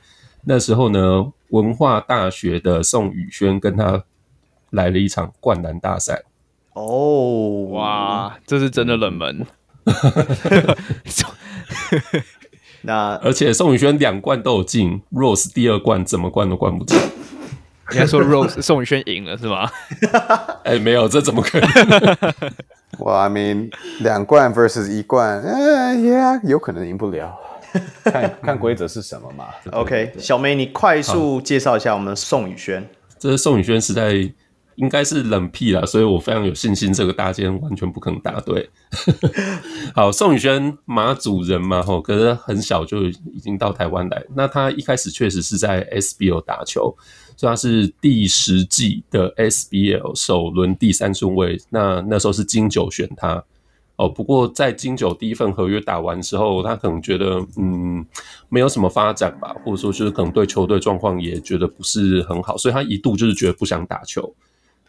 Speaker 3: 那时候呢，文化大学的宋宇轩跟他来了一场灌篮大赛。
Speaker 1: 哦，
Speaker 4: 哇，这是真的冷门。
Speaker 1: 那
Speaker 3: 而且宋宇轩两冠都有进，Rose 第二冠怎么灌都灌不进。
Speaker 4: 你还说 Rose 宋宇轩赢了是吗？
Speaker 3: 哎、欸，没有，这怎么可能？
Speaker 5: 我 I mean 两冠 versus 一冠，哎呀，有可能赢不了，看看规则是什么嘛。
Speaker 1: OK，小梅，你快速介绍一下我们宋宇轩。
Speaker 3: 这是宋宇轩时代。应该是冷僻啦，所以我非常有信心，这个大间完全不可能答对。好，宋宇轩马祖人嘛，吼，可是很小就已经到台湾来。那他一开始确实是在 SBL 打球，所以他是第十季的 SBL 首轮第三顺位。那那时候是金九选他哦，不过在金九第一份合约打完之后，他可能觉得嗯没有什么发展吧，或者说就是可能对球队状况也觉得不是很好，所以他一度就是觉得不想打球。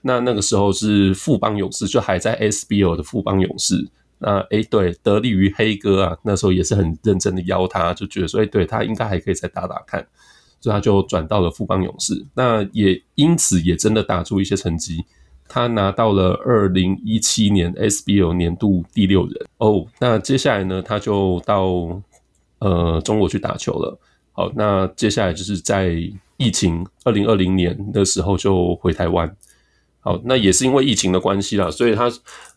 Speaker 3: 那那个时候是富邦勇士，就还在 SBL 的富邦勇士。那哎，对，得力于黑哥啊，那时候也是很认真的邀他，就觉得说，哎，对他应该还可以再打打看，所以他就转到了富邦勇士。那也因此也真的打出一些成绩，他拿到了二零一七年 SBL 年度第六人。哦，那接下来呢，他就到呃中国去打球了。好，那接下来就是在疫情二零二零年的时候就回台湾。好，那也是因为疫情的关系啦，所以他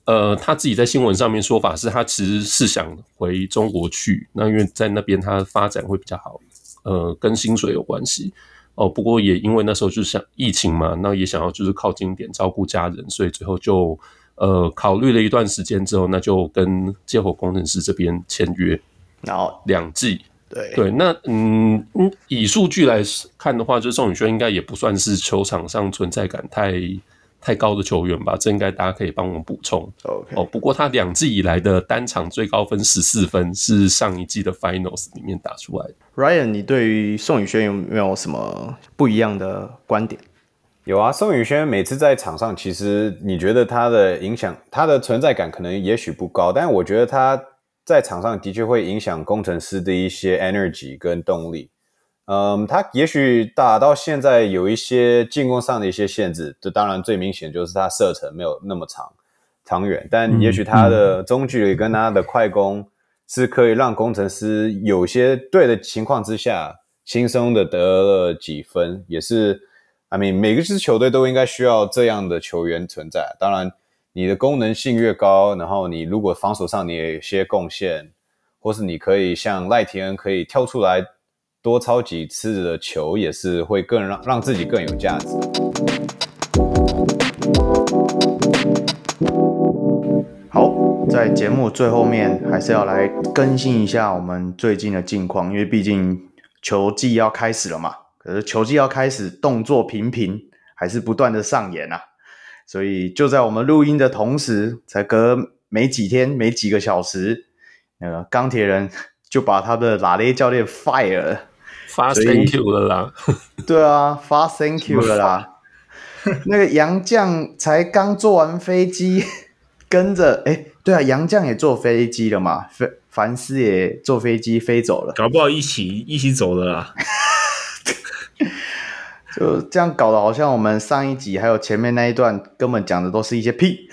Speaker 3: 呃他自己在新闻上面说法是他其实是想回中国去，那因为在那边他发展会比较好，呃，跟薪水有关系哦。不过也因为那时候就是想疫情嘛，那也想要就是靠近点照顾家人，所以最后就呃考虑了一段时间之后，那就跟街火工程师这边签约，
Speaker 1: 然后
Speaker 3: 两季，
Speaker 1: 对
Speaker 3: 对，那嗯嗯以数据来看的话，就是宋宇轩应该也不算是球场上存在感太。太高的球员吧，这应该大家可以帮我们补充。
Speaker 1: OK，
Speaker 3: 哦，不过他两季以来的单场最高分十四分，是上一季的 Finals 里面打出来的。
Speaker 1: Ryan，你对于宋宇轩有没有什么不一样的观点？
Speaker 5: 有啊，宋宇轩每次在场上，其实你觉得他的影响，他的存在感可能也许不高，但我觉得他在场上的确会影响工程师的一些 energy 跟动力。嗯，他也许打到现在有一些进攻上的一些限制，这当然最明显就是他射程没有那么长长远，但也许他的中距离跟他的快攻是可以让工程师有些对的情况之下轻松的得了几分，也是，I mean 每个支球队都应该需要这样的球员存在。当然，你的功能性越高，然后你如果防守上你也有些贡献，或是你可以像赖廷恩可以跳出来。多抄几次的球也是会更让让自己更有价值。
Speaker 1: 在节目最后面还是要来更新一下我们最近的近况，因为毕竟球季要开始了嘛。可是球季要开始，动作频频还是不断的上演啊。所以就在我们录音的同时，才隔没几天、没几个小时，那个钢铁人就把他的拉雷教练 fire 了，
Speaker 3: 发 thank you 了啦。
Speaker 1: 对啊，发 thank you 了啦。那个杨将才刚坐完飞机，跟着哎，对啊，杨将也坐飞机了嘛，凡凡斯也坐飞机飞走了，
Speaker 2: 搞不好一起一起走的啦。
Speaker 1: 就这样搞得好像我们上一集还有前面那一段根本讲的都是一些屁，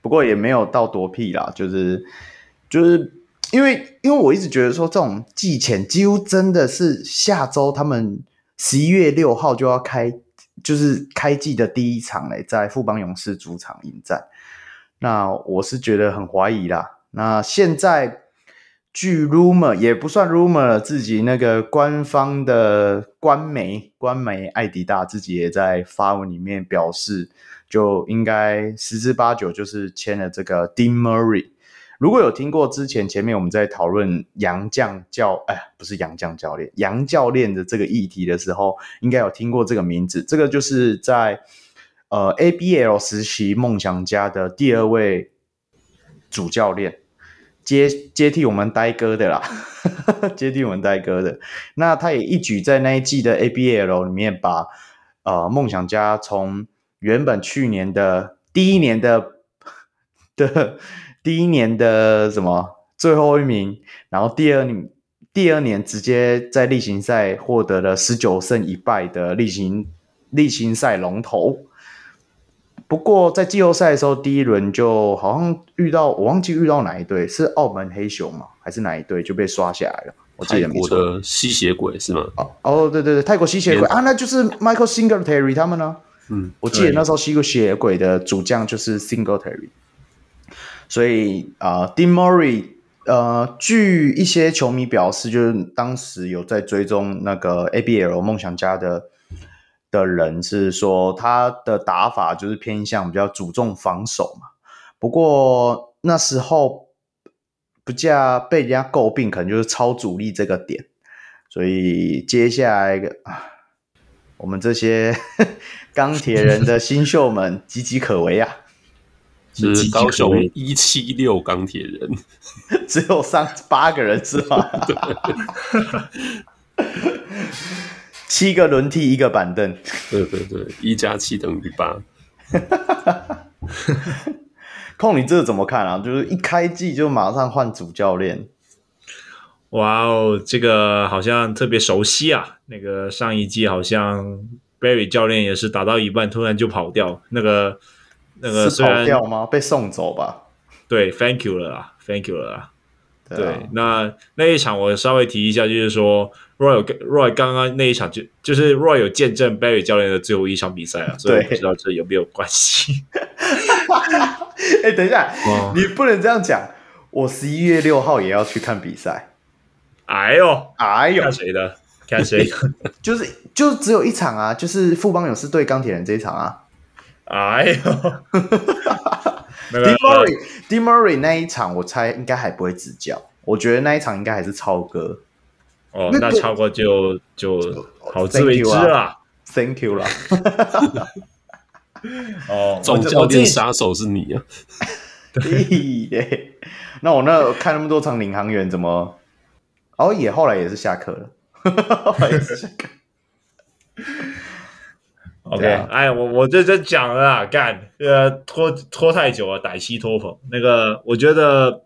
Speaker 1: 不过也没有到多屁啦，就是就是因为因为我一直觉得说这种季前几乎真的是下周他们十一月六号就要开，就是开季的第一场嘞，在富邦勇士主场迎战，那我是觉得很怀疑啦。那现在。据 rumor 也不算 rumor，自己那个官方的官媒官媒爱迪达自己也在发文里面表示，就应该十之八九就是签了这个 Dean Murray。如果有听过之前前面我们在讨论杨将教，哎，不是杨将教练，杨教练的这个议题的时候，应该有听过这个名字。这个就是在呃 ABL 实习梦想家的第二位主教练。接接替我们呆哥的啦，接替我们呆哥的。那他也一举在那一季的 ABL 里面把呃梦想家从原本去年的第一年的的第一年的什么最后一名，然后第二年第二年直接在例行赛获得了十九胜一败的例行例行赛龙头。不过在季后赛的时候，第一轮就好像遇到我忘记遇到哪一队，是澳门黑熊嘛？还是哪一队就被刷下来了？我记得没错。
Speaker 3: 泰国的吸血鬼是吗？
Speaker 1: 哦哦，对对对，泰国吸血鬼啊，那就是 Michael Singletary 他们呢。嗯，我记得那时候吸血鬼的主将就是 Singletary。所以啊、呃、Dean Murray，呃，据一些球迷表示，就是当时有在追踪那个 ABL 梦想家的。的人是说他的打法就是偏向比较注重防守嘛，不过那时候不加被人家诟病，可能就是超主力这个点，所以接下来啊，我们这些 钢铁人的新秀们岌岌可危啊，
Speaker 3: 是高雄一七六钢铁人，
Speaker 1: 只有三八个人是吗？七个轮替，一个板凳。
Speaker 3: 对对对，一加七等于八。
Speaker 1: 控，你这个怎么看啊？就是一开季就马上换主教练。
Speaker 2: 哇哦，这个好像特别熟悉啊！那个上一季好像 Barry 教练也是打到一半突然就跑掉，那个那个
Speaker 1: 是跑掉吗？被送走吧？
Speaker 2: 对，Thank you 了啦，Thank you 了啦。对，啊、对，那那一场我稍微提一下，就是说。Roy Roy 刚刚那一场就就是 Roy 有见证 Barry 教练的最后一场比赛啊，所以不知道这有没有关系。
Speaker 1: 哎、欸，等一下，你不能这样讲。我十一月六号也要去看比赛。
Speaker 2: 哎呦，
Speaker 1: 哎呦，
Speaker 2: 看谁的？看谁的？
Speaker 1: 就是就只有一场啊，就是富邦勇士对钢铁人这一场啊。
Speaker 2: 哎呦
Speaker 1: Murray 那一场我猜应该还不会执教，我觉得那一场应该还是超哥。
Speaker 2: 哦，那超哥就就好自为之啦
Speaker 1: ，Thank you 啦。
Speaker 2: 哦，
Speaker 3: 总教练杀手是你啊？
Speaker 1: 对，那我那看那么多场领航员怎么？哦，也后来也是下课了，后来也是下课。
Speaker 2: OK，哎，我我这这讲了啊，干，呃，拖拖太久了，歹西拖棚。那个，我觉得。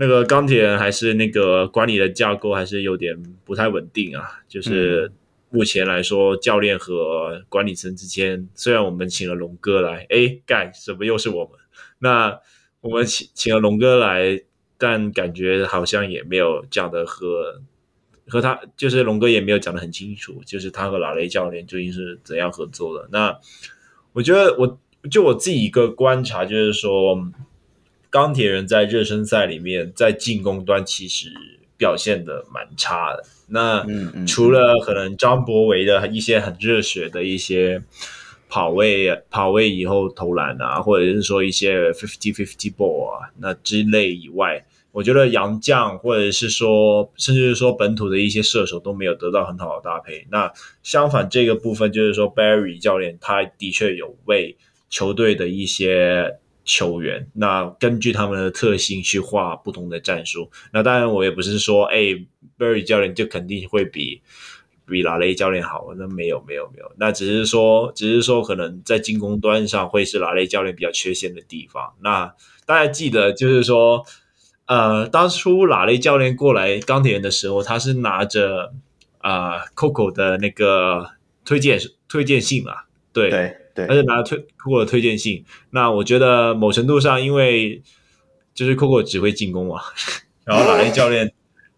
Speaker 2: 那个钢铁人还是那个管理的架构还是有点不太稳定啊，就是目前来说，教练和管理层之间，虽然我们请了龙哥来，哎，干什么又是我们？那我们请请了龙哥来，但感觉好像也没有讲的和和他，就是龙哥也没有讲的很清楚，就是他和老雷教练究竟是怎样合作的。那我觉得我就我自己一个观察，就是说。钢铁人在热身赛里面，在进攻端其实表现的蛮差的。那除了可能张博维的一些很热血的一些跑位、跑位以后投篮啊，或者是说一些 fifty fifty ball 啊，那之类以外，我觉得洋将或者是说，甚至是说本土的一些射手都没有得到很好的搭配。那相反，这个部分就是说，Barry 教练他的确有为。球队的一些球员，那根据他们的特性去画不同的战术。那当然，我也不是说，哎，Berry 教练就肯定会比比拉雷教练好，那没有没有没有，那只是说，只是说可能在进攻端上会是拉雷教练比较缺陷的地方。那大家记得，就是说，呃，当初拉雷教练过来钢铁人的时候，他是拿着啊、呃、Coco 的那个推荐推荐信嘛，对。
Speaker 1: 对对，
Speaker 2: 他是拿推 Coco 的推荐信，那我觉得某程度上，因为就是 Coco 只会进攻嘛，然后拉雷教练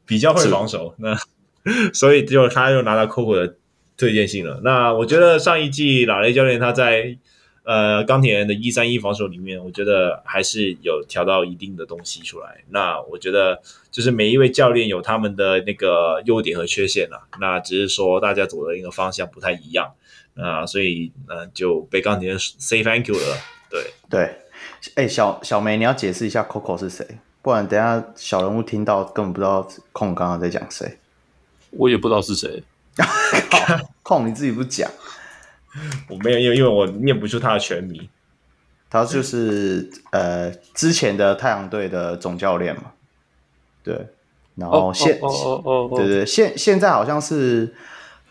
Speaker 2: 比较会防守，那 所以就他又拿到 Coco 的推荐信了。那我觉得上一季拉雷教练他在呃钢铁人的一三一防守里面，我觉得还是有调到一定的东西出来。那我觉得就是每一位教练有他们的那个优点和缺陷了，那只是说大家走的一个方向不太一样。啊，所以呃就被钢铁人 say thank you 了。对
Speaker 1: 对，哎、欸，小小梅，你要解释一下 Coco 是谁，不然等下小人物听到根本不知道控刚刚在讲谁。
Speaker 3: 我也不知道是谁。
Speaker 1: 控你自己不讲，
Speaker 2: 我没有，因为因为我念不出他的全名。
Speaker 1: 他就是呃之前的太阳队的总教练嘛。对，然后现哦哦对对，现现在好像是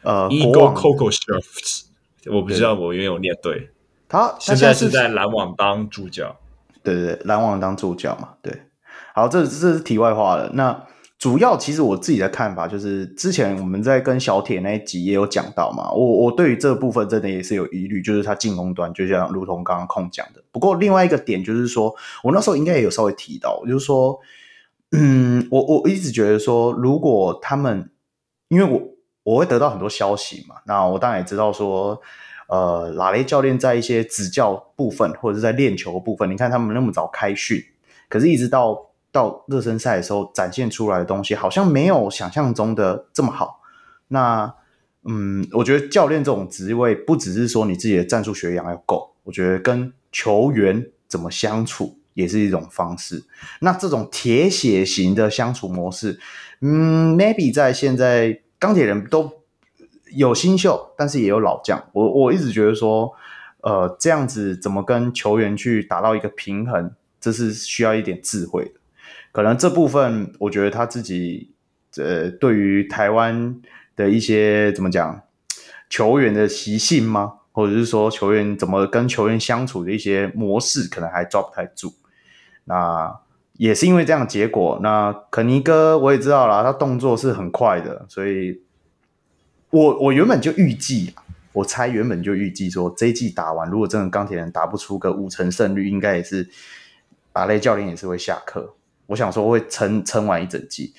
Speaker 1: 呃
Speaker 2: Ego Coco Shirts，我不知道我有没有念对，
Speaker 1: 他
Speaker 2: 现在是在篮网当助教，
Speaker 1: 对对对，篮网当助教嘛，对。好，这这是题外话了。那主要其实我自己的看法就是，之前我们在跟小铁那一集也有讲到嘛，我我对于这部分真的也是有疑虑，就是他进攻端就像如同刚刚空讲的。不过另外一个点就是说，我那时候应该也有稍微提到，就是说，嗯，我我一直觉得说，如果他们，因为我。我会得到很多消息嘛，那我当然也知道说，呃，拉雷教练在一些指教部分或者是在练球部分，你看他们那么早开训，可是一直到到热身赛的时候展现出来的东西，好像没有想象中的这么好。那，嗯，我觉得教练这种职位不只是说你自己的战术学养要够，我觉得跟球员怎么相处也是一种方式。那这种铁血型的相处模式，嗯，maybe 在现在。钢铁人都有新秀，但是也有老将。我我一直觉得说，呃，这样子怎么跟球员去达到一个平衡，这是需要一点智慧的。可能这部分，我觉得他自己，呃，对于台湾的一些怎么讲，球员的习性吗？或者是说球员怎么跟球员相处的一些模式，可能还抓不太住。那。也是因为这样结果，那肯尼哥我也知道啦，他动作是很快的，所以我我原本就预计，我猜原本就预计说这一季打完，如果真的钢铁人打不出个五成胜率，应该也是阿雷教练也是会下课。我想说会撑撑完一整季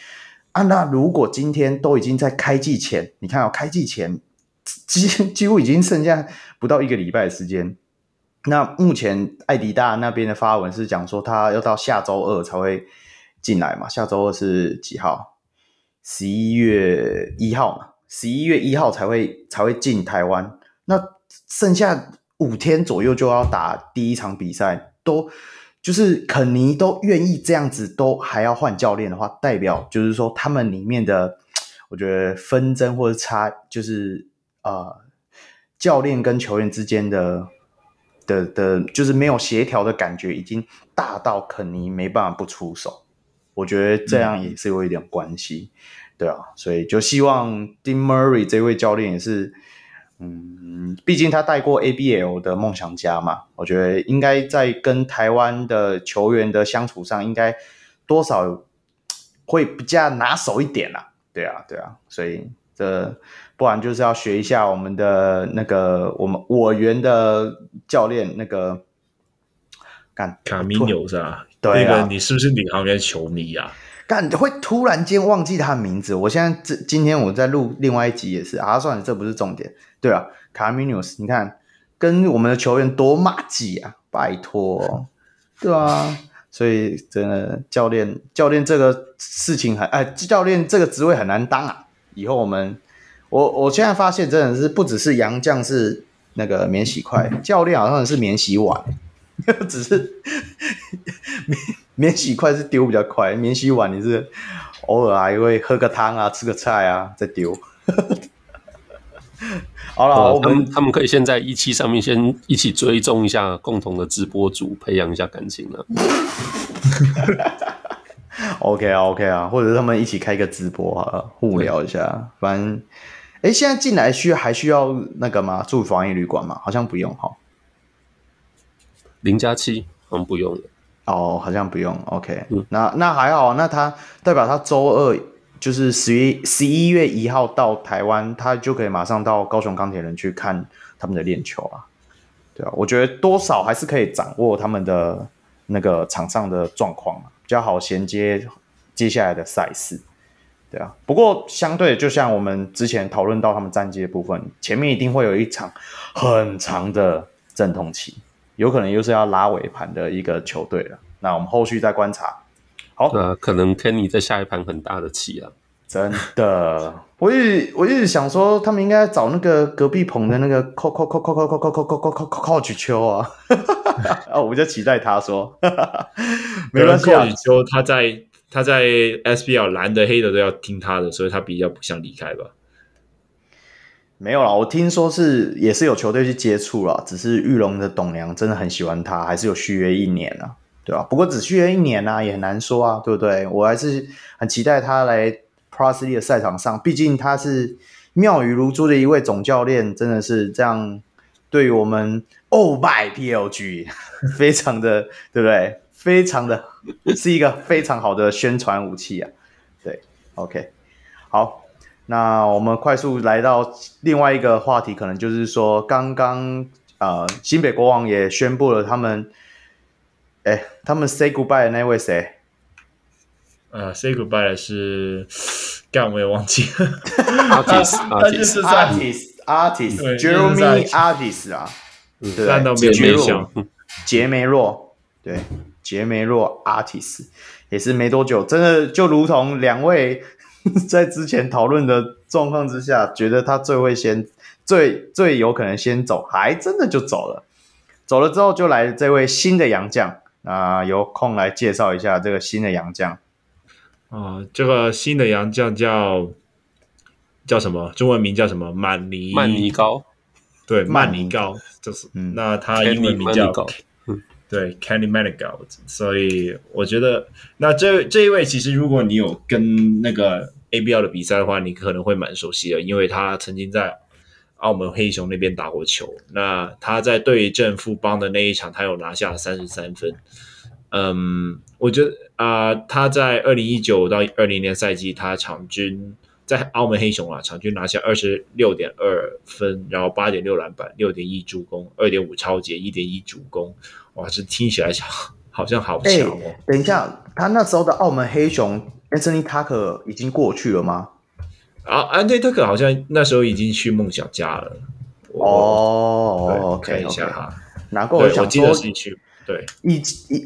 Speaker 1: 啊。那如果今天都已经在开季前，你看哦，开季前几几乎已经剩下不到一个礼拜的时间。那目前艾迪大那边的发文是讲说，他要到下周二才会进来嘛？下周二是几号？十一月一号嘛？十一月一号才会才会进台湾。那剩下五天左右就要打第一场比赛，都就是肯尼都愿意这样子，都还要换教练的话，代表就是说他们里面的，我觉得纷争或者差，就是呃教练跟球员之间的。的的，就是没有协调的感觉，已经大到肯尼没办法不出手。我觉得这样也是有一点关系，对啊，所以就希望 Dean Murray 这位教练也是，嗯，毕竟他带过 ABL 的梦想家嘛，我觉得应该在跟台湾的球员的相处上，应该多少会比较拿手一点啦。对啊，对啊，所以这。不然就是要学一下我们的那个我们我园的教练那个干
Speaker 2: 卡米纽是吧？
Speaker 1: 对啊，
Speaker 2: 那个你是不是领航员球迷啊？
Speaker 1: 干会突然间忘记他的名字。我现在这今天我在录另外一集也是啊，算了，这不是重点。对啊，卡米纽斯，你看跟我们的球员多麻吉啊，拜托，对啊，所以真的教练教练这个事情很哎，教练这个职位很难当啊，以后我们。我我现在发现真的是不只是杨将是那个免洗筷，教练好像是免洗碗，只是免 免洗筷是丢比较快，免洗碗你是偶尔还会喝个汤啊，吃个菜啊再丢。好了，
Speaker 3: 哦、
Speaker 1: 我们
Speaker 3: 他们可以先在一期上面先一起追踪一下共同的直播组，培养一下感情了。
Speaker 1: OK 啊，OK 啊，或者他们一起开个直播啊，互聊一下。反正，哎、欸，现在进来需要还需要那个吗？住防疫旅馆吗？好像不用哈。
Speaker 3: 零加七，好像不用了。
Speaker 1: 哦，好像不用。OK，、
Speaker 3: 嗯、
Speaker 1: 那那还好，那他代表他周二就是十一十一月一号到台湾，他就可以马上到高雄钢铁人去看他们的练球啊。对啊，我觉得多少还是可以掌握他们的那个场上的状况啊。比较好衔接接下来的赛事，对啊。不过相对，就像我们之前讨论到他们战绩的部分，前面一定会有一场很长的阵痛期，有可能又是要拉尾盘的一个球队了。那我们后续再观察。好，
Speaker 3: 那可能 Kenny 在下一盘很大的棋啊。
Speaker 1: 真的，我一直我一直想说，他们应该找那个隔壁棚的那个扣扣扣扣扣扣扣扣扣扣扣扣扣举球啊！哦，我就期待他说，没关系啊。
Speaker 2: 扣举球他在他在 SBL 蓝的黑的都要听他的，所以他比较不想离开吧？
Speaker 1: 没有啦，我听说是也是有球队去接触了，只是玉龙的董娘真的很喜欢他，还是有续约一年啊，对吧？不过只续约一年啊，也很难说啊，对不对？我还是很期待他来。ProSLy 的赛场上，毕竟他是妙语如珠的一位总教练，真的是这样，对于我们 Oh my PLG 非常的，对不对？非常的是一个非常好的宣传武器啊。对，OK，好，那我们快速来到另外一个话题，可能就是说，刚刚呃，新北国王也宣布了他们，哎，他们 say goodbye 的那位谁？
Speaker 2: 呃、uh,，say goodbye 的是。干我也忘记了，
Speaker 1: artist，artist，artist，Jeremy artist 啊，对，
Speaker 2: 看到没有印象，
Speaker 1: 杰梅洛，对，杰梅洛 artist 也是没多久，真的就如同两位 在之前讨论的状况之下，觉得他最会先，最最有可能先走，还真的就走了，走了之后就来了这位新的洋将，啊，有空来介绍一下这个新的洋将。
Speaker 2: 啊，这个新的洋将叫叫什么？中文名叫什么？曼尼
Speaker 3: 曼尼高，
Speaker 2: 对，曼尼高就是。嗯、那他英文名叫对，Canny Manigault。所以我觉得，那这这一位其实，如果你有跟那个 ABL 的比赛的话，你可能会蛮熟悉的，因为他曾经在澳门黑熊那边打过球。那他在对阵富邦的那一场，他有拿下三十三分。嗯，我觉得。啊、呃，他在二零一九到二零年赛季，他场均在澳门黑熊啊，场均拿下二十六点二分，然后八点六篮板，六点一助攻，二点五抄截，一点一主攻，哇，这听起来好像好强哦、欸。
Speaker 1: 等一下，他那时候的澳门黑熊，Anthony Tucker 已经过去了吗？
Speaker 2: 啊，Anthony Tucker 好像那时候已经去梦想家了。
Speaker 1: 哦，
Speaker 2: 看一下哈，
Speaker 1: 拿过我想说。
Speaker 2: 对，
Speaker 1: 你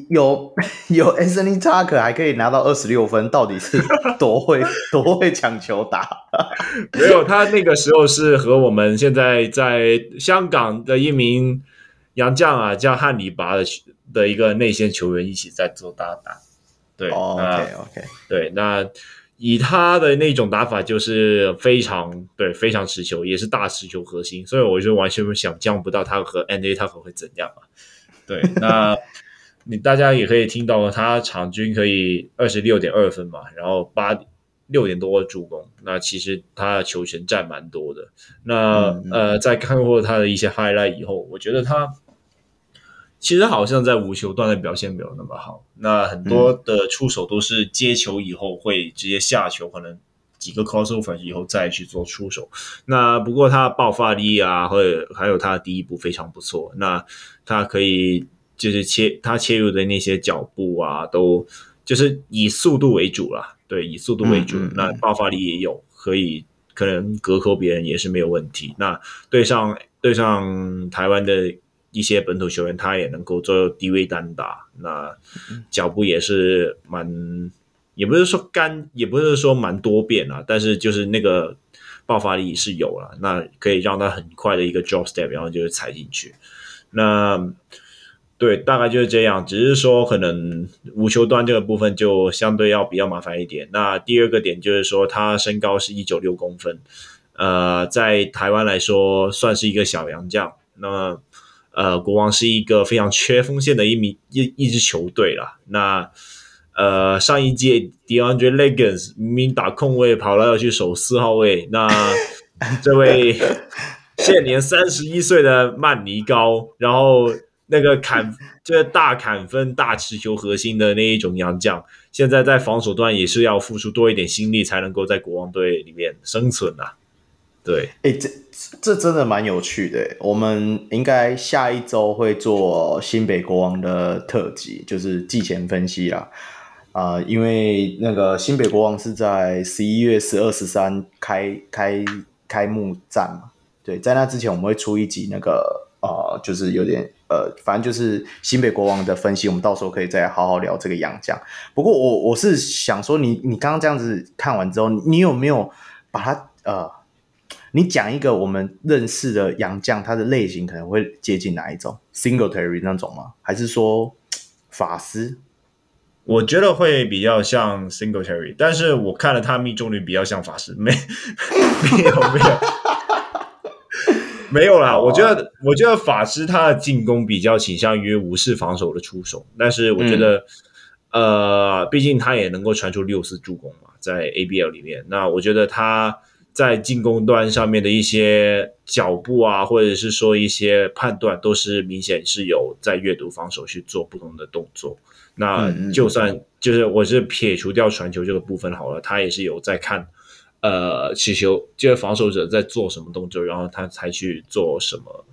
Speaker 1: 有有 Anthony Tucker 还可以拿到二十六分，到底是 多会多会抢球打？
Speaker 2: 没有，他那个时候是和我们现在在香港的一名洋将啊，叫汉尼拔的的一个内线球员一起在做搭档。对、
Speaker 1: oh,，OK OK，
Speaker 2: 对，那以他的那种打法就是非常对，非常持球，也是大持球核心，所以我就完全想象不到他和 Anthony Tucker 会怎样啊。对，那你大家也可以听到，他场均可以二十六点二分嘛，然后八六点多助攻，那其实他的球权占蛮多的。那、嗯、呃，在看过他的一些 highlight 以后，我觉得他其实好像在无球段的表现没有那么好。那很多的出手都是接球以后会直接下球，可能几个 crossover 以后再去做出手。那不过他的爆发力啊，或者还有他的第一步非常不错。那他可以就是切他切入的那些脚步啊，都就是以速度为主啦。对，以速度为主。嗯嗯嗯，那爆发力也有，可以可能隔扣别人也是没有问题。那对上对上台湾的一些本土球员，他也能够做低位单打。那脚步也是蛮，也不是说干，也不是说蛮多变啊，但是就是那个爆发力是有了，那可以让他很快的一个 drop step，然后就是踩进去。那对，大概就是这样。只是说，可能无球端这个部分就相对要比较麻烦一点。那第二个点就是说，他身高是一九六公分，呃，在台湾来说算是一个小洋将。那么，呃，国王是一个非常缺锋线的一名一一支球队啦。那呃，上一届 DeAndre Leggins 明明打控卫，跑了要去守四号位。那 这位现年三十一岁的曼尼高，然后那个砍，这个大砍分、大持球核心的那一种洋将，现在在防守端也是要付出多一点心力，才能够在国王队里面生存啊。对，
Speaker 1: 哎，这这真的蛮有趣的。我们应该下一周会做新北国王的特辑，就是季前分析啦。啊、因为那个新北国王是在十一月十二、十三开开开幕战嘛，对，在那之前我们会出一集那个呃，就是有点呃，反正就是新北国王的分析，我们到时候可以再好好聊这个洋将。不过我我是想说你，你你刚刚这样子看完之后，你有没有把它呃，你讲一个我们认识的洋将，他的类型可能会接近哪一种？Singletary 那种吗？还是说法师？
Speaker 2: 我觉得会比较像 Singletary，但是我看了他命中率比较像法师，没没有没有 没有啦。我觉得我觉得法师他的进攻比较倾向于无视防守的出手，但是我觉得、嗯、呃，毕竟他也能够传出六次助攻嘛，在 ABL 里面，那我觉得他在进攻端上面的一些脚步啊，或者是说一些判断，都是明显是有在阅读防守去做不同的动作。那就算就是我是撇除掉传球这个部分好了，他也是有在看，呃，持球就是防守者在做什么动作，然后他才去做什么，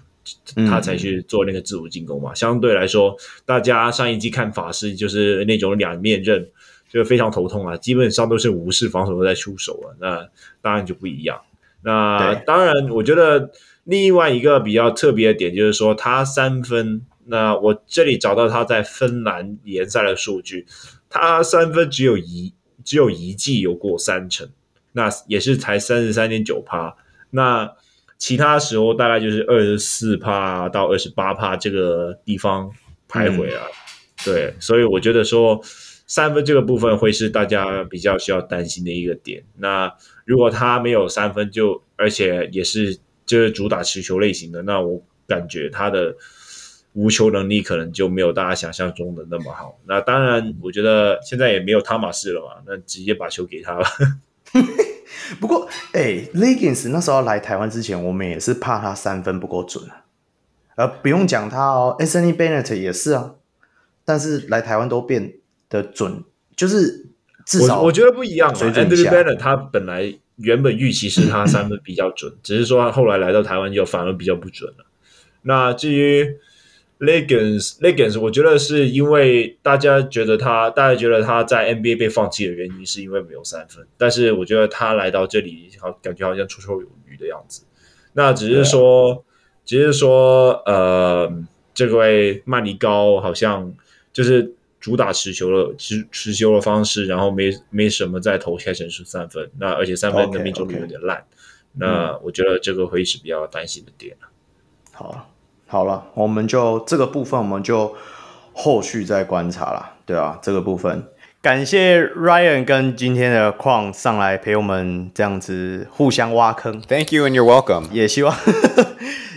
Speaker 2: 他才去做那个自主进攻嘛。相对来说，大家上一季看法师就是那种两面刃，就非常头痛啊，基本上都是无视防守都在出手啊。那当然就不一样。那当然，我觉得另外一个比较特别的点就是说，他三分。那我这里找到他在芬兰联赛的数据，他三分只有一只有一季有过三成，那也是才三十三点九趴。那其他时候大概就是二十四趴到二十八趴这个地方徘徊啊。嗯、对，所以我觉得说三分这个部分会是大家比较需要担心的一个点。那如果他没有三分就，而且也是就是主打持球类型的，那我感觉他的。无球能力可能就没有大家想象中的那么好。那当然，我觉得现在也没有汤马士了嘛，那直接把球给他了。
Speaker 1: 不过，哎、欸、，Liggins 那时候来台湾之前，我们也是怕他三分不够准啊。而不用讲他哦，Anthony Bennett 也是啊。但是来台湾都变得准，就是至少我
Speaker 2: 我觉得不一样啊。Anthony Bennett 他本来原本预期是他 三分比较准，只是说他后来来到台湾就反而比较不准了。那至于 Leggins，Leggins，我觉得是因为大家觉得他，大家觉得他在 NBA 被放弃的原因是因为没有三分，但是我觉得他来到这里，好感觉好像绰绰有余的样子。那只是说，啊、只是说，呃，这位曼尼高好像就是主打持球的持持球的方式，然后没没什么在投开成数三分，那而且三分的命中率有点烂，okay, okay. 那我觉得这个会是比较担心的点。
Speaker 1: 好。好了，我们就这个部分，我们就后续再观察啦。对啊，这个部分感谢 Ryan 跟今天的矿上来陪我们这样子互相挖坑。
Speaker 5: Thank you and you're welcome。
Speaker 1: 也希望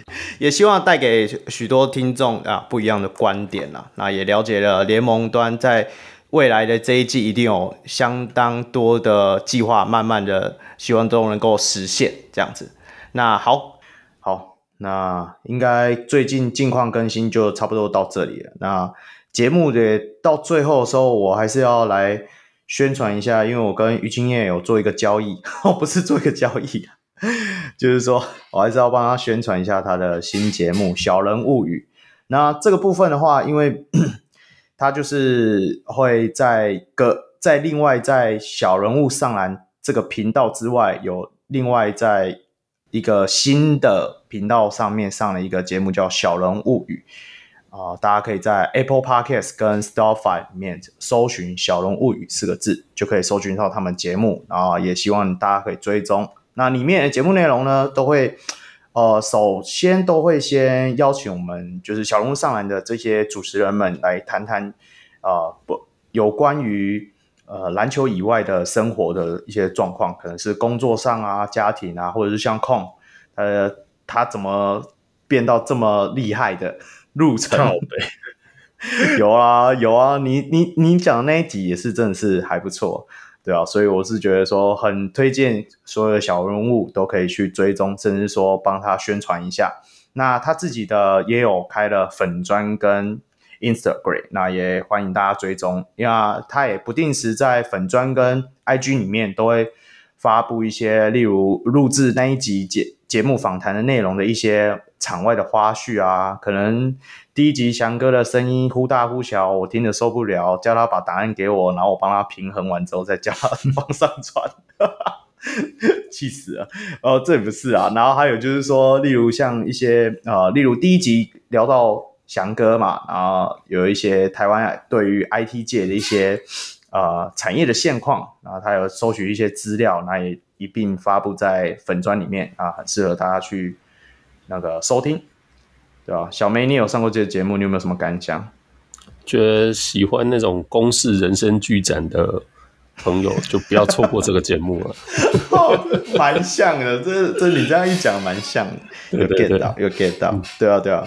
Speaker 1: 也希望带给许多听众啊不一样的观点啦。那也了解了联盟端在未来的这一季一定有相当多的计划，慢慢的希望都能够实现这样子。那好，好。那应该最近近况更新就差不多到这里了。那节目的到最后的时候，我还是要来宣传一下，因为我跟于青叶有做一个交易，哦 不是做一个交易，就是说我还是要帮他宣传一下他的新节目《小人物语》。那这个部分的话，因为 他就是会在个在另外在小人物上篮这个频道之外，有另外在。一个新的频道上面上了一个节目叫《小人物语》啊、大家可以在 Apple Podcast 跟 Spotify 里面搜寻“小人物语”四个字，就可以搜寻到他们节目。然后也希望大家可以追踪。那里面的节目内容呢，都会呃，首先都会先邀请我们就是小人物上篮的这些主持人们来谈谈啊，不、呃、有关于呃篮球以外的生活的一些状况，可能是工作上啊、家庭啊，或者是像控，呃，他怎么变到这么厉害的路程？有啊有啊，你你你讲的那一集也是真的是还不错，对啊，所以我是觉得说很推荐所有的小人物都可以去追踪，甚至说帮他宣传一下。那他自己的也有开了粉专跟 Instagram，那也欢迎大家追踪，因为他也不定时在粉专跟 IG 里面都会发布一些，例如录制那一集节节目访谈的内容的一些场外的花絮啊，可能。第一集翔哥的声音忽大忽小，我听着受不了，叫他把答案给我，然后我帮他平衡完之后再叫他 放上传，气死了。哦，这也不是啊。然后还有就是说，例如像一些呃，例如第一集聊到翔哥嘛，然后有一些台湾对于 IT 界的一些呃产业的现况，然后他有收取一些资料，那也一并发布在粉专里面啊，很适合大家去那个收听。对吧，小梅，你有上过这个节目，你有没有什么感想？
Speaker 3: 觉得喜欢那种公式人生剧展的朋友，就不要错过这个节目了。
Speaker 1: 蛮像的，这这你这样一讲，蛮像的，有 get 到，有 get 到。对啊，对啊，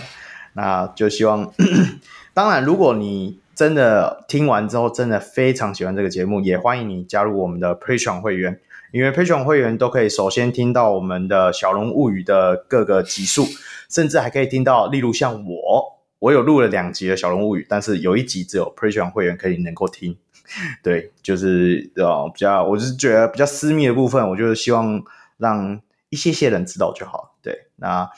Speaker 1: 那就希望，当然，如果你真的听完之后，真的非常喜欢这个节目，也欢迎你加入我们的 Patreon 会员，因为 Patreon 会员都可以首先听到我们的小龙物语的各个集数。甚至还可以听到，例如像我，我有录了两集的小龙物语，但是有一集只有 Patreon 会员可以能够听。对，就是呃比较，我是觉得比较私密的部分，我就是希望让一些些人知道就好。对，那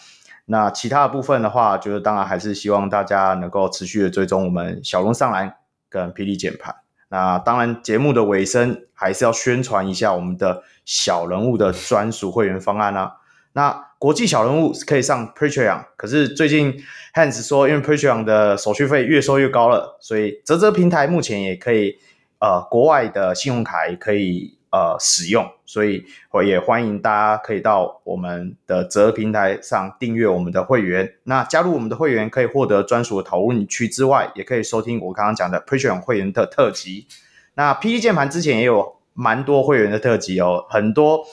Speaker 1: 那其他的部分的话，就是当然还是希望大家能够持续的追踪我们小龙上篮跟霹雳键盘。那当然节目的尾声还是要宣传一下我们的小人物的专属会员方案啊。那国际小人物可以上 Patreon，可是最近 Hans 说，因为 Patreon 的手续费越收越高了，所以泽泽平台目前也可以，呃，国外的信用卡也可以呃使用，所以我也欢迎大家可以到我们的啧啧平台上订阅我们的会员。那加入我们的会员可以获得专属的讨论区之外，也可以收听我刚刚讲的 Patreon 会员的特辑。那 PD 键盘之前也有蛮多会员的特辑哦，很多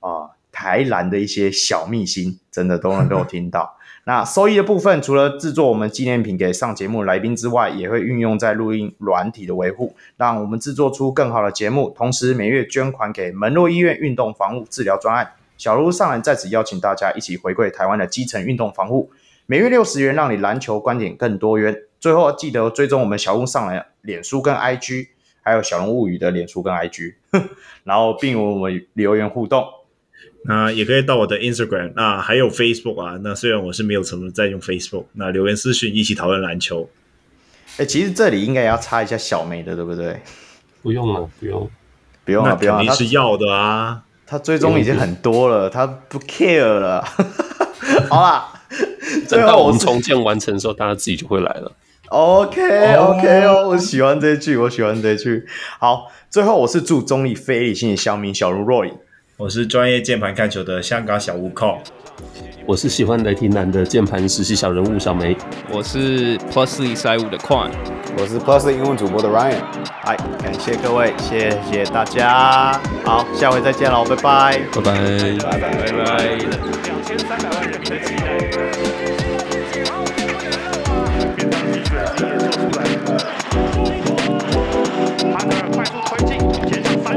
Speaker 1: 啊。台篮的一些小秘辛，真的都能够听到。那收益的部分，除了制作我们纪念品给上节目来宾之外，也会运用在录音软体的维护，让我们制作出更好的节目。同时，每月捐款给门洛医院运动防护治疗专案。小卢上篮在此邀请大家一起回馈台湾的基层运动防护，每月六十元，让你篮球观点更多元。最后记得追踪我们小人物上篮脸书跟 IG，还有小龙物语的脸书跟 IG，然后并与我们留言互动。
Speaker 2: 那也可以到我的 Instagram，那还有 Facebook 啊。那虽然我是没有什么在用 Facebook，那留言私讯一起讨论篮球。
Speaker 1: 哎、欸，其实这里应该要插一下小梅的，对不对？
Speaker 3: 不用了，不用，
Speaker 1: 不用了，不用了。
Speaker 2: 肯定是要的啊！
Speaker 1: 他追踪已经很多了，他不 care 了。好啦，
Speaker 3: 等到我们重建完成的时候，大家自己就会来了。
Speaker 1: OK OK 哦，我喜欢这句，我喜欢这句。好，最后我是祝中立非理性的乡民小如 Roy。
Speaker 2: 我是专业键盘看球的香港小悟空，
Speaker 3: 我是喜欢雷霆男的键盘实习小人物小梅，
Speaker 4: 我是 Plus 一三五的 Quan，
Speaker 5: 我是 Plus 英文主播的 Ryan。
Speaker 1: 哎，感谢各位，谢谢大家，好，下回再见喽，拜拜，
Speaker 3: 拜拜，
Speaker 4: 拜拜，拜拜。快速推进，减少三。